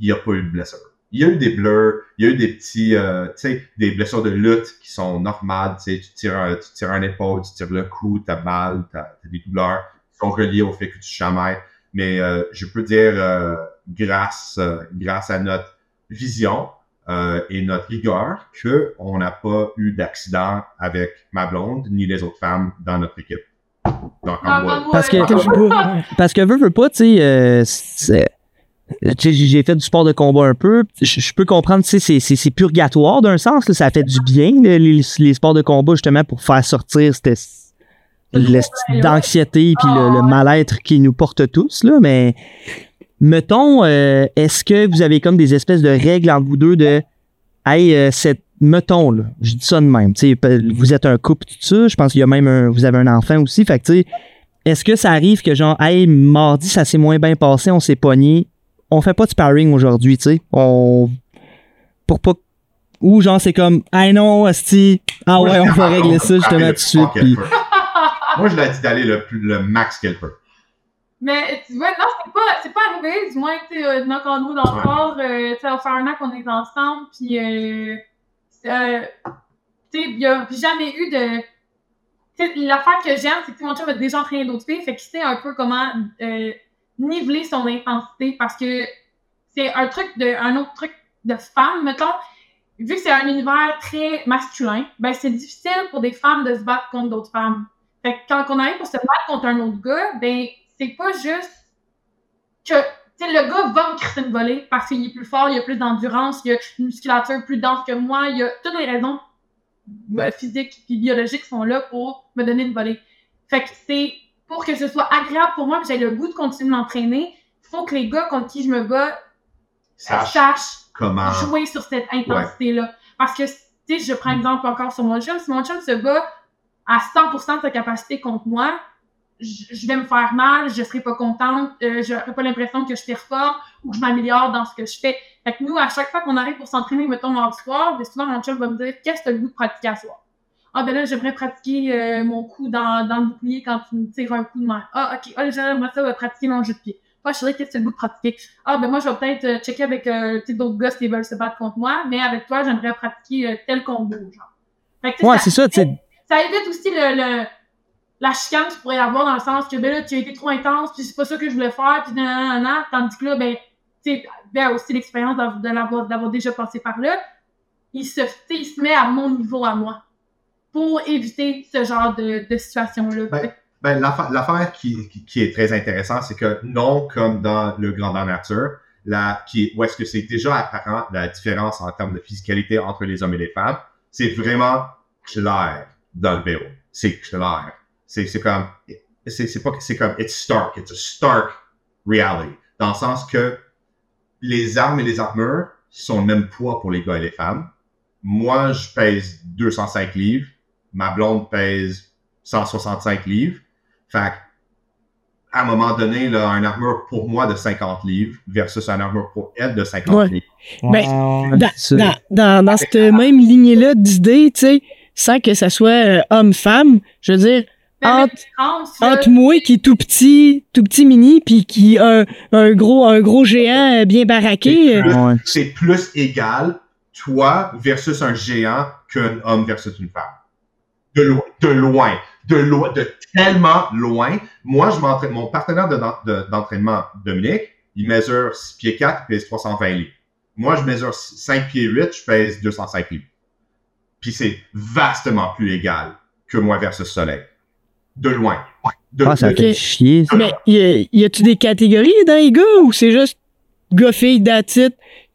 il n'y a pas eu de blessure. Il y a eu des blurs, il y a eu des petits, euh, tu sais, des blessures de lutte qui sont normales. Tu sais, tu tires un, tu tires un épaule, tu tires le cou, t'as mal, t'as as des douleurs qui sont reliées au fait que tu chamailles. Mais euh, je peux dire, euh, grâce, euh, grâce à notre vision euh, et notre rigueur, que on n'a pas eu d'accident avec ma blonde ni les autres femmes dans notre équipe. Parce que-. Parce que veux, veux pas, tu sais, euh, c'est- tu sais, j'ai fait du sport de combat un peu. Je, peux comprendre, tu sais, c'est- purgatoire d'un sens. là. ça fait du bien, les, les sports de combat, justement, pour faire sortir d'anxiété puis le, le mal-être qui nous porte tous. Là, mais mettons, euh, est-ce que vous avez comme des espèces de règles entre vous deux de Hey, euh, cette mettons là, je dis ça de même, tu sais, pe- vous êtes un couple tout ça, je pense qu'il y a même un, vous avez un enfant aussi, fait que tu sais, est-ce que ça arrive que genre, hey, mardi, ça s'est moins bien passé, on s'est pogné, on fait pas de sparring aujourd'hui, tu sais. On. Pour pas. Ou genre, c'est comme, ah non, Asti, ah ouais, on va régler ça justement tout de suite. Puis, Moi, je l'ai dit d'aller le, plus- le max qu'elle peut. Mais tu vois, non, c'est pas, c'est pas arrivé, du moins que tu sais, notre entre nous dans le Ouais. corps, euh, tu sais, ça va faire un an qu'on est ensemble, puis euh, euh, il y a jamais eu de. L'affaire que j'aime, c'est que mon chum a déjà entraîné d'autres filles, fait qu'il sait un peu comment euh, niveler son intensité, parce que c'est un truc de, un autre truc de femme, mettons. Vu que c'est un univers très masculin, ben c'est difficile pour des femmes de se battre contre d'autres femmes. Fait que quand on arrive pour se battre contre un autre gars, ben c'est pas juste que tu sais, le gars va me crisser une volée parce qu'il est plus fort, il a plus d'endurance, il a une musculature plus dense que moi, il y a toutes les raisons ben, physiques et biologiques sont là pour me donner une volée. Fait que c'est pour que ce soit agréable pour moi, que j'ai le goût de continuer de m'entraîner, il faut que les gars contre qui je me bats Sache sachent comment. jouer sur cette intensité-là. Parce que, tu sais, je prends exemple encore sur mon chum. Si mon chum se bat à 100% de sa capacité contre moi, je je vais me faire mal, je serai pas contente, euh, j'aurai pas l'impression que je performe ou que je m'améliore dans ce que je fais. Fait que nous, à chaque fois qu'on arrive pour s'entraîner, mettons, mardi soir, ben, souvent, mon chum va me dire, qu'est-ce que tu as le goût de pratiquer à soir? Ah, ben là, j'aimerais pratiquer euh, mon coup dans, dans le bouclier quand tu me tires un coup de main. Ah, ok. Ah, j'aimerais ça, euh, pratiquer mon jeu de pied. Moi, je dirais qu'est-ce que tu as le goût de pratiquer? Ah, ben moi, je vais peut-être euh, checker avec euh, d'autres gars qui veulent se battre contre moi, mais avec toi, j'aimerais pratiquer euh, tel combo, genre. Fait que, ouais, ça- c'est ça, tu ça évite aussi le, le- la chicane que tu pourrais avoir dans le sens que ben là, tu as été trop intense, puis c'est pas ça que je voulais faire, puis nan, nan, nan, tandis que là, ben, tu sais, ben aussi l'expérience d'avoir, déjà passé par là, il se, il se met à mon niveau à moi pour éviter ce genre de, de situation-là. Ben, Ben, l'affaire qui, qui, qui est très intéressante, c'est que non comme dans le grandeur nature, la, qui, où est-ce que c'est déjà apparent la différence en termes de physicalité entre les hommes et les femmes, c'est vraiment clair dans le BO. C'est clair. C'est c'est comme, c'est c'est pas que c'est comme, it's stark, it's a stark reality. Dans le sens que les armes et les armures sont le même poids pour les gars et les femmes. Moi, je pèse 205 livres. Ma blonde pèse 165 livres. Fait que, à un moment donné, là, un armure pour moi de 50 livres versus un armure pour elle de 50 Ouais. livres. Ben, Ouais, dans, dans, dans, dans cette même lignée-là d'idées, tu sais, sans que ça soit euh, homme-femme, je veux dire, entre, moi qui est tout petit, tout petit mini, puis qui a un, un gros, un gros géant bien baraqué, euh, Ouais. C'est plus égal, toi versus un géant qu'un homme versus une femme. De loin, de loin, de loin, de tellement loin. Moi, je m'entraîne, mon partenaire de- de- d'entraînement, Dominique, il mesure 6 pieds 4, il pèse 320 livres. Moi, je mesure 5 pieds 8, je pèse 205 livres. Puis c'est vastement plus égal que moi versus Soleil. De loin. De, Ah, ça de- fait chier. ça. mais y, a- y a-tu des catégories dans les gars ou c'est juste gars, filles, datit,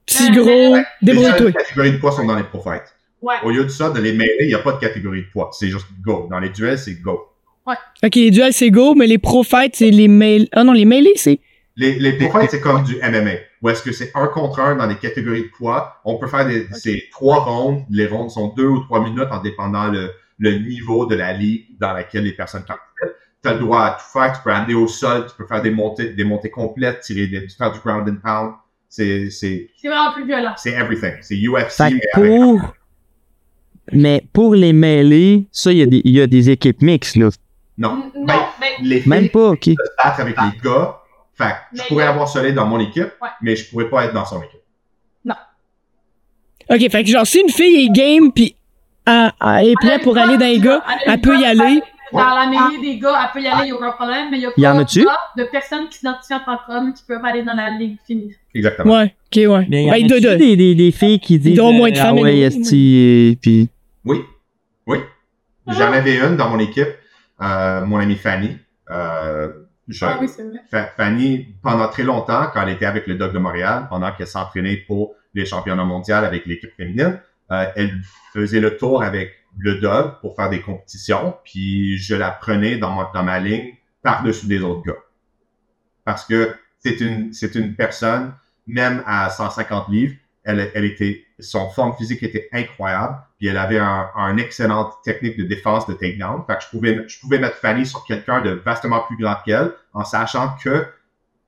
petit, Euh, gros, Les seules débrouille-toi? catégories de poids sont dans les pro fights. Ouais. Au lieu de ça, dans les mêlées, il n'y a pas de catégorie de poids. C'est juste go. Dans les duels, c'est go. Ok, les duels, c'est go, mais les pro fights, c'est les mail. Ah non, les mêlés, c'est? Les, les pro fights, c'est comme du MMA. Où est-ce que c'est un contre un dans les catégories de poids. On peut faire des, c'est trois rondes. Les rondes sont deux ou trois minutes en dépendant le, le niveau de la ligue dans laquelle les personnes participent. Tu as le droit à tout faire. Tu peux amener au sol. Tu peux faire des montées, des montées complètes, tirer des, faire du ground and pound. C'est, c'est, c'est vraiment plus violent. c'est everything. C'est UFC, Fait mais avec pour. Mais pour les mêlés, ça, il y, a des- il y a des équipes mixtes, là. Non. Non, Ben, mais les Même filles pas, ok. se battre avec les gars. Fait que je Mais pourrais avoir Soleil dans mon équipe, Ouais. mais je pourrais pas être dans son équipe. Ok, fait que genre, si une fille est game, puis elle, elle est prête pour aller dans les gars, elle peut y aller. Dans la mêlée des gars, elle peut y aller, il n'y a aucun problème, mais il y a pas de personnes qui s'identifient en tant qu'hommes qui peuvent aller dans la ligue féminine. Exactement. Ouais, ok, ouais. Mais y en Ben, de, de. des, des, des filles qui disent. dont moins de euh, femmes ah ouais, et- esti, et puis. Oui. Oui. J'en avais une dans mon équipe, euh, mon amie Fanny. Euh, je- Ah oui, c'est vrai. Fa- Fanny, pendant très longtemps, quand elle était avec le Doc de Montréal, pendant qu'elle s'entraînait pour les championnats mondiaux avec l'équipe féminine, euh, elle faisait le tour avec le Doc pour faire des compétitions, puis je la prenais dans ma, dans ma ligne par-dessus des autres gars. Parce que c'est une, c'est une personne, même à 150 livres, elle, elle était, son forme physique était incroyable, puis elle avait un, un excellente technique de défense de takedown. Fait que je pouvais, je pouvais mettre Fanny sur quelqu'un de vastement plus grand qu'elle, en sachant que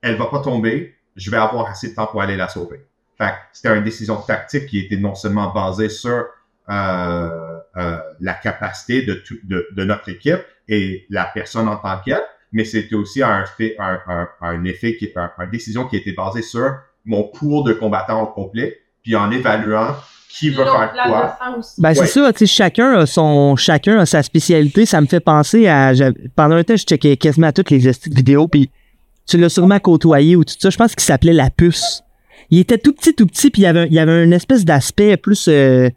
elle va pas tomber, je vais avoir assez de temps pour aller la sauver. C'était une décision tactique qui était non seulement basée sur euh, euh, la capacité de, tout- de, de notre équipe et la personne en tant qu'elle, mais c'était aussi un, fait, un, un, un effet, qui, un, une décision qui était basée sur mon pool de combattants au complet, puis en évaluant qui va L'autre, faire quoi. Ben, c'est Ouais. ça, tu sais, chacun a son, chacun a sa spécialité. Ça me fait penser à, pendant un temps, je checkais quasiment toutes les vidéos, puis tu l'as sûrement côtoyé ou tout ça. Je pense qu'il s'appelait La Puce. Il était tout petit, tout petit, puis il y avait, il avait une espèce d'aspect plus euh,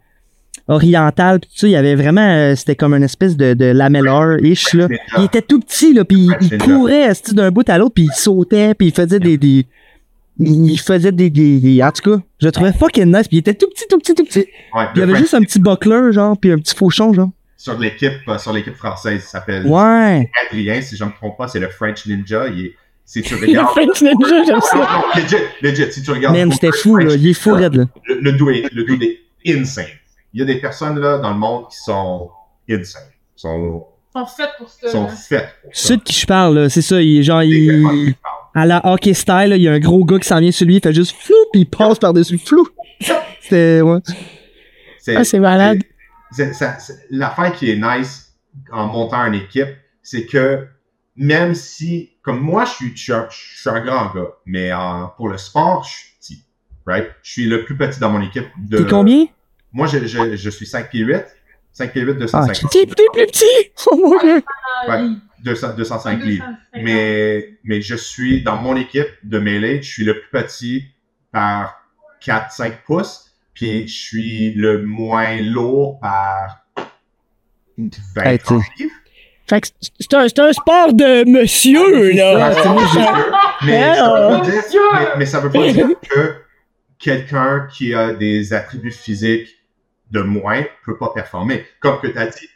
oriental, tout ça. Il y avait vraiment, euh, c'était comme une espèce de, de lamelleur-ish, là. Il était tout petit, là, puis il, courait d'un bout à l'autre, puis il sautait, puis il faisait des... des il faisait des, des, des- En tout cas, je le trouvais fucking nice, puis il était tout petit, tout petit, tout petit. Ouais, Il y avait juste un petit buckler, genre, puis un petit fauchon, genre. sur l'équipe euh, sur l'équipe française, il s'appelle Ouais. Adrien, si je ne me trompe pas, c'est le French Ninja. Il est, si tu Le regardes. French Ninja, j'aime ça. Non, legit, legit, si tu regardes. Man, c'était fou, là. Il est fou, raide, là. Le, le dude est, le dude est insane. Il y a des personnes là dans le monde qui sont insane. Sont, Ils sont faits pour ça. sont faites pour ça. Ceux de qui je parle, là, c'est ça, il genre, il, à la hockey style, là, il y a un gros gars qui s'en vient sur lui, il fait juste flou, puis il passe par-dessus flou. C'était, ouais. C'est- Ah, c'est malade. c'est- ça- c'est- L'affaire qui est nice en montant une équipe, c'est que même si, comme moi, je suis, je suis, un, je suis un grand gars, mais euh, pour le sport, je suis petit. Right? Je suis le plus petit dans mon équipe. De, T'es combien? Moi, je, je, je suis 5 pieds 8. 5 pieds 8, Ah, 250, T'es t'es plus petit. Oh mon dieu. Ah, Ouais. il- 200 205 livres. 250. Mais, mais je suis, dans mon équipe de mêlée, je suis le plus petit par 4-5 pouces, puis je suis le moins lourd par 20 Hey, tu- livres. Fait que c'est un, c'est un sport de monsieur, là. Ouais, c'est monsieur. Mais, ça veut pas dire, Monsieur! mais, mais ça veut pas dire que quelqu'un qui a des attributs physiques de moins peut pas performer. Comme que tu as dit,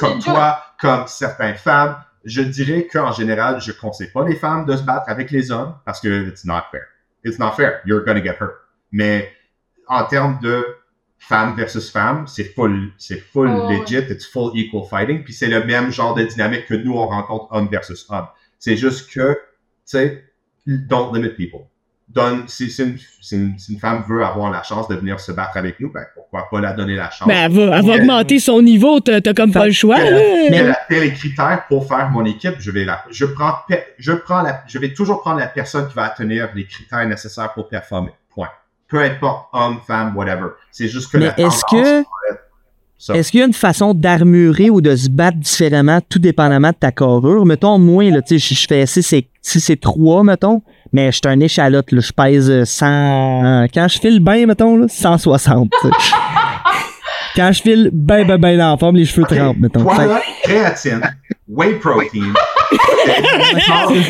comme toi, comme certaines femmes, je dirais qu'en général, je conseille pas les femmes de se battre avec les hommes parce que it's not fair. It's not fair. You're gonna get hurt. Mais en termes de femme versus femme, c'est full, c'est full Oh, ouais. legit, it's full equal fighting, puis c'est le même genre de dynamique que nous on rencontre homme versus homme. C'est juste que, tu sais, don't limit people. Donne, si, si une, si une- si une femme veut avoir la chance de venir se battre avec nous, ben pourquoi pas la donner la chance. Ben, elle va, elle va augmenter son niveau, t'as t'as comme pas le choix, Yeah. là. Quel quel est le critère pour faire mon équipe, je vais la, je prends, je prends la, je vais toujours prendre la personne qui va atteindre les critères nécessaires pour performer. Peu importe, homme, femme, whatever. C'est juste que Mais la est-ce que-. Est-ce qu'il y a une façon d'armurer ou de se battre différemment, tout dépendamment de ta carrure? Mettons, moi, là, tu sais, je je fais 6 et, 6 et 3, mettons, mais je suis un échalote, là, je pèse euh, 100... Quand je file bien, mettons, là, 160, tu sais. Quand je file ben, ben, ben en forme, les cheveux trempent, mettons. Toi, Fait que- là, créatine, whey protein.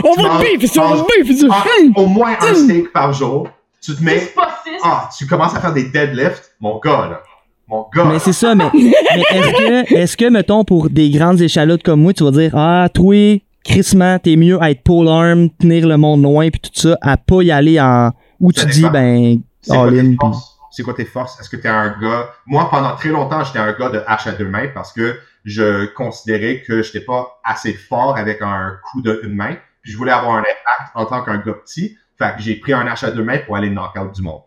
On va ça, on va. Ah, au moins un steak par jour. Tu te mets, C'est pas six. ah, tu commences à faire des deadlifts, mon gars, là. Mon gars. Mais c'est ça, mais, mais est-ce que, est-ce que, mettons, pour des grandes échalotes comme moi, tu vas dire, ah, toi, crissement, t'es mieux à être pole arm, tenir le monde loin, puis tout ça, à pas y aller en, où Ça tu dis, ben, C'est quoi all tes in, puis- forces? C'est quoi tes forces? Est-ce que tu es un gars... Moi, pendant très longtemps, j'étais un gars de hache à deux mains parce que je considérais que j'étais pas assez fort avec un coup de une main. Puis je voulais avoir un impact en tant qu'un gars petit. Fait que j'ai pris un hache à deux pour aller knock-out du monde.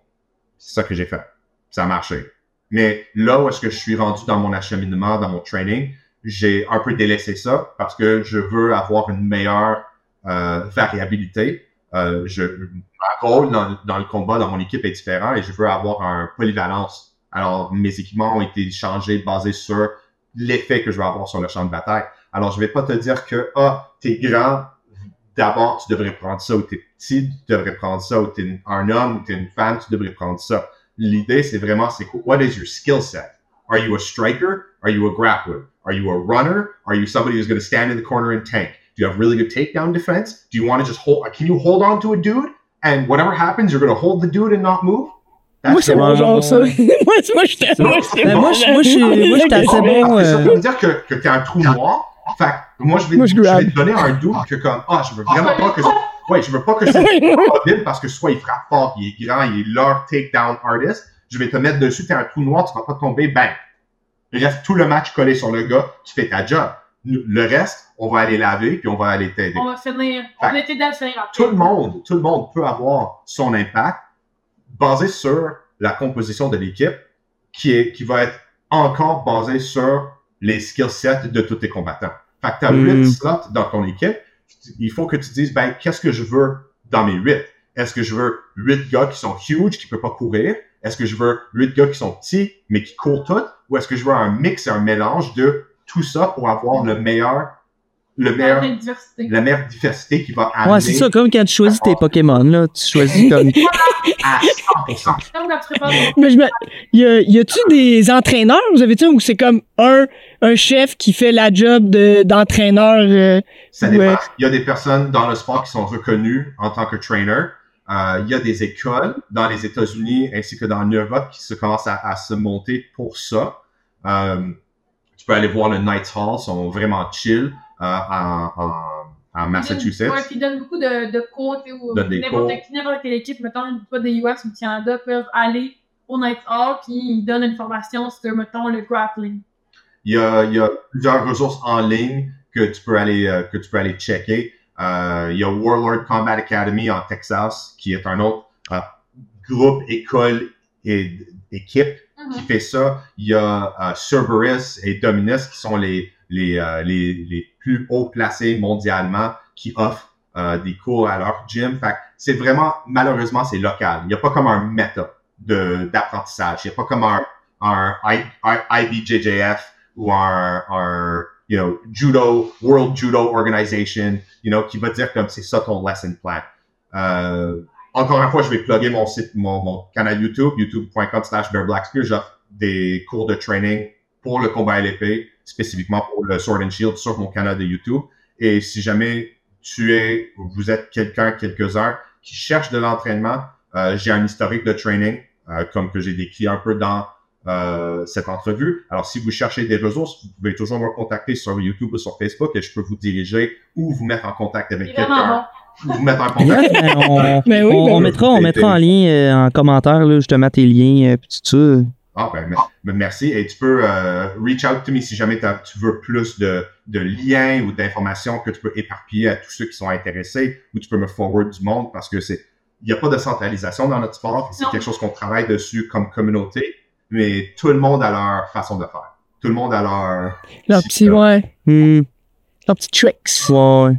C'est ça que j'ai fait. Ça a marché. Mais là où est-ce que je suis rendu dans mon acheminement, dans mon training, j'ai un peu délaissé ça parce que je veux avoir une meilleure euh, variabilité. Euh, je, ma rôle dans, dans le combat, dans mon équipe est différent et je veux avoir un polyvalence. Alors, mes équipements ont été changés basés sur l'effet que je veux avoir sur le champ de bataille. Alors, je vais pas te dire que, ah, t'es grand, d'abord, tu devrais prendre ça, ou t'es petit, tu devrais prendre ça, ou t'es un homme, ou t'es une femme, tu devrais prendre ça. L'idée, c'est vraiment, c'est quoi, what is your skill set? Are you a striker? Are you a grappler? Are you a runner? Are you somebody who's going to stand in the corner and tank? Do you have really good takedown defense? Do you want to just hold, can you hold on to a dude? And whatever happens, you're going to hold the dude and not move? That's Moi, c'est mon genre, ça. moi, moi, moi, j'étais Ben, bon. moi, je- je suis- je suis assez bon, que ça euh, veut dire que, que t'es un trou noir. Fait que moi, je vais, Moi, je vais te donner un doute que comme, ah, je veux vraiment pas que, ouais, je veux pas que ce soit Bill parce que soit il frappe fort, il est grand, il est leur takedown artist. Je vais te mettre dessus, t'es un trou noir, tu vas pas tomber, bang. Il reste tout le match collé sur le gars, tu fais ta job. Le reste, on va aller laver, puis on va aller t'aider. On va finir. On Fait- va t'aider à le finir après. Tout le monde, tout le monde peut avoir son impact basé sur la composition de l'équipe qui est, qui va être encore basé sur les skill sets de tous tes combattants. Fait que t'as Mm. 8 slots dans ton équipe. Il faut que tu dises, ben, qu'est-ce que je veux dans mes 8? Est-ce que je veux 8 gars qui sont huge, qui peuvent pas courir? Est-ce que je veux 8 gars qui sont petits, mais qui courent tout? Ou est-ce que je veux un mix et un mélange de tout ça pour avoir le meilleur, le meilleur, La meilleure diversité qui va amener Ouais, c'est ça, comme quand tu choisis tes Pokémon, là. Tu choisis comme. à 100%. Comme quand tu prépares Mais je me... y a, y a-tu des entraîneurs, vous avez-tu, ou c'est comme un, un chef qui fait la job de, d'entraîneur, euh, Ça dépend. Ouais. Il y a des personnes dans le sport qui sont reconnues en tant que trainer. Euh, il y a des écoles dans les États-Unis ainsi que dans l'Europe qui se commencent à, à se monter pour ça. Euh, tu peux aller voir le Knights Hall, ils sont vraiment chill en, en, en Massachusetts. Ouais, puis ils donnent beaucoup de, de cours, où Donnent des n'importe cours. qui, n'importe quelle équipe, mettons, pas des US ou du Canada, peuvent aller au Night Hall, puis ils donnent une formation sur, mettons, le grappling. Il y a, il y a plusieurs ressources en ligne que tu peux aller, euh, que tu peux aller checker. Euh, il y a Warlord Combat Academy en Texas, qui est un autre euh, groupe, école et équipe qui fait ça. Il y a Cerberus et Dominus qui sont les, les, les, les plus haut placés mondialement qui offrent euh, des cours à leur gym. Fait c'est vraiment, malheureusement, c'est local. Il n'y a pas comme un méta d'apprentissage. Il n'y a pas comme un, un IBJJF ou un, un you know, judo, World Judo Organization, you know, qui va dire comme c'est ça ton lesson plan. Euh, encore une fois, je vais plugger mon site, mon, mon canal YouTube, youtube.com slash. J'offre des cours de training pour le combat à l'épée, spécifiquement pour le Sword and Shield sur mon canal de YouTube. Et si jamais tu es, ou vous êtes quelqu'un, quelques-uns, qui cherche de l'entraînement, euh, j'ai un historique de training, euh, comme que j'ai décrit un peu dans euh, cette entrevue. Alors, si vous cherchez des ressources, vous pouvez toujours me contacter sur YouTube ou sur Facebook et je peux vous diriger ou vous mettre en contact avec quelqu'un. bon. Vous mettre en contact. ben, on, Ben oui, on, mettra, on Et- mettra en lien euh, en commentaire là, justement tes liens euh, tout ça. Ah, ben, me- me- merci. Et tu peux euh, reach out to me si jamais tu veux plus de, de liens ou d'informations que tu peux éparpiller à tous ceux qui sont intéressés ou tu peux me forward du monde parce que c'est, il n'y a pas de centralisation dans notre sport. C'est quelque chose qu'on travaille dessus comme communauté, mais tout le monde a leur façon de faire. Tout le monde a leur... leur petit, ouais, Hmm, leur petit tricks. ouais.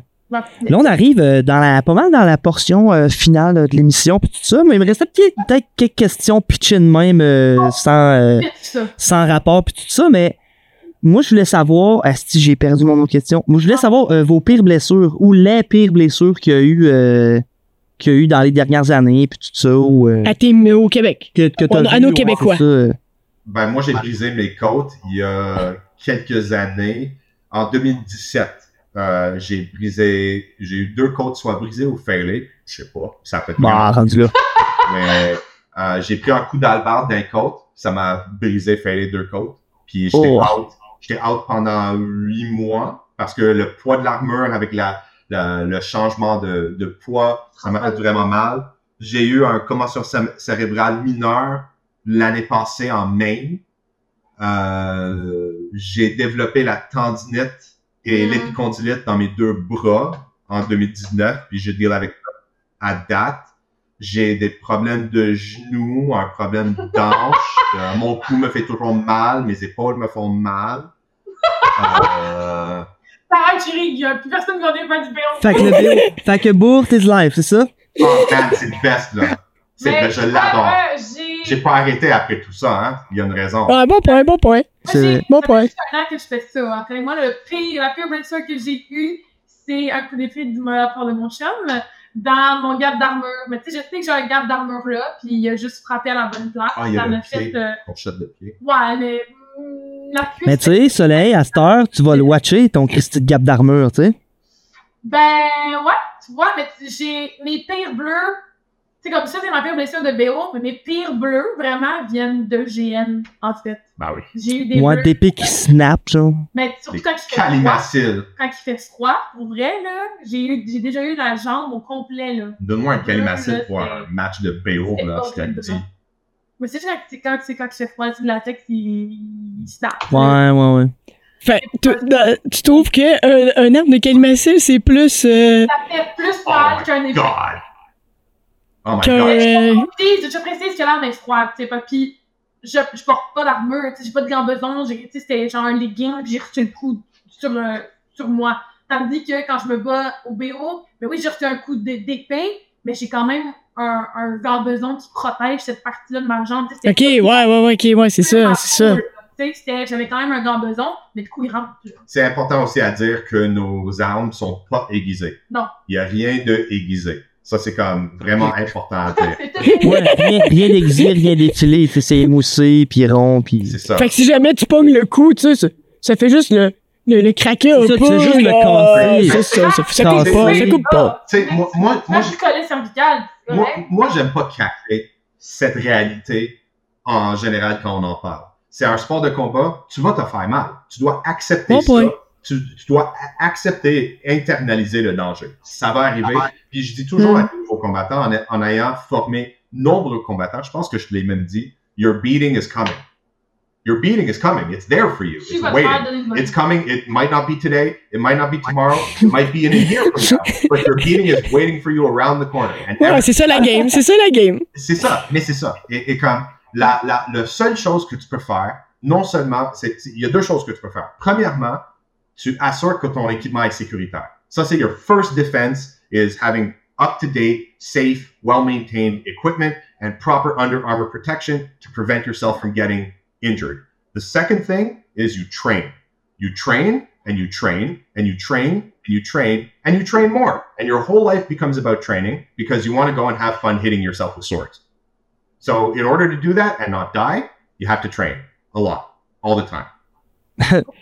Là, on arrive euh, dans la, pas mal dans la portion euh, finale de l'émission pis tout ça, mais il me restait peut-être quelques questions pitchées de même euh, sans, euh, sans rapport pis tout ça, mais moi, je voulais savoir, si j'ai perdu mon autre question, moi, je voulais savoir euh, vos pires blessures ou les pires blessures qu'il y a eu, euh, qu'il y a eu dans les dernières années pis tout ça, ou euh, À tes, au Québec. que, que t'as On- à vu, nos Québécois. euh. Ben, moi, j'ai brisé mes côtes il y a quelques années. En 2017, euh, j'ai brisé, j'ai eu deux côtes soit brisées ou failées. Je sais pas. Ça peut être Bah, rendu là. Mais euh, j'ai pris un coup d'albarde d'un côte, ça m'a brisé, failé deux côtes. Puis j'étais Oh. out. J'étais out pendant huit mois parce que le poids de l'armure avec la, la- le changement de, de poids, ça m'a fait vraiment mal. J'ai eu un commotion cé- cérébrale mineure l'année passée en Maine. Euh, j'ai développé la tendinite et Mm. l'épicondylite dans mes deux bras en 2019, puis je deal avec ça à date. J'ai des problèmes de genoux, un problème de hanche. Euh, mon cou me fait toujours mal, mes épaules me font mal. Euh, Pareil, chérie, il y a plus personne qui va venir faire du béon. Fait que le fait que is live, c'est ça? oh man, c'est le best, là. C'est, Mais, je l'adore. euh, j'ai... Pas arrêté après tout ça, hein. Il y a une raison. Ah, bon point, bon point. Moi, C'est- j'ai- Bon ça point. fait un an que je fais ça. Après, moi, le pire, la pire blessure que j'ai eue, c'est un coup d'épée de la part de mon chum dans mon gap d'armure. Mais tu sais, je sais que j'ai un gap d'armure là, puis il a juste frappé à la bonne place. Ah, il y a ça le m'a fait... pied. euh, de pied. Ouais, mais... hum, La cuisse... Mais tu sais, Soleil, à cette heure, tu vas le watcher, ton Christy de gap d'armure, tu sais. Ben, ouais, tu vois, mais j'ai... Mes pires bleus... C'est comme ça, c'est ma pire blessure de BO, mais mes pires bleus, vraiment, viennent de GN, en fait. Ben oui. J'ai eu des Moi, bleus... d'épée qui snap, genre. Mais surtout Des quand il fait froid. Calimacil. quand il fait froid, pour vrai, là, j'ai eu, j'ai déjà eu la jambe au complet, là. Donne-moi un Là, calimacil pour un match de BO, là, je. Mais c'est quand, c'est quand il fait froid, le latex, il, il snap. Ouais, ouais, ouais. Fait, tu, tu trouves que un, un arme de calimacile, c'est plus euh, Ça fait plus Oh mal my qu'un épée. Oh my. God. je précise que l'arme est froide, tu sais pas. Puis, je, je porte pas d'armure, tu sais, j'ai pas de. J'ai, tu sais, c'était genre un legging, puis j'ai reçu le coup sur, euh, sur moi. Tandis que quand je me bats au BO, ben oui, j'ai reçu un coup de- d'épée, mais j'ai quand même un, un gambeson qui protège cette partie-là de ma jambe. Tu sais, Ok, ouais, ouais, ouais, ok, ouais, c'est ça, c'est ça. Tu sais, j'avais quand même un gambeson, mais le coup, il rentre. C'est important aussi à dire que nos armes sont pas aiguisées. Non. Il y a rien de aiguisé. Ça, c'est comme vraiment important à dire. C'était Ouais, rien, rien d'aiguisé, rien d'étilé. C'est émoussé, puis rond, puis... C'est ça. Fait que si jamais tu pognes le coup, tu sais, ça, ça fait juste le, le, le craquer C'est peu. tu fais juste le casser. C'est ça, ça, coupe pas, ça coupe pas. Moi, moi, moi, Moi, c'est moi j'aime pas craquer cette réalité en général quand on en parle. C'est un sport de combat, tu vas te faire mal. Tu dois accepter Bon ça. point. Tu, tu dois accepter, internaliser le danger. Ça va arriver. Puis je dis toujours Mm. à tous nouveaux combattants, en, en ayant formé nombreux combattants, je pense que je te l'ai même dit, your beating is coming. Your beating is coming. It's there for you. It's waiting. It's coming. It might not be today. It might not be tomorrow. It might be in a year from now. But your beating is waiting for you around the corner. Ouais, c'est ça la game, c'est ça la game. c'est ça, mais c'est ça. Et, et comme la, la, la seule chose que tu peux faire, non seulement, il y a deux choses que tu peux faire. Premièrement, tu assures que ton équipement est sécuritaire. Ça, c'est your first defense is having up-to-date, safe, well-maintained equipment and proper Under Armour protection to prevent yourself from getting injured. The second thing is you train. You train and you train and you train and you train and you train more. And your whole life becomes about training because you want to go and have fun hitting yourself with swords. So in order to do that and not die, you have to train a lot, all the time.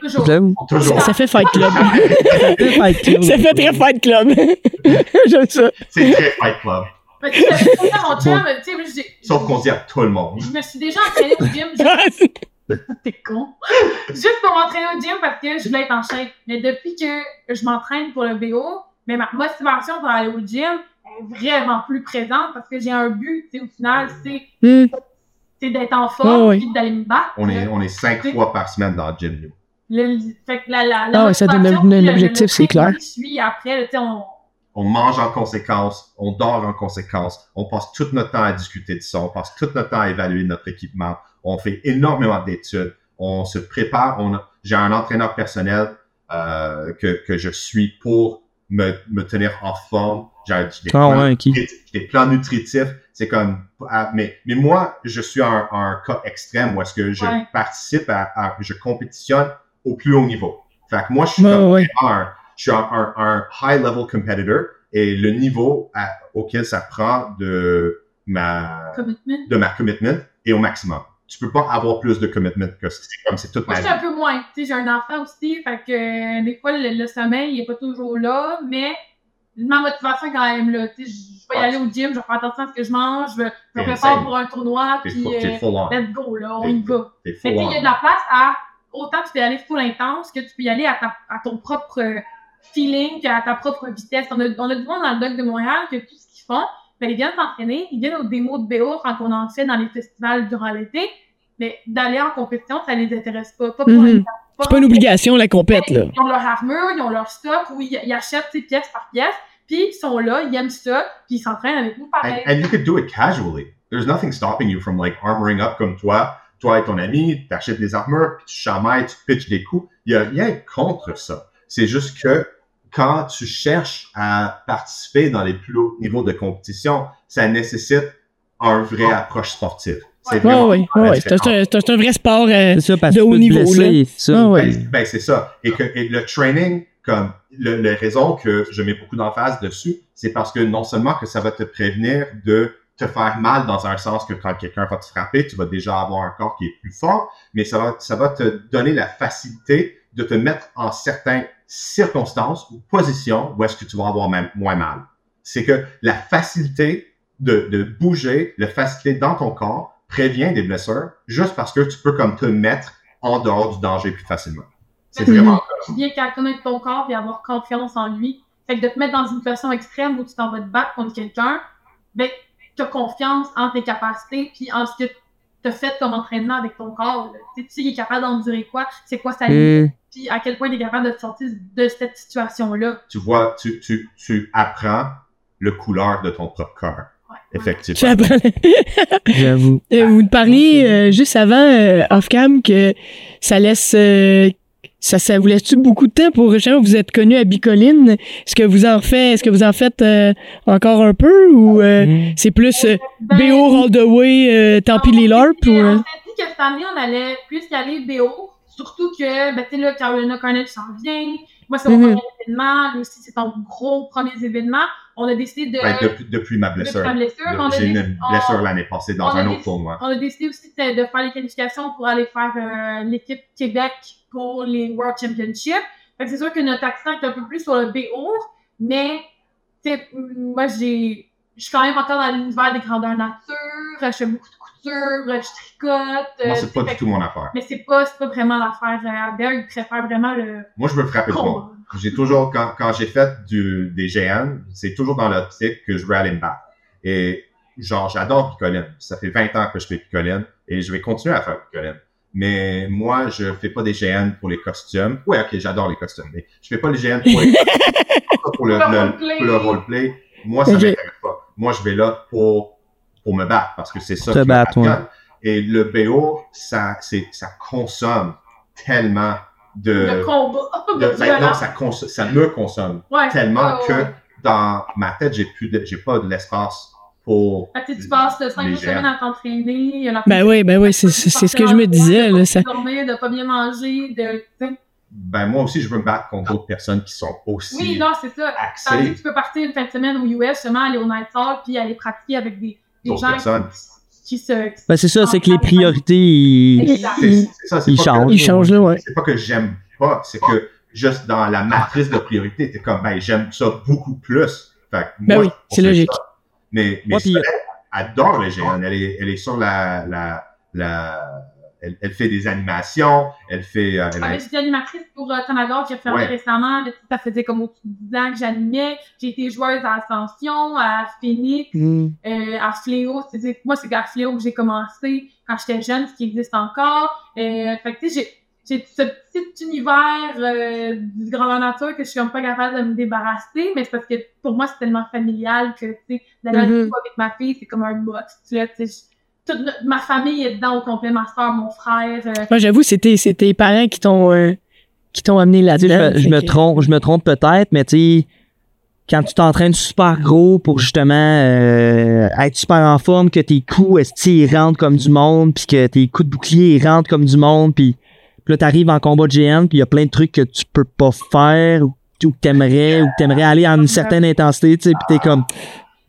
Toujours. Ça, ça fait Fight Club. Fight Club. ça fait très Fight Club. J'aime ça. C'est très Fight Club. Ça, mon chum, tu sais, Sauf qu'on dit à tout le monde. je me suis déjà entraînée au gym. juste- T'es con. Juste pour m'entraîner au gym parce que je voulais être en shape. Mais depuis que je m'entraîne pour le BO, mais ma motivation pour aller au gym est vraiment plus présente parce que j'ai un but, au final, c'est Hmm. C'est d'être en forme Ouais, ouais. puis d'aller me battre. On est, on est cinq fois par semaine dans le gym, nous. Le- fait que la, la, Ah la ouais, ça donne motivation, un- un puis le- objectif, le c'est clair. suit après, on, On mange en conséquence, on dort en conséquence, on passe tout notre temps à discuter de ça, on passe tout notre temps à évaluer notre équipement, on fait énormément d'études, on se prépare, on a- j'ai un entraîneur personnel euh, que, que je suis pour me, me tenir en forme. Des, Ah plans, ouais, ok. j'ai des plans nutritifs. C'est comme, ah, mais, mais moi, je suis un, un cas extrême où est-ce que je Ouais. participe à, à- je compétitionne au plus haut niveau. Fait que moi, je suis Ouais, comme ouais. un, je suis un, un, un high level competitor et le niveau à- auquel ça prend de ma, commitment. de ma commitment est au maximum. Tu peux pas avoir plus de commitment que ça. C'est comme c'est toute Moi, ma je suis vie. un peu moins. Tu sais, j'ai un enfant aussi, fait que euh, des fois, le, le sommeil, il est pas toujours là, mais ma motivation est quand même là. Tu sais, je vais y aller au gym, je vais faire attention à ce que je mange, je, me prépare pour un tournoi, puis euh, let's go, là, on y va. Que, il y a de la place à, autant tu peux y aller full intense que tu peux y aller à, ta, à ton propre euh, feeling, qu'à ta propre vitesse. On a, on a du monde dans le doc de Montréal que tout ce qu'ils font, ben, ils viennent s'entraîner, ils viennent aux démos de BO quand on en fait dans les festivals durant l'été, mais d'aller en compétition, ça les intéresse pas. Pas pour Mhm. un- C'est pas une obligation, la compète, là. Ils ont leur armure, ils ont leur stock, où ils, ils achètent ces pièces par pièce, puis ils sont là, ils aiment ça, puis ils s'entraînent avec nous And, pareil. and you could do it casually. There's nothing stopping you from like armoring up comme toi. Toi et ton ami, t'achètes des armures, puis tu chamailles, tu pitches des coups. Il y a rien contre ça. C'est juste que quand tu cherches à participer dans les plus hauts niveaux de compétition, ça nécessite un vrai approche sportive. C'est Ouais, Ouais, ouais, la un, un- vrai sport. euh, C'est ça, parce de haut niveau, blesser, c'est ça. Ah ouais. Ben, ben, c'est ça. Et que et le training, comme le, le raison que je mets beaucoup d'emphase dessus, c'est parce que non seulement que ça va te prévenir de te faire mal dans un sens que quand quelqu'un va te frapper, tu vas déjà avoir un corps qui est plus fort, mais ça va, ça va te donner la facilité de te mettre en certaines circonstances ou positions où est-ce que tu vas avoir même moins mal. C'est que la facilité de, de bouger, la facilité dans ton corps prévient des blessures juste parce que tu peux comme te mettre en dehors du danger plus facilement. C'est Mhm. vraiment Tu viens qu'à connaître ton corps et avoir confiance en lui. Fait que de te mettre dans une situation extrême où tu t'en vas te battre contre quelqu'un, ben, t'as confiance en tes capacités puis en ce que t'as fait comme entraînement avec ton corps. Tu sais, tu sais, il est capable d'endurer quoi, c'est quoi sa limite. Hmm. puis à quel point tu es capable de te sortir de cette situation-là. Tu vois, tu, tu, tu apprends le couleur de ton propre cœur. Effectivement. J'avoue. Euh, vous parliez euh, juste avant euh, off-cam que ça laisse euh, ça, ça vous laisse-tu beaucoup de temps pour justement vous êtes connu à Bicoline? Est-ce que vous en faites est-ce que vous en faites euh, encore un peu ou euh, Mm. c'est plus euh, Ben, BO all the way euh, tant pis les LARP ou euh? On s'est dit que cette année, on allait plus y aller BO. Surtout que, ben, tu sais, là, Carolina Carnage s'en vient. Moi, c'est mon Mhm. premier événement. Lui aussi, c'est ton gros premier événement. On a décidé de. Ben, depuis, depuis ma blessure. depuis ma blessure, J'ai une blessure l'année passée dans un autre tournoi. On a décidé aussi de, de faire les qualifications pour aller faire euh, l'équipe Québec pour les World Championships. Fait que c'est sûr que notre accent est un peu plus sur le BO, mais moi j'ai je suis quand même encore dans l'univers des grandeurs nature, je fais beaucoup de couture, je tricote. euh, Moi, c'est pas fait du tout mon affaire. Mais c'est pas, c'est pas vraiment l'affaire. Albert, il préfère vraiment le Moi, je veux frapper le monde. J'ai toujours, quand, quand j'ai fait du, des GN, c'est toujours dans l'optique que je veux aller me battre. Et genre, j'adore Picoline. Ça fait 20 ans que je fais Picoline et je vais continuer à faire Picoline. Mais moi, je fais pas des GN pour les costumes. Ouais, ok, j'adore les costumes, mais je fais pas les GN pour les pour le, le le- roleplay. pour le roleplay. Moi, ça Ok. m'intéresse pas. Moi, je vais là pour, pour me battre parce que c'est ça qui battre, ouais. Et le BO, ça, c'est, ça consomme tellement de, Le combat. de- de ben, non, ça, cons- ça me consomme Ouais. tellement Ouais, que ouais. dans ma tête, j'ai plus de- j'ai pas de l'espace pour. Que tu passes 5 Les semaines GN. à t'entraîner. il y a la ben oui ben oui c'est c'est c'est ce que je me disais là ça De dormir, de pas bien manger, de. Ben, moi aussi, je veux me battre contre d'autres personnes qui sont aussi Oui, non, c'est ça. Tandis que tu peux partir une fin de semaine aux US, justement, aller au Night Hall, puis aller pratiquer avec des, des D'autres gens personnes. qui, qui se. qui- Ben, c'est ça, c'est que les priorités, ils, c'est ils pas changent. ouais C'est pas que j'aime pas, c'est que juste dans la matrice de priorité, t'es comme, ben, j'aime ça beaucoup plus. Fait que Ben moi, oui, c'est logique. ça. Mais, mais Ouais, puis- adore les GN. Elle est, elle est sur la, la, la, elle, elle fait des animations, elle fait, euh, elle Ah, a- J'étais animatrice pour euh, Canada qui a fermé Ouais. récemment. mais Ça faisait comme au-dessus de 10 ans que j'animais. J'ai été joueuse à Ascension, à Phoenix, Hmm. euh, à Fléau. C'est-à-dire que moi, c'est à Fléau que j'ai commencé quand j'étais jeune, ce qui existe encore. Euh, fait que, tu sais, j'ai ce petit univers euh, du grandeur nature que je suis comme pas capable de me débarrasser, mais c'est parce que pour moi, c'est tellement familial que, tu sais, d'aller à Mhm. l'école avec ma fille, c'est comme un box. Tu sais, tu sais, je- toute notre- ma famille est dedans au complet, ma soeur, mon frère. euh, moi j'avoue c'était c'était tes parents qui t'ont euh, qui t'ont amené là-dedans je, me que- trompe, je me trompe peut-être, mais tu sais, quand tu t'entraînes super gros pour justement euh, être super en forme, que tes coups ils rentrent comme du monde, puis que tes coups de bouclier ils rentrent comme du monde, puis là t'arrives en combat de GN, puis il y a plein de trucs que tu peux pas faire ou, ou que t'aimerais ou que t'aimerais aller à une certaine intensité, tu sais, puis t'es comme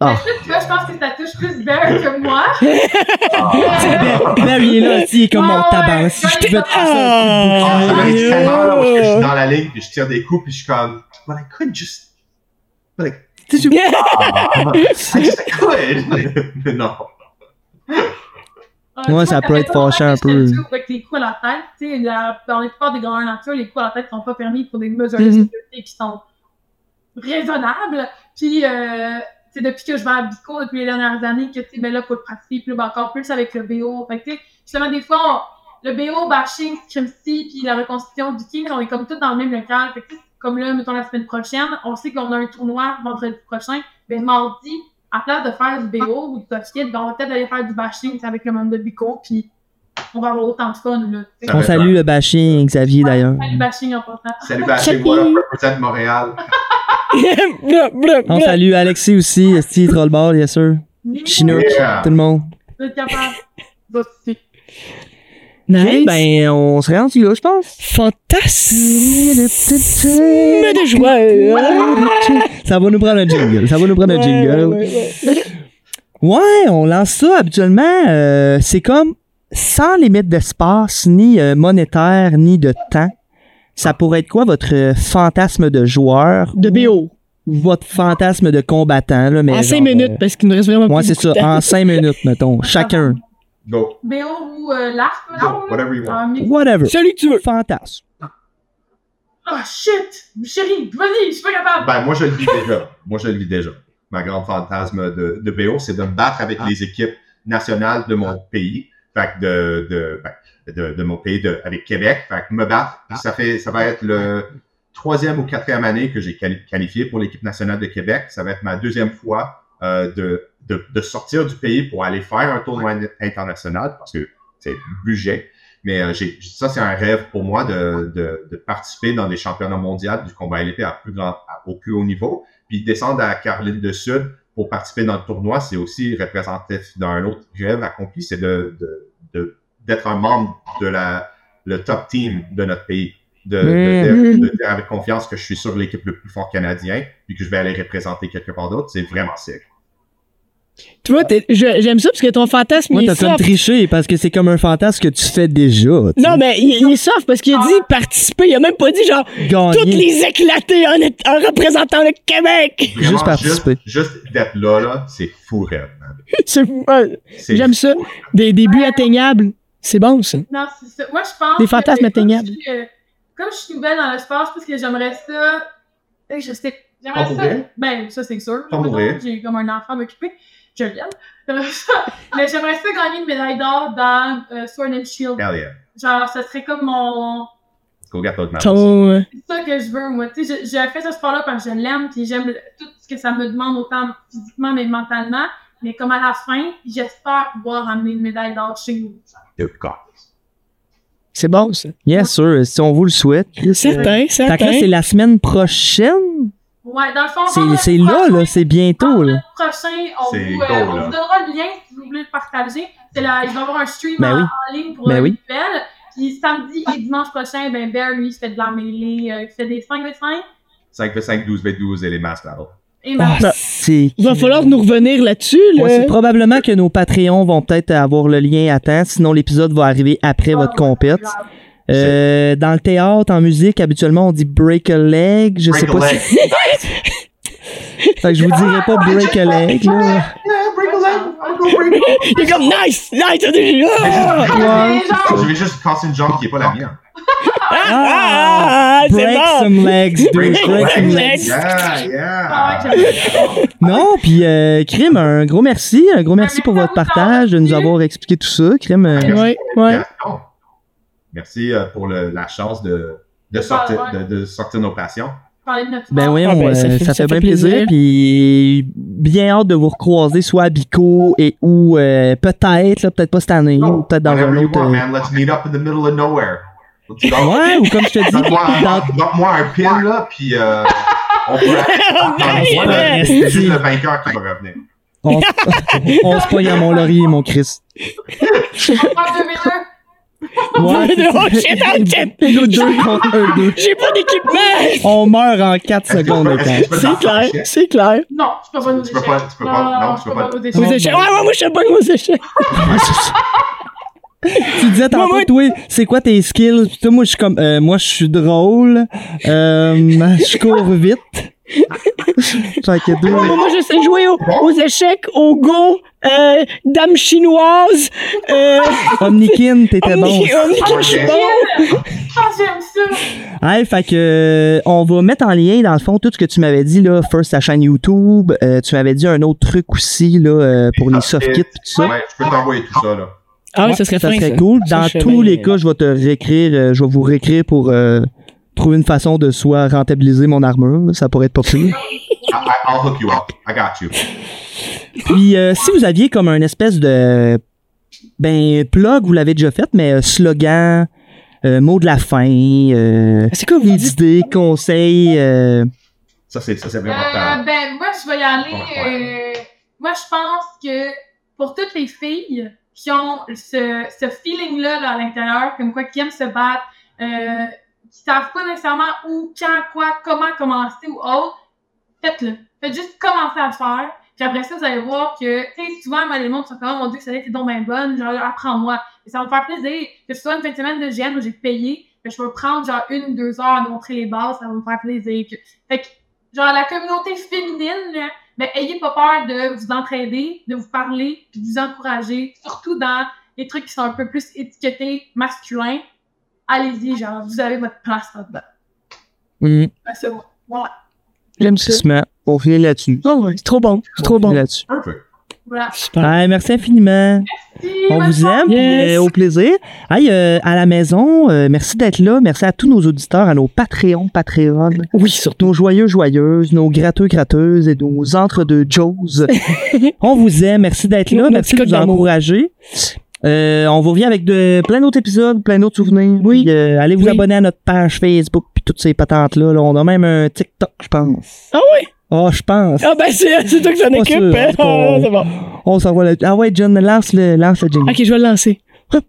Ah. Ça, tu vois, je pense que ça touche plus Bear que moi. ben, ben oui, là, si, comme mon tabac, si je pouvais te. Ah, ça m'arrive tellement, là, parce que je suis dans la ligne, puis je tire des coups, puis je suis comme, but I could just, but I, Tu sais, je- I just could. Mais non. Euh, Ouais, ça peut être fâchant un peu. te Avec les coups à la tête, tu sais, la- dans les plupart des grands nature, les coups à la tête sont pas permis pour des mesures de Mhm. sécurité qui sont raisonnables. Puis, euh, sais, depuis que je vais à Bico depuis les dernières années, que, tu sais, ben là, faut le pratiquer, là, ben, encore plus avec le BO. Fait que, tu sais, justement, des fois, on- le BO, bashing, Scrimsy, puis la reconstitution du King, on est comme tous dans le même local. Fait que, comme là, mettons la semaine prochaine, on sait qu'on a un tournoi vendredi prochain. Ben, mardi, à place de faire du BO ou du soft kit, ben, on va peut-être aller faire du bashing avec le monde de Bico, puis on va avoir autant de fun, là. On salue le bashing, Xavier, d'ailleurs. Salut bashing en passant. Salut, Baching, moi, représente Montréal. On salue Alexis aussi, Esti, Trollball, bien sûr. Chinook, Yeah. tout le monde. Vous êtes. Nice. Ok, ben, on se rendu là, je pense. Fantasme de joie. Ça va nous prendre un jingle. Ça va nous prendre un jingle. Ouais, ouais, ouais. Ouais, on lance ça habituellement. euh, c'est comme sans limite d'espace, ni euh, monétaire, ni de temps. Ça pourrait être quoi votre euh, fantasme de joueur De BO. ou votre fantasme de combattant? Là, mais En genre, 5 minutes, euh, parce qu'il nous reste vraiment plus c'est ça. temps. En 5 minutes, mettons. Chacun. Go. BO ou euh, l'art, Go. Whatever you want. Ah, Whatever. Celui que tu veux. Fantasme. Oh shit! Chérie, vas-y, je suis pas capable! Ben, moi, je le vis déjà. Moi, je le vis déjà. Ma grande fantasme de, de BO, c'est de me battre avec les équipes nationales de mon pays. Fait que de, de, ben, de, de mon pays, de, avec Québec. Fait que me battre, puis ça fait, ça va être le troisième ou quatrième année que j'ai quali- qualifié pour l'équipe nationale de Québec. Ça va être ma deuxième fois euh, de, de, de sortir du pays pour aller faire un tournoi international parce que c'est budget. Mais euh, j'ai, ça, c'est un rêve pour moi de, de, de participer dans des championnats mondiaux du combat à l'épée à plus grand, à- au plus haut niveau. Puis descendre à Caroline du Sud pour participer dans le tournoi, c'est aussi représentatif d'un autre rêve accompli, c'est de, de, de- d'être un membre de la, le top team de notre pays. De, de- de- de dire avec confiance que je suis sur l'équipe le plus fort canadien, puis que je vais aller représenter quelque part d'autre, c'est vraiment sick. Tu vois, t'es- je- j'aime ça parce que ton fantasme, Moi, il est t'as comme triché parce que c'est comme un fantasme que tu fais déjà. Non, mais il, il est soft parce qu'il a dit participer. Il a même pas dit genre Gagner. toutes les éclater en, représentant le Québec. Vraiment, Juste participer. Juste, juste d'être là, là, c'est fou C'est- J'aime ça. Des, des buts atteignables. C'est bon, ça. Non, c'est ça. Moi, je pense. Des que, fantasmes comme atteignables. je suis, euh, Comme je suis nouvelle dans le sport, je pense que j'aimerais ça. euh, Je sais. J'aimerais Pas ça. Ben, ça, c'est sûr. Pas Mettons, mourir. J'ai comme un enfant à m'occuper. Je l'aime. Mais j'aimerais ça gagner une médaille d'or dans euh, Sword and Shield. Hell yeah. Genre, ça serait comme mon. Go get those medals. Ton, euh, C'est ça que je veux, moi. Tu sais, je- j'ai fait ce sport-là parce que je l'aime, puis j'aime tout ce que ça me demande, autant physiquement mais mentalement. Mais comme à la fin, j'espère pouvoir amener une médaille d'or chez nous. C'est bon, ça. Yes, sir. Si on vous le souhaite. Certain, Fait que là, certain. c'est la semaine prochaine. Ouais, dans le fond, C'est là, prochain- là. C'est bientôt, là. prochain, on vous, euh, on là. vous donnera le lien si vous voulez le partager. C'est la, il va y avoir un stream Ben en, oui. en ligne pour Ben oui. Nouvelle. Puis samedi et dimanche prochain, ben Bear, lui, il fait de la mêlée, euh, il fait des 5v5 5v5, 12v12 et les mass battles. et Ah. Il va falloir nous revenir là-dessus, là. Ouais, c'est probablement que nos Patreons vont peut-être avoir le lien à temps, sinon l'épisode va arriver après votre compète. Euh, dans le théâtre, en musique, habituellement on dit break a leg. Je sais Break a pas leg. si. fait que je vous dirais pas break a leg. Là. Yeah, break a leg. I'll go break a leg. Il est comme nice, nice. Ah, Ouais. Je vais juste casser une jambe qui est pas la mienne. ah, c'est break bon. some legs, dude. Break Break a some leg. legs. Yeah, yeah. Ah, Non, puis euh, Crime, un gros merci, un gros merci pour votre partage, de nous avoir expliqué tout ça. Crime, euh, Ouais, ouais. Merci euh, pour le, la chance de, de, sortir, de, de sortir nos passions. Ben oui, ah ben, euh, ça, fait, ça, fait, bien plaisir. Puis bien hâte de vous recroiser, soit à Bico et ou euh, peut-être, peut-être pas cette année, oh, ou peut-être dans un autre. Want, ouais, ou comme je te dis, donne-moi un pin là, puis euh, on peut. C'est juste le vainqueur qui va revenir. On, se pogne à mon laurier, mon Christ. Ouais, de, oh shit, I'm Nous deux contre eux deux. J'ai pas d'équipement! On meurt en 4 secondes. C'est clair, c'est clair. Non, tu peux pas nous échecs. Tu peux pas, non, tu peux pas. Aux échecs. Ouais, ouais, moi, je suis bon aux échecs. tu disais tantôt, moi, toi, c'est quoi tes skills? Moi, je suis comme, euh, moi, je suis drôle, euh, je cours vite. deux. Moi, moi, je sais jouer aux, aux échecs, au go, euh, dame chinoise, euh, Omnikin, t'étais bon. omni, omni, je suis bon. Ah, j'aime ça. Hey, fait que, euh, on va mettre en lien, dans le fond, tout ce que tu m'avais dit, là, first ta chaîne YouTube. Euh, tu m'avais dit un autre truc aussi, là, euh, pour les soft kits, tout ça. Ouais, je peux t'envoyer tout ça, là. Ah oui, Ouais, ça serait ça fin, serait ça. cool. Dans tous les cas, je vais te réécrire, euh, je vais vous réécrire pour euh, trouver une façon de soit rentabiliser mon armure. Ça pourrait être pas pire. I, I, I'll hook you up. I got you. Puis euh, si vous aviez comme un espèce de ben plug, vous l'avez déjà fait, mais euh, slogan, euh, mot de la fin, euh, C'est quoi, vous conseils. euh, Ça, c'est ça, c'est vraiment Euh, ben, moi, je vais y aller. Ouais. euh, moi, je pense que pour toutes les filles qui ont ce, ce feeling-là là, à l'intérieur, comme quoi, qui aiment se battre, euh, qui savent pas nécessairement où, quand, quoi, comment commencer ou autre, faites-le. Faites juste commencer à le faire. Puis après ça, vous allez voir que, tu sais, souvent, moi, les mondes sont comme, oh mon dieu, ça a été donc bien bonne, genre, apprends-moi. Et ça va me faire plaisir. Que ce soit une fin de semaine de GN où j'ai payé, que je vais prendre genre une ou deux heures à montrer les bases, ça va me faire plaisir. Que- Fait que, genre, la communauté féminine, là, ben, ayez pas peur de vous entraider, de vous parler, puis de vous encourager, surtout dans les trucs qui sont un peu plus étiquetés masculins. Allez-y, genre, vous avez votre place là-dedans. Ben, c'est moi. Voilà. J'aime ça. Crissement. On finit là-dessus. Oh, ouais, c'est trop bon. C'est trop bon. là-dessus. Perfect. Voilà. Super. Ouais, merci infiniment. Merci, On vous aime, Yes. euh, au plaisir. Hey, euh, à la maison, euh, merci d'être là. Merci à tous nos auditeurs, à nos Patreons, Patreons, Oui, surtout. nos joyeux, joyeuses, nos gratteux, gratteuses et nos entre-deux Joes. on vous aime. Merci d'être là. Merci de nous encourager. Euh, on vous revient avec de, plein d'autres épisodes, plein d'autres souvenirs. Oui. Puis, euh, allez vous Oui. abonner à notre page Facebook puis toutes ces patentes-là. là. On a même un TikTok, je pense. Ah oui? Oh, je pense. Ah ben c'est toi qui s'en Pas occupe. hein? Ah, c'est bon. On s'en va là. Ah ouais, John, lance le, lance le jingle. Ok, je vais le lancer. Hop.